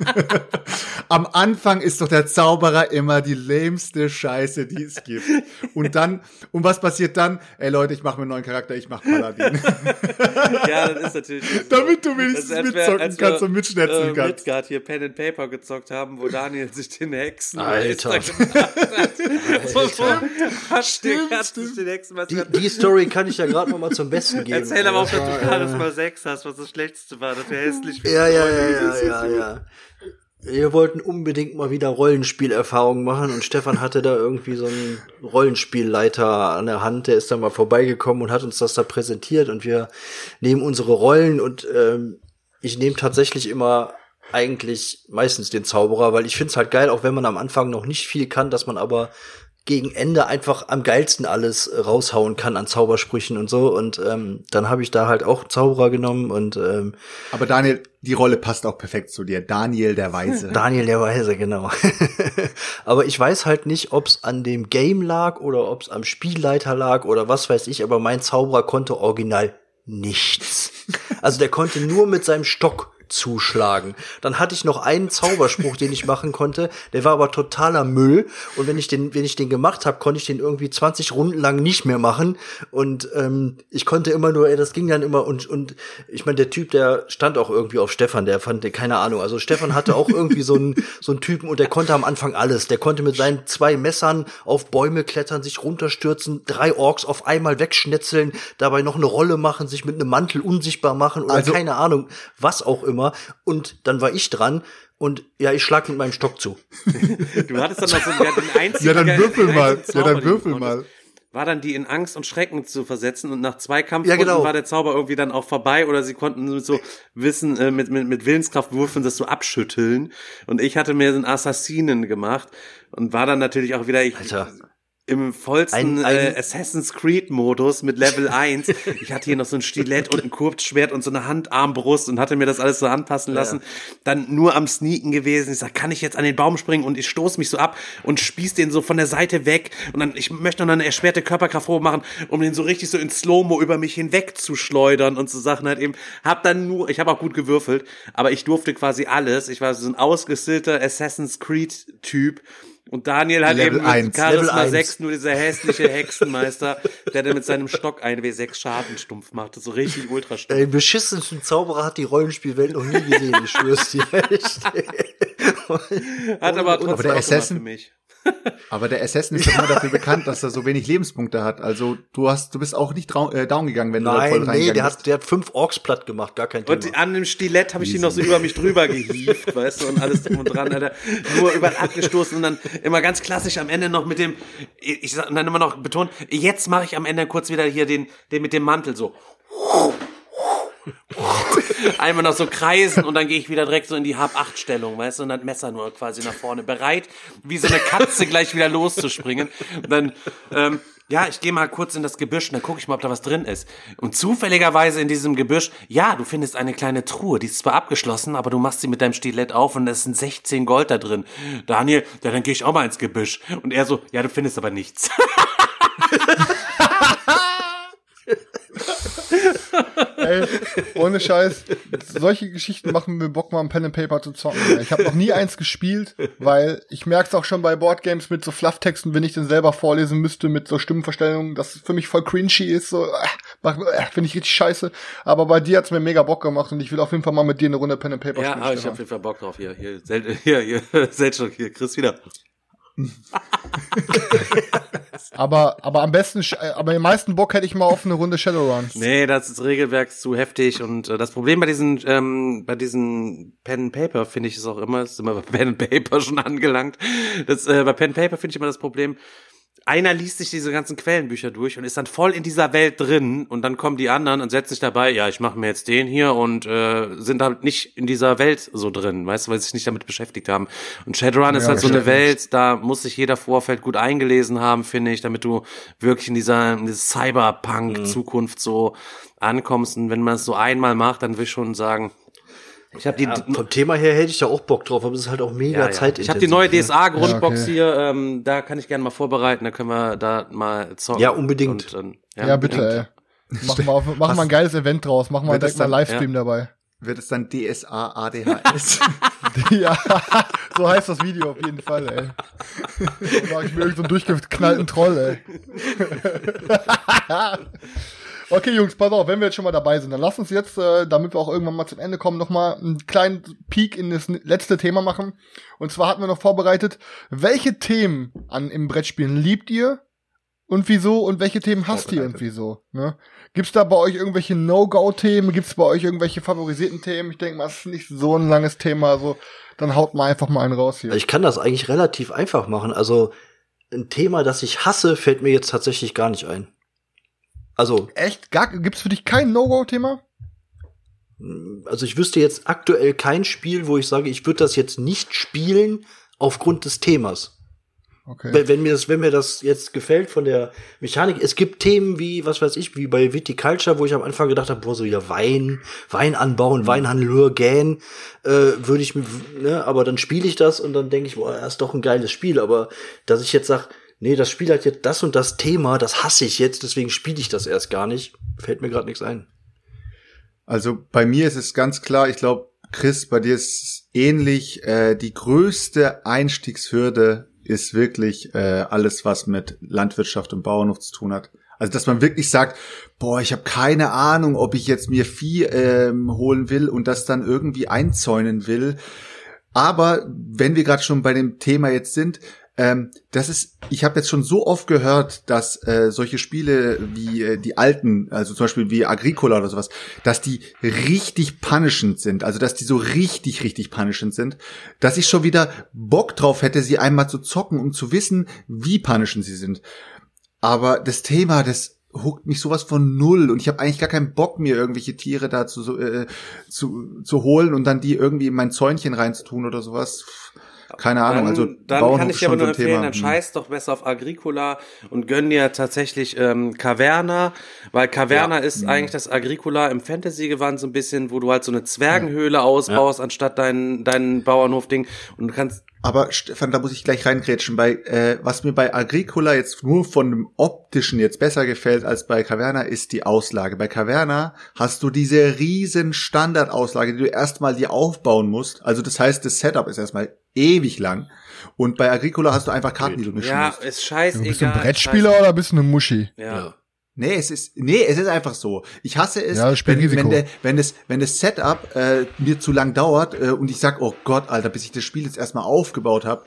F: Am Anfang ist doch der Zauberer immer die lämste Scheiße, die es gibt. Und dann, und was passiert dann? Ey Leute, ich mache mir einen neuen Charakter, ich mach Paladin.
A: ja, das ist natürlich.
F: Damit du wenigstens
A: als
F: mitzocken
A: als
F: kannst
A: wir,
F: und mitschnetzeln
A: äh,
F: kannst.
A: Midgard hier Pen and Paper gezockt haben, wo Daniel sich den Hexen
E: Alter.
A: So, so, den, hat sich den Hexen
E: Die, die Story kann ich ja gerade noch mal zum Besten geben.
A: Erzähl aber auch, dass
E: Das
A: du Charisma 6 hast, was das Schlechteste war, dass du hässlich
E: Ja, ja, ja, ja, ja, ja. Wir wollten unbedingt mal wieder Rollenspielerfahrung machen und Stefan hatte da irgendwie so einen Rollenspielleiter an der Hand, der ist dann mal vorbeigekommen und hat uns das da präsentiert und wir nehmen unsere Rollen und ähm, ich nehme tatsächlich immer eigentlich meistens den Zauberer, weil ich find's halt geil, auch wenn man am Anfang noch nicht viel kann, dass man aber gegen Ende einfach am geilsten alles äh, raushauen kann an Zaubersprüchen und so. Und ähm, dann habe ich da halt auch Zauberer genommen und ähm,
F: Aber Daniel, die Rolle passt auch perfekt zu dir. Daniel der Weise.
E: Daniel der Weise, genau. aber ich weiß halt nicht, ob es an dem Game lag oder ob es am Spielleiter lag oder was weiß ich, aber mein Zauberer konnte original nichts. Also der konnte nur mit seinem Stock zuschlagen. Dann hatte ich noch einen Zauberspruch, den ich machen konnte, der war aber totaler Müll. Und wenn ich den wenn ich den gemacht habe, konnte ich den irgendwie 20 Runden lang nicht mehr machen. Und ähm, ich konnte immer nur, ey, das ging dann immer. Und und ich meine, der Typ, der stand auch irgendwie auf Stefan, der fand keine Ahnung, also Stefan hatte auch irgendwie so einen so einen Typen. Und der konnte am Anfang alles, der konnte mit seinen zwei Messern auf Bäume klettern, sich runterstürzen, drei Orks auf einmal wegschnetzeln, dabei noch eine Rolle machen, sich mit einem Mantel unsichtbar machen oder
F: Also-
E: keine Ahnung, was auch immer. Und dann war ich dran und ja, ich schlag mit meinem Stock zu.
A: Du hattest dann noch so ja, den einzigen.
F: Ja, dann würfel mal. Ja, dann würfel mal.
A: War dann die in Angst und Schrecken zu versetzen und nach zwei
E: Ja,
A: Kampfrunden
E: genau.
A: war der Zauber irgendwie dann auch vorbei oder sie konnten mit so Wissen, äh, mit, mit, mit Willenskraft würfeln, das so abschütteln. Und ich hatte mir so einen Assassinen gemacht und war dann natürlich auch wieder, ich,
E: Alter.
A: Im vollsten
E: Ein- ein-
A: äh, Assassin's Creed Modus mit Level 1. Ich hatte hier noch so ein Stilett und ein Kurzschwert und so eine Handarmbrust und hatte mir das alles so anpassen lassen. Dann nur am Sneaken gewesen. Ich sag, kann ich jetzt an den Baum springen und ich stoß mich so ab und spieß den so von der Seite weg und dann ich möchte noch eine erschwerte Körperkraft hochmachen, um den so richtig so in Slow-Mo über mich hinweg zu schleudern und so Sachen halt eben. Hab dann nur, ich habe auch gut gewürfelt, aber ich durfte quasi alles. Ich war so ein ausgestillter Assassin's Creed Typ. Und Daniel hat
F: Level
A: eben mit
F: 1,
A: Charisma
E: Level 1.
A: 6 nur dieser hässliche Hexenmeister, der dann mit seinem Stock ein W6 Schaden stumpf machte. So richtig ultra stumpf.
E: Den beschissensten Zauberer hat die Rollenspielwelt noch nie gesehen, ich schwör's dir. Echt.
A: Hat aber trotzdem
F: Aber der
A: auch
F: Assassin-
A: für mich.
F: Aber der Assassin ist doch immer dafür bekannt, dass er so wenig Lebenspunkte hat. Also du hast, du bist auch nicht äh, down gegangen, wenn du da voll
E: Nein, nee,
F: reingegangen
E: der hat, der hat fünf Orks platt gemacht, gar kein Thema.
A: Und an dem Stilett habe ich die noch so über mich drüber gehievt, weißt du, und alles drum und dran, Alter. Nur überall abgestoßen und dann immer ganz klassisch am Ende noch mit dem, ich sag, und dann immer noch betont, jetzt mache ich am Ende kurz wieder hier den, den mit dem Mantel so. Einmal noch so kreisen und dann gehe ich wieder direkt so in die Hab-8-Stellung, weißt du, und dann Messer nur quasi nach vorne, bereit, wie so eine Katze gleich wieder loszuspringen. Und dann, ähm, ja, ich gehe mal kurz in das Gebüsch und dann gucke ich mal, ob da was drin ist. Und zufälligerweise in diesem Gebüsch, ja, du findest eine kleine Truhe, die ist zwar abgeschlossen, aber du machst sie mit deinem Stilett auf und es sind 16 Gold da drin. Daniel, ja, dann gehe ich auch mal ins Gebüsch. Und er so, ja, du findest aber nichts.
B: Ey, ohne Scheiß. Solche Geschichten machen mir Bock, mal ein Pen and Paper zu zocken. Ich habe noch nie eins gespielt, weil ich merk's auch schon bei Boardgames mit so Flufftexten, wenn ich den selber vorlesen müsste mit so Stimmenverstellungen, dass es für mich voll cringy ist, so äh, äh, finde ich richtig scheiße. Aber bei dir hat's mir mega Bock gemacht und ich will auf jeden Fall mal mit dir eine Runde Pen and Paper
A: Ja,
B: spielen.
A: aber ich
B: Stefan.
A: habe auf jeden Fall Bock drauf. Hier, hier, Sel hier, hier, Seltschuk, hier, Chris wieder.
B: aber aber am besten, äh, aber den meisten Bock hätte ich mal auf eine Runde Shadowrun.
A: Nee, das ist Regelwerk zu heftig und äh, das Problem bei diesen ähm, bei diesen Pen and Paper finde ich ist auch immer, ist immer bei Pen and Paper schon angelangt. Das äh, bei Pen and Paper finde ich immer das Problem. Einer liest sich diese ganzen Quellenbücher durch und ist dann voll in dieser Welt drin und dann kommen die anderen und setzen sich dabei, ja, ich mache mir jetzt den hier und äh, sind halt nicht in dieser Welt so drin, weißt du, weil sie sich nicht damit beschäftigt haben. Und Shadowrun ist
B: Ja,
A: halt so eine. Welt, da muss sich jeder Vorfeld gut eingelesen haben, finde ich, damit du wirklich in dieser, in dieser Cyberpunk-Zukunft so ankommst. Und wenn man es so einmal macht, dann will ich schon sagen, ich habe die,
E: Ja, vom Thema her hätte ich da auch Bock drauf, aber es ist halt auch mega
A: ja, ja.
E: zeitintensiv.
A: Ich habe die neue
E: ne?
A: DSA-Grundbox
B: Ja, okay.
A: hier, ähm, da kann ich gerne mal vorbereiten, da können wir da mal zocken.
E: Ja, unbedingt.
A: Und, dann-
B: Ja, bitte, ey. Mach mal, auf- mach mal ein geiles Event draus. Mach mal direkt
F: das
B: mal Livestream dabei.
F: Wird es dann DSA ADHS?
B: ja, so heißt das Video auf jeden Fall, ey. Dann mach ich mir irgendeinen so einen durchgeknallten Troll, ey. okay, Jungs, pass auf, wenn wir jetzt schon mal dabei sind, dann lass uns jetzt, äh, damit wir auch irgendwann mal zum Ende kommen, noch mal einen kleinen Peek in das letzte Thema machen. Und zwar hatten wir noch vorbereitet, welche Themen an im Brettspielen liebt ihr und wieso und welche Themen hasst ihr und wieso? Ne? Gibt's da bei euch irgendwelche No-Go-Themen? Gibt's bei euch irgendwelche favorisierten Themen? Ich denke mal, es ist nicht so ein langes Thema, also dann haut mal einfach mal einen raus hier.
E: Ich kann das eigentlich relativ einfach machen. Also ein Thema, das ich hasse, fällt mir jetzt tatsächlich gar nicht ein. Also,
B: Echt? Gar, gibt's für dich kein No-Go-Thema?
E: also ich wüsste jetzt aktuell kein Spiel, wo ich sage, ich würde das jetzt nicht spielen aufgrund des Themas.
B: Okay.
E: Wenn, wenn mir das, wenn mir das jetzt gefällt von der Mechanik, es gibt Themen wie, was weiß ich, wie bei Viticulture, wo ich am Anfang gedacht habe, boah, so wieder Wein, Wein anbauen, Weinhandel, gähn, äh, würde ich mir, ne, aber dann spiele ich das und dann denke ich, boah, das ist doch ein geiles Spiel, aber dass ich jetzt sag, nee, das Spiel hat jetzt das und das Thema, das hasse ich jetzt, deswegen spiele ich das erst gar nicht, fällt mir gerade nichts ein.
F: Also bei mir ist es ganz klar, ich glaube, Chris, bei dir ist es ähnlich. Äh, die größte Einstiegshürde ist wirklich äh, alles, was mit Landwirtschaft und Bauernhof zu tun hat. Also dass man wirklich sagt, boah, ich habe keine Ahnung, ob ich jetzt mir Vieh ähm, holen will und das dann irgendwie einzäunen will. Aber wenn wir gerade schon bei dem Thema jetzt sind, ähm, das ist, ich habe jetzt schon so oft gehört, dass äh, solche Spiele wie äh, die alten, also zum Beispiel wie Agricola oder sowas, dass die richtig punishend sind, also dass die so richtig, richtig punishend sind, dass ich schon wieder Bock drauf hätte, sie einmal zu zocken, um zu wissen, wie punishend sie sind. Aber das Thema, das huckt mich sowas von null und ich habe eigentlich gar keinen Bock, mir irgendwelche Tiere da zu, äh, zu, zu holen und dann die irgendwie in mein Zäunchen reinzutun oder sowas. Keine Ahnung.
A: Dann,
F: also
A: dann
F: Bauernhof
A: kann ich dir aber nur
F: so
A: empfehlen,
F: Thema.
A: dann
F: Hm.
A: scheiß doch besser auf Agricola und gönn dir tatsächlich ähm, Caverna, weil Caverna ist eigentlich das Agricola im Fantasy-Gewand so ein bisschen, wo du halt so eine Zwergenhöhle ausbaust, anstatt dein, dein Bauernhof-Ding und du kannst
F: Aber Stefan, da muss ich gleich reingrätschen. Bei äh, was mir bei Agricola jetzt nur von dem optischen jetzt besser gefällt als bei Caverna ist die Auslage. Bei Caverna hast du diese riesen Standardauslage, die du erstmal dir aufbauen musst. Also das heißt, das Setup ist erstmal ewig lang. Und bei Agricola hast du einfach Karten, die du mischen
A: ja, ist scheißegal.
B: Bist du ein Brettspieler oder bist du eine Muschi?
A: Ja.
E: Ja.
F: Nee, es ist nee, es ist einfach so. Ich hasse es,
B: Ja,
F: wenn, wenn, der, wenn das wenn das Setup äh, mir zu lang dauert äh, und ich sag, oh Gott, Alter, bis ich das Spiel jetzt erstmal aufgebaut habe.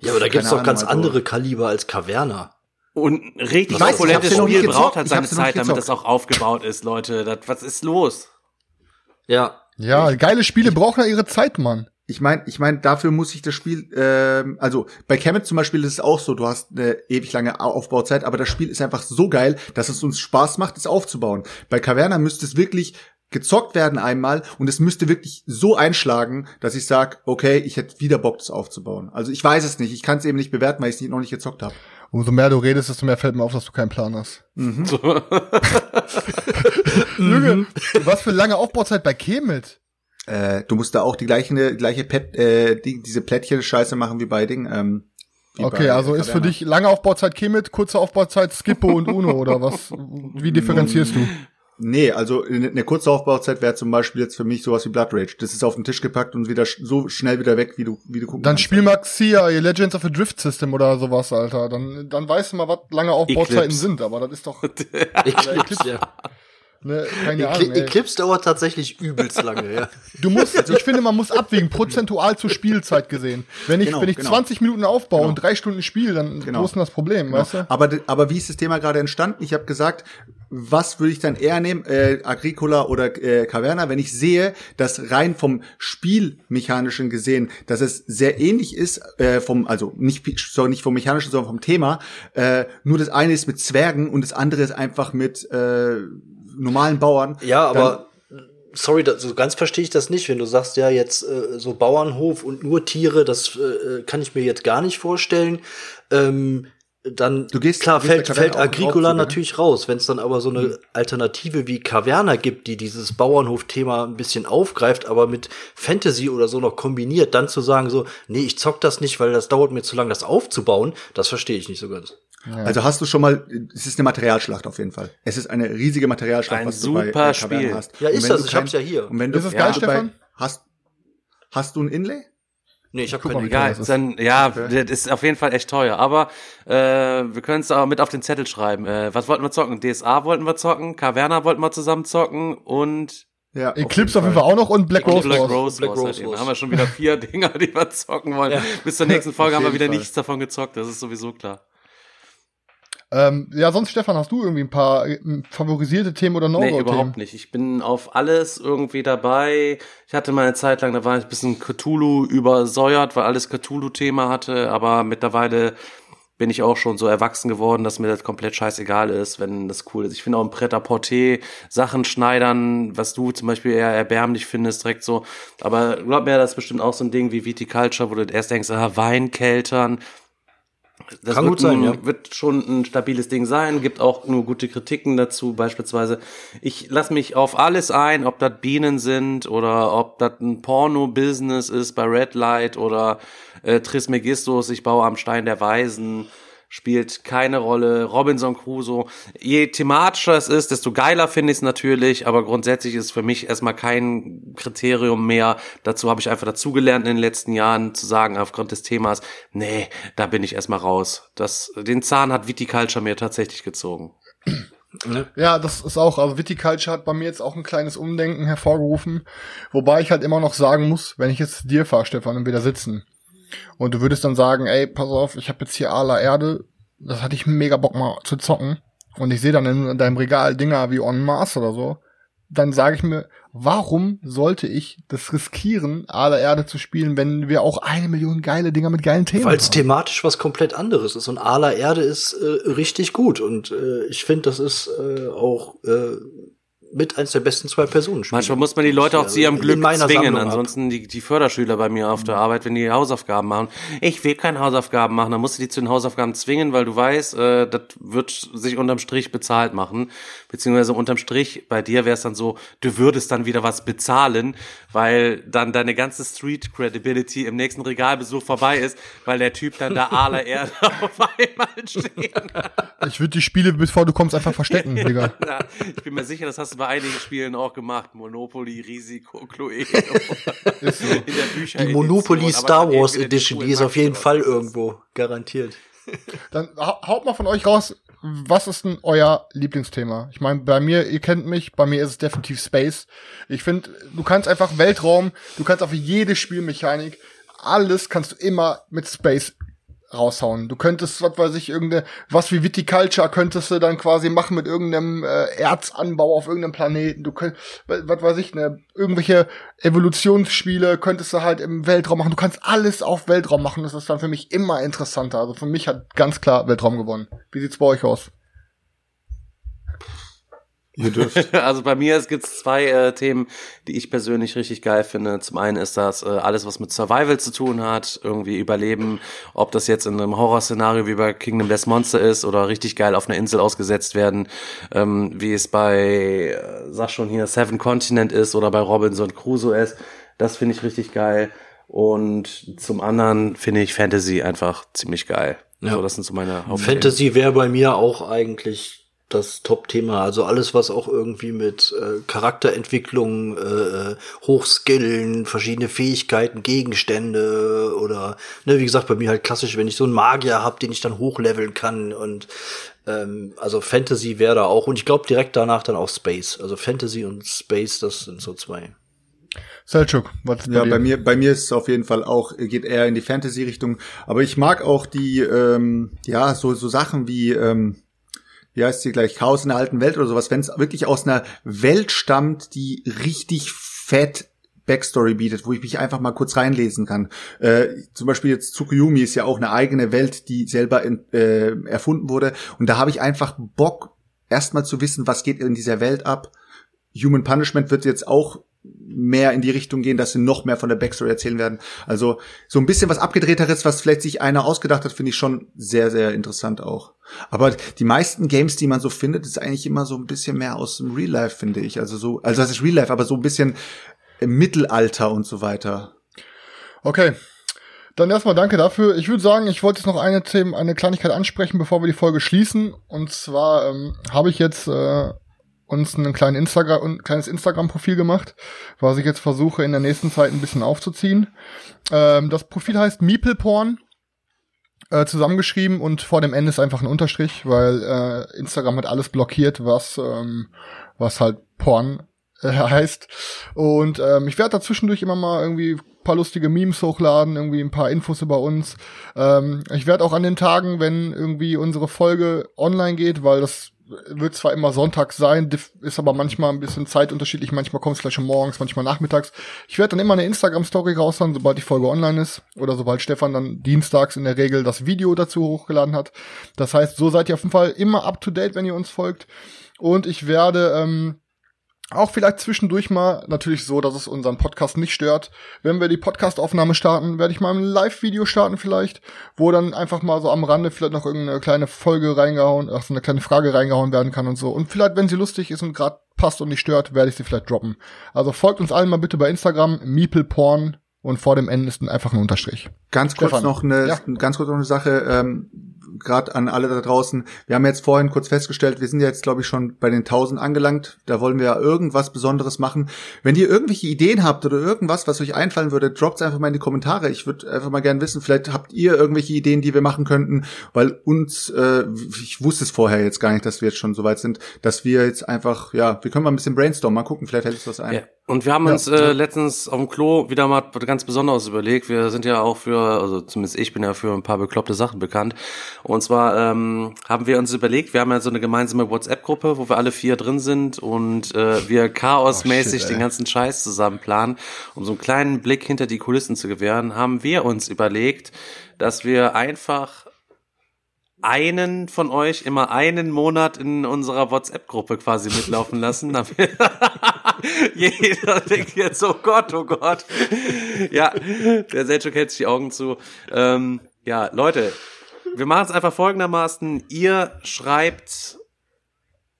E: Ja, aber da gibt's
F: Keine
E: doch ganz
F: Ahnung, also-
E: andere Kaliber als Caverna.
A: Und ein richtig
F: Ich weiß, ich
A: opulentes Spiel braucht halt seine Zeit, damit das auch aufgebaut ist, Leute. Das, was ist los?
E: Ja.
B: Ja, geile Spiele brauchen ja ihre Zeit, Mann.
F: Ich meine, ich mein, dafür muss ich das Spiel, ähm, also bei Kemet zum Beispiel ist es auch so, du hast eine ewig lange Au- Aufbauzeit, aber das Spiel ist einfach so geil, dass es uns Spaß macht, es aufzubauen. Bei Caverna müsste es wirklich gezockt werden einmal und es müsste wirklich so einschlagen, dass ich sag, okay, ich hätte wieder Bock, das aufzubauen. Also ich weiß es nicht, ich kann es eben nicht bewerten, weil ich es noch nicht gezockt habe.
B: Umso mehr du redest, desto mehr fällt mir auf, dass du keinen Plan hast.
A: So.
B: Junge, was für lange Aufbauzeit bei Kemet?
F: Äh, du musst da auch die gleiche, gleiche Pet, äh, die, diese Plättchen-Scheiße machen wie bei Ding. Ähm, wie
B: Okay,
F: bei
B: also ist für dich lange Aufbauzeit Kemet, kurze Aufbauzeit Skippo und Uno oder was? Wie differenzierst du?
F: Nee, also eine kurze Aufbauzeit wäre zum Beispiel jetzt für mich sowas wie Blood Rage. Das ist auf den Tisch gepackt und wieder so schnell wieder weg, wie du, wie du gucken
B: Dann
F: kannst.
B: spiel mal Xia, ihr Legends of the Drift System oder sowas, Alter. Dann, dann weißt du mal, was lange Aufbauzeiten
A: Eclipse.
B: sind, aber das ist doch
E: Eclipse, ja.
B: Ne, keine
E: Ekli
B: Ahnung. Ey.
E: Eclipse dauert tatsächlich übelst lange, ja.
B: Du musst, ich finde, man muss abwägen, prozentual zur Spielzeit gesehen. Wenn ich,
F: Genau,
B: wenn ich
F: genau.
B: 20 Minuten aufbaue
F: Genau.
B: und drei Stunden spiele, dann
F: Genau.
B: wo ist denn das Problem, weißt du?
F: Aber, aber wie ist das Thema gerade entstanden? Ich habe gesagt, was würde ich dann eher nehmen, äh, Agricola oder äh, Caverna, wenn ich sehe, dass rein vom Spielmechanischen gesehen, dass es sehr ähnlich ist, äh, vom, also nicht, sorry, nicht vom Mechanischen, sondern vom Thema, äh, nur das eine ist mit Zwergen und das andere ist einfach mit äh, normalen Bauern.
E: Ja, aber sorry, das, so ganz verstehe ich das nicht, wenn du sagst, ja, jetzt äh, so Bauernhof und nur Tiere, das äh, kann ich mir jetzt gar nicht vorstellen. Ähm, dann
F: Du gehst-
E: klar
F: du gehst
E: fällt, fällt Agricola
F: ne?
E: natürlich raus. Wenn es dann aber so eine Alternative wie Caverna gibt, die dieses Bauernhof-Thema ein bisschen aufgreift, aber mit Fantasy oder so noch kombiniert, dann zu sagen so, nee, ich zock das nicht, weil das dauert mir zu lang, das aufzubauen, das verstehe ich nicht so ganz.
F: Also hast du schon mal, es ist eine Materialschlacht auf jeden Fall. Es ist eine riesige Materialschlacht,
A: Ein
F: was du bei
A: super
F: äh,
A: Spiel.
F: hast.
E: Ja, ist das, ich
F: kein-
E: hab's ja hier.
F: Und wenn du,
B: Ist es
F: ja,
B: geil,
F: du
B: Stefan?
F: hast, hast du ein Inlay?
E: Nee, ich habe
B: Guck
E: kein
B: mal, wie
E: Egal.
B: teuer
A: Ja,
B: das ist.
A: dann, ja,
F: Okay.
A: das ist auf jeden Fall echt teuer. Aber äh, wir können es auch mit auf den Zettel schreiben. Äh, was wollten wir zocken? DSA wollten wir zocken, Caverna wollten wir zusammen zocken und
F: Ja.
B: Eclipse auf jeden Fall auch noch und Black Rose
A: Black. Rose.
E: Black Rose
A: halt eben.
E: Wars.
A: Da haben wir schon wieder vier Dinger, die wir zocken wollen.
E: Ja.
A: Bis zur nächsten Folge haben wir wieder
F: Fall.
A: nichts davon gezockt. Das ist sowieso klar.
B: Ähm, ja, sonst, Stefan, hast du irgendwie ein paar äh, favorisierte Themen oder
A: Nee,
B: No-Go-Themen?
A: überhaupt nicht. Ich bin auf alles irgendwie dabei. Ich hatte mal eine Zeit lang, da war ich ein bisschen Cthulhu übersäuert, weil alles Cthulhu-Thema hatte, aber mittlerweile bin ich auch schon so erwachsen geworden, dass mir das komplett scheißegal ist, wenn das cool ist. Ich finde auch im Pret-à-Porter Sachen schneidern, was du zum Beispiel eher erbärmlich findest, direkt so. Aber glaub mir, das ist bestimmt auch so ein Ding wie Viticulture, wo du erst denkst, ah, Weinkeltern. Das
E: Kann
A: wird
E: gut sein,
A: ein,
E: ja.
A: wird schon ein stabiles Ding sein, gibt auch nur gute Kritiken dazu, beispielsweise. Ich lasse mich auf alles ein, ob das Bienen sind oder ob das ein Porno-Business ist bei Red Light oder äh, Trismegistus, ich baue am Stein der Weisen, spielt keine Rolle. Robinson Crusoe. Je thematischer es ist, desto geiler finde ich es natürlich, aber grundsätzlich ist für mich erstmal kein Kriterium mehr. Dazu habe ich einfach dazugelernt in den letzten Jahren zu sagen, aufgrund des Themas, nee, da bin ich erstmal raus. Das, den Zahn hat Viticulture mir tatsächlich gezogen.
B: Ja, das ist auch, also Viticulture hat bei mir jetzt auch ein kleines Umdenken hervorgerufen, wobei ich halt immer noch sagen muss, wenn ich jetzt dir fahre, Stefan, und wir da sitzen und du würdest dann sagen, ey, pass auf, ich habe jetzt hier Ala Erde, das hatte ich mega Bock mal zu zocken und ich sehe dann in deinem Regal Dinger wie On Mars oder so, dann sage ich mir, warum sollte ich das riskieren, Ala Erde zu spielen, wenn wir auch eine Million geile Dinger mit geilen Themen
E: Weil es
B: haben?
E: thematisch was komplett anderes ist. Und Ala Erde ist äh, richtig gut. Und äh, ich finde, das ist äh, auch äh, mit eins der besten zwei Personen spiele.
A: Manchmal muss man die Leute auch zu ihrem Glück zwingen.
E: Sammlung.
A: Ansonsten die, die Förderschüler bei mir auf der Arbeit, wenn die Hausaufgaben machen. Ich will keine Hausaufgaben machen, dann musst du die zu den Hausaufgaben zwingen, weil du weißt, äh, das wird sich unterm Strich bezahlt machen. Beziehungsweise unterm Strich, bei dir wäre es dann so, du würdest dann wieder was bezahlen, weil dann deine ganze Street Credibility im nächsten Regalbesuch vorbei ist, weil der Typ dann da aller Erde auf einmal stehen hat.
B: Ich würde die Spiele, bevor du kommst, einfach verstecken, Digga.
A: Ja, ich bin mir sicher, das hast du bei einigen Spielen auch gemacht. Monopoly, Risiko, Cluedo. In der Bücher
E: Die Monopoly Star Wars Edition, die ist auf jeden Fall irgendwo garantiert.
B: Dann hau- haut mal von euch raus, was ist denn euer Lieblingsthema? Ich meine, bei mir, ihr kennt mich, bei mir ist es definitiv Space. Ich finde, du kannst einfach Weltraum, du kannst auf jede Spielmechanik, alles kannst du immer mit Space raushauen. Du könntest, was weiß ich, irgendeine, was wie Viticulture könntest du dann quasi machen mit irgendeinem äh, Erzanbau auf irgendeinem Planeten. Du könnt, was weiß ich, ne, irgendwelche Evolutionsspiele könntest du halt im Weltraum machen. Du kannst alles auf Weltraum machen. Das ist dann für mich immer interessanter. Also für mich hat ganz klar Weltraum gewonnen. Wie sieht's bei euch aus?
F: Ihr dürft.
A: Also bei mir gibt es zwei äh, Themen, die ich persönlich richtig geil finde. Zum einen ist das äh, alles, was mit Survival zu tun hat, irgendwie Überleben, ob das jetzt in einem Horrorszenario wie bei Kingdom Death Monster ist oder richtig geil auf einer Insel ausgesetzt werden, ähm, wie es bei, äh, sag schon hier, Seven Continent ist oder bei Robinson Crusoe ist. Das finde ich richtig geil. Und zum anderen finde ich Fantasy einfach ziemlich geil.
E: Ja.
A: So, das sind so meine Hauptthemen.
E: Fantasy wäre bei mir auch eigentlich das Top-Thema. Also alles, was auch irgendwie mit äh, Charakterentwicklung, äh, Hochskillen, verschiedene Fähigkeiten, Gegenstände oder, ne, wie gesagt, bei mir halt klassisch, wenn ich so einen Magier hab, den ich dann hochleveln kann und ähm, also Fantasy wäre da auch und ich glaube direkt danach dann auch Space. Also Fantasy und Space, das sind so zwei.
B: Selchuk, was ist
F: Ja,
B: dir?
F: bei mir, bei mir ist es auf jeden Fall auch, geht eher in die Fantasy-Richtung. Aber ich mag auch die, ähm, ja, so, so Sachen wie, ähm, wie heißt sie gleich, Chaos in der alten Welt oder sowas, wenn es wirklich aus einer Welt stammt, die richtig fett Backstory bietet, wo ich mich einfach mal kurz reinlesen kann. Äh, zum Beispiel jetzt Tsukuyomi ist ja auch eine eigene Welt, die selber in, äh, erfunden wurde. Und da habe ich einfach Bock, erstmal zu wissen, was geht in dieser Welt ab. Human Punishment wird jetzt auch mehr in die Richtung gehen, dass sie noch mehr von der Backstory erzählen werden. Also so ein bisschen was abgedrehteres, was vielleicht sich einer ausgedacht hat, finde ich schon sehr, sehr interessant auch. Aber die meisten Games, die man so findet, ist eigentlich immer so ein bisschen mehr aus dem Real Life, finde ich. Also so, also das ist Real Life, aber so ein bisschen im Mittelalter und so weiter.
B: Okay. Dann erstmal danke dafür. Ich würde sagen, ich wollte jetzt noch eine Thema, eine Kleinigkeit ansprechen, bevor wir die Folge schließen. Und zwar ähm, habe ich jetzt äh, uns ein kleinen Instagram, ein kleines Instagram-Profil gemacht, was ich jetzt versuche in der nächsten Zeit ein bisschen aufzuziehen. Ähm, das Profil heißt Meepleporn, äh, zusammengeschrieben und vor dem N ist einfach ein Unterstrich, weil äh, Instagram hat alles blockiert, was ähm, was halt Porn äh, heißt. Und ähm, ich werde da zwischendurch immer mal irgendwie paar lustige Memes hochladen, irgendwie ein paar Infos über uns. Ähm, ich werde auch an den Tagen, wenn irgendwie unsere Folge online geht, weil das wird zwar immer sonntags sein, ist aber manchmal ein bisschen zeitunterschiedlich. Manchmal kommt es vielleicht schon morgens, manchmal nachmittags. Ich werde dann immer eine Instagram-Story raushauen, sobald die Folge online ist. Oder sobald Stefan dann dienstags in der Regel das Video dazu hochgeladen hat. Das heißt, so seid ihr auf jeden Fall immer up to date, wenn ihr uns folgt. Und ich werde ähm, auch vielleicht zwischendurch mal, natürlich so, dass es unseren Podcast nicht stört. Wenn wir die Podcastaufnahme starten, werde ich mal ein Live-Video starten vielleicht, wo dann einfach mal so am Rande vielleicht noch irgendeine kleine Folge reingehauen, ach so eine kleine Frage reingehauen werden kann und so. Und vielleicht, wenn sie lustig ist und gerade passt und nicht stört, werde ich sie vielleicht droppen. Also folgt uns allen mal bitte bei Instagram, Meepleporn und vor dem N ist ein einfach ein Unterstrich.
F: Ganz kurz
B: Stefan.
F: noch eine,
B: Ja.
F: ganz kurz noch eine Sache, ähm, gerade an alle da draußen. Wir haben jetzt vorhin kurz festgestellt, wir sind jetzt, glaube ich, schon bei den 1000 angelangt. Da wollen wir ja irgendwas Besonderes machen. Wenn ihr irgendwelche Ideen habt oder irgendwas, was euch einfallen würde, droppt einfach mal in die Kommentare. Ich würde einfach mal gerne wissen, vielleicht habt ihr irgendwelche Ideen, die wir machen könnten, weil uns, äh, ich wusste es vorher jetzt gar nicht, dass wir jetzt schon so weit sind, dass wir jetzt einfach, ja, wir können mal ein bisschen brainstormen, mal gucken, vielleicht fällt uns was ein.
A: Ja. Und wir haben
B: Ja.
A: uns äh, letztens auf dem Klo wieder mal ganz Besonderes überlegt. Wir sind ja auch für, also zumindest ich bin ja für ein paar bekloppte Sachen bekannt. Und zwar ähm, haben wir uns überlegt, wir haben ja so eine gemeinsame WhatsApp-Gruppe, wo wir alle vier drin sind und äh, wir chaosmäßig
B: Oh, shit,
A: den ganzen Scheiß zusammen planen. Um so einen kleinen Blick hinter die Kulissen zu gewähren, haben wir uns überlegt, dass wir einfach einen von euch immer einen Monat in unserer WhatsApp-Gruppe quasi mitlaufen lassen. Jeder denkt jetzt, oh Gott, oh Gott. Ja, der Selchuk hält sich die Augen zu. Ähm, ja, Leute, wir machen es einfach folgendermaßen. Ihr schreibt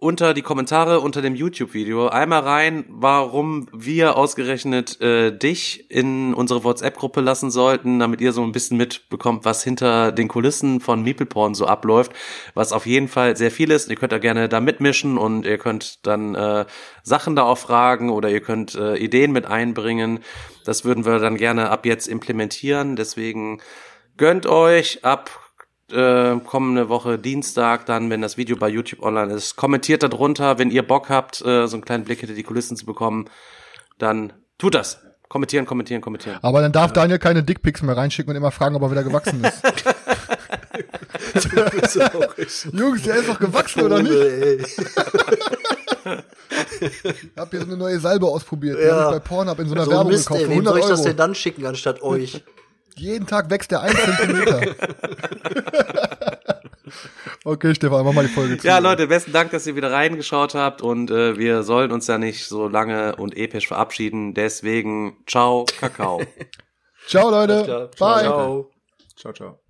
A: unter die Kommentare unter dem YouTube-Video einmal rein, warum wir ausgerechnet äh, dich in unsere WhatsApp-Gruppe lassen sollten, damit ihr so ein bisschen mitbekommt, was hinter den Kulissen von MeeplePorn so abläuft, was auf jeden Fall sehr viel ist. Ihr könnt da gerne da mitmischen und ihr könnt dann äh, Sachen da auch fragen oder ihr könnt äh, Ideen mit einbringen. Das würden wir dann gerne ab jetzt implementieren. Deswegen gönnt euch ab äh, kommende Woche Dienstag dann, wenn das Video bei YouTube online ist. Kommentiert darunter, wenn ihr Bock habt, äh, so einen kleinen Blick hinter die Kulissen zu bekommen, dann tut das. Kommentieren, kommentieren, kommentieren.
B: Aber dann darf Daniel keine Dickpics mehr reinschicken und immer fragen, ob er wieder gewachsen ist. Jungs, der ist doch gewachsen, oder nicht? ich hab hier so eine neue Salbe ausprobiert. Die
E: Ja.
B: hab ich bei Pornhub in so einer
E: So
B: Werbung
E: Mist,
B: gekauft.
E: ey, wem
B: 100
E: soll ich das denn dann schicken, anstatt euch?
B: Jeden Tag wächst der ein Zentimeter. okay, Stefan, mach mal die Folge zu.
A: Ja, Leute, besten Dank, dass ihr wieder reingeschaut habt und äh, wir sollen uns ja nicht so lange und episch verabschieden. Deswegen, ciao, Kakao.
B: Ciao, Leute. Bye.
E: Ciao.
F: Ciao, ciao.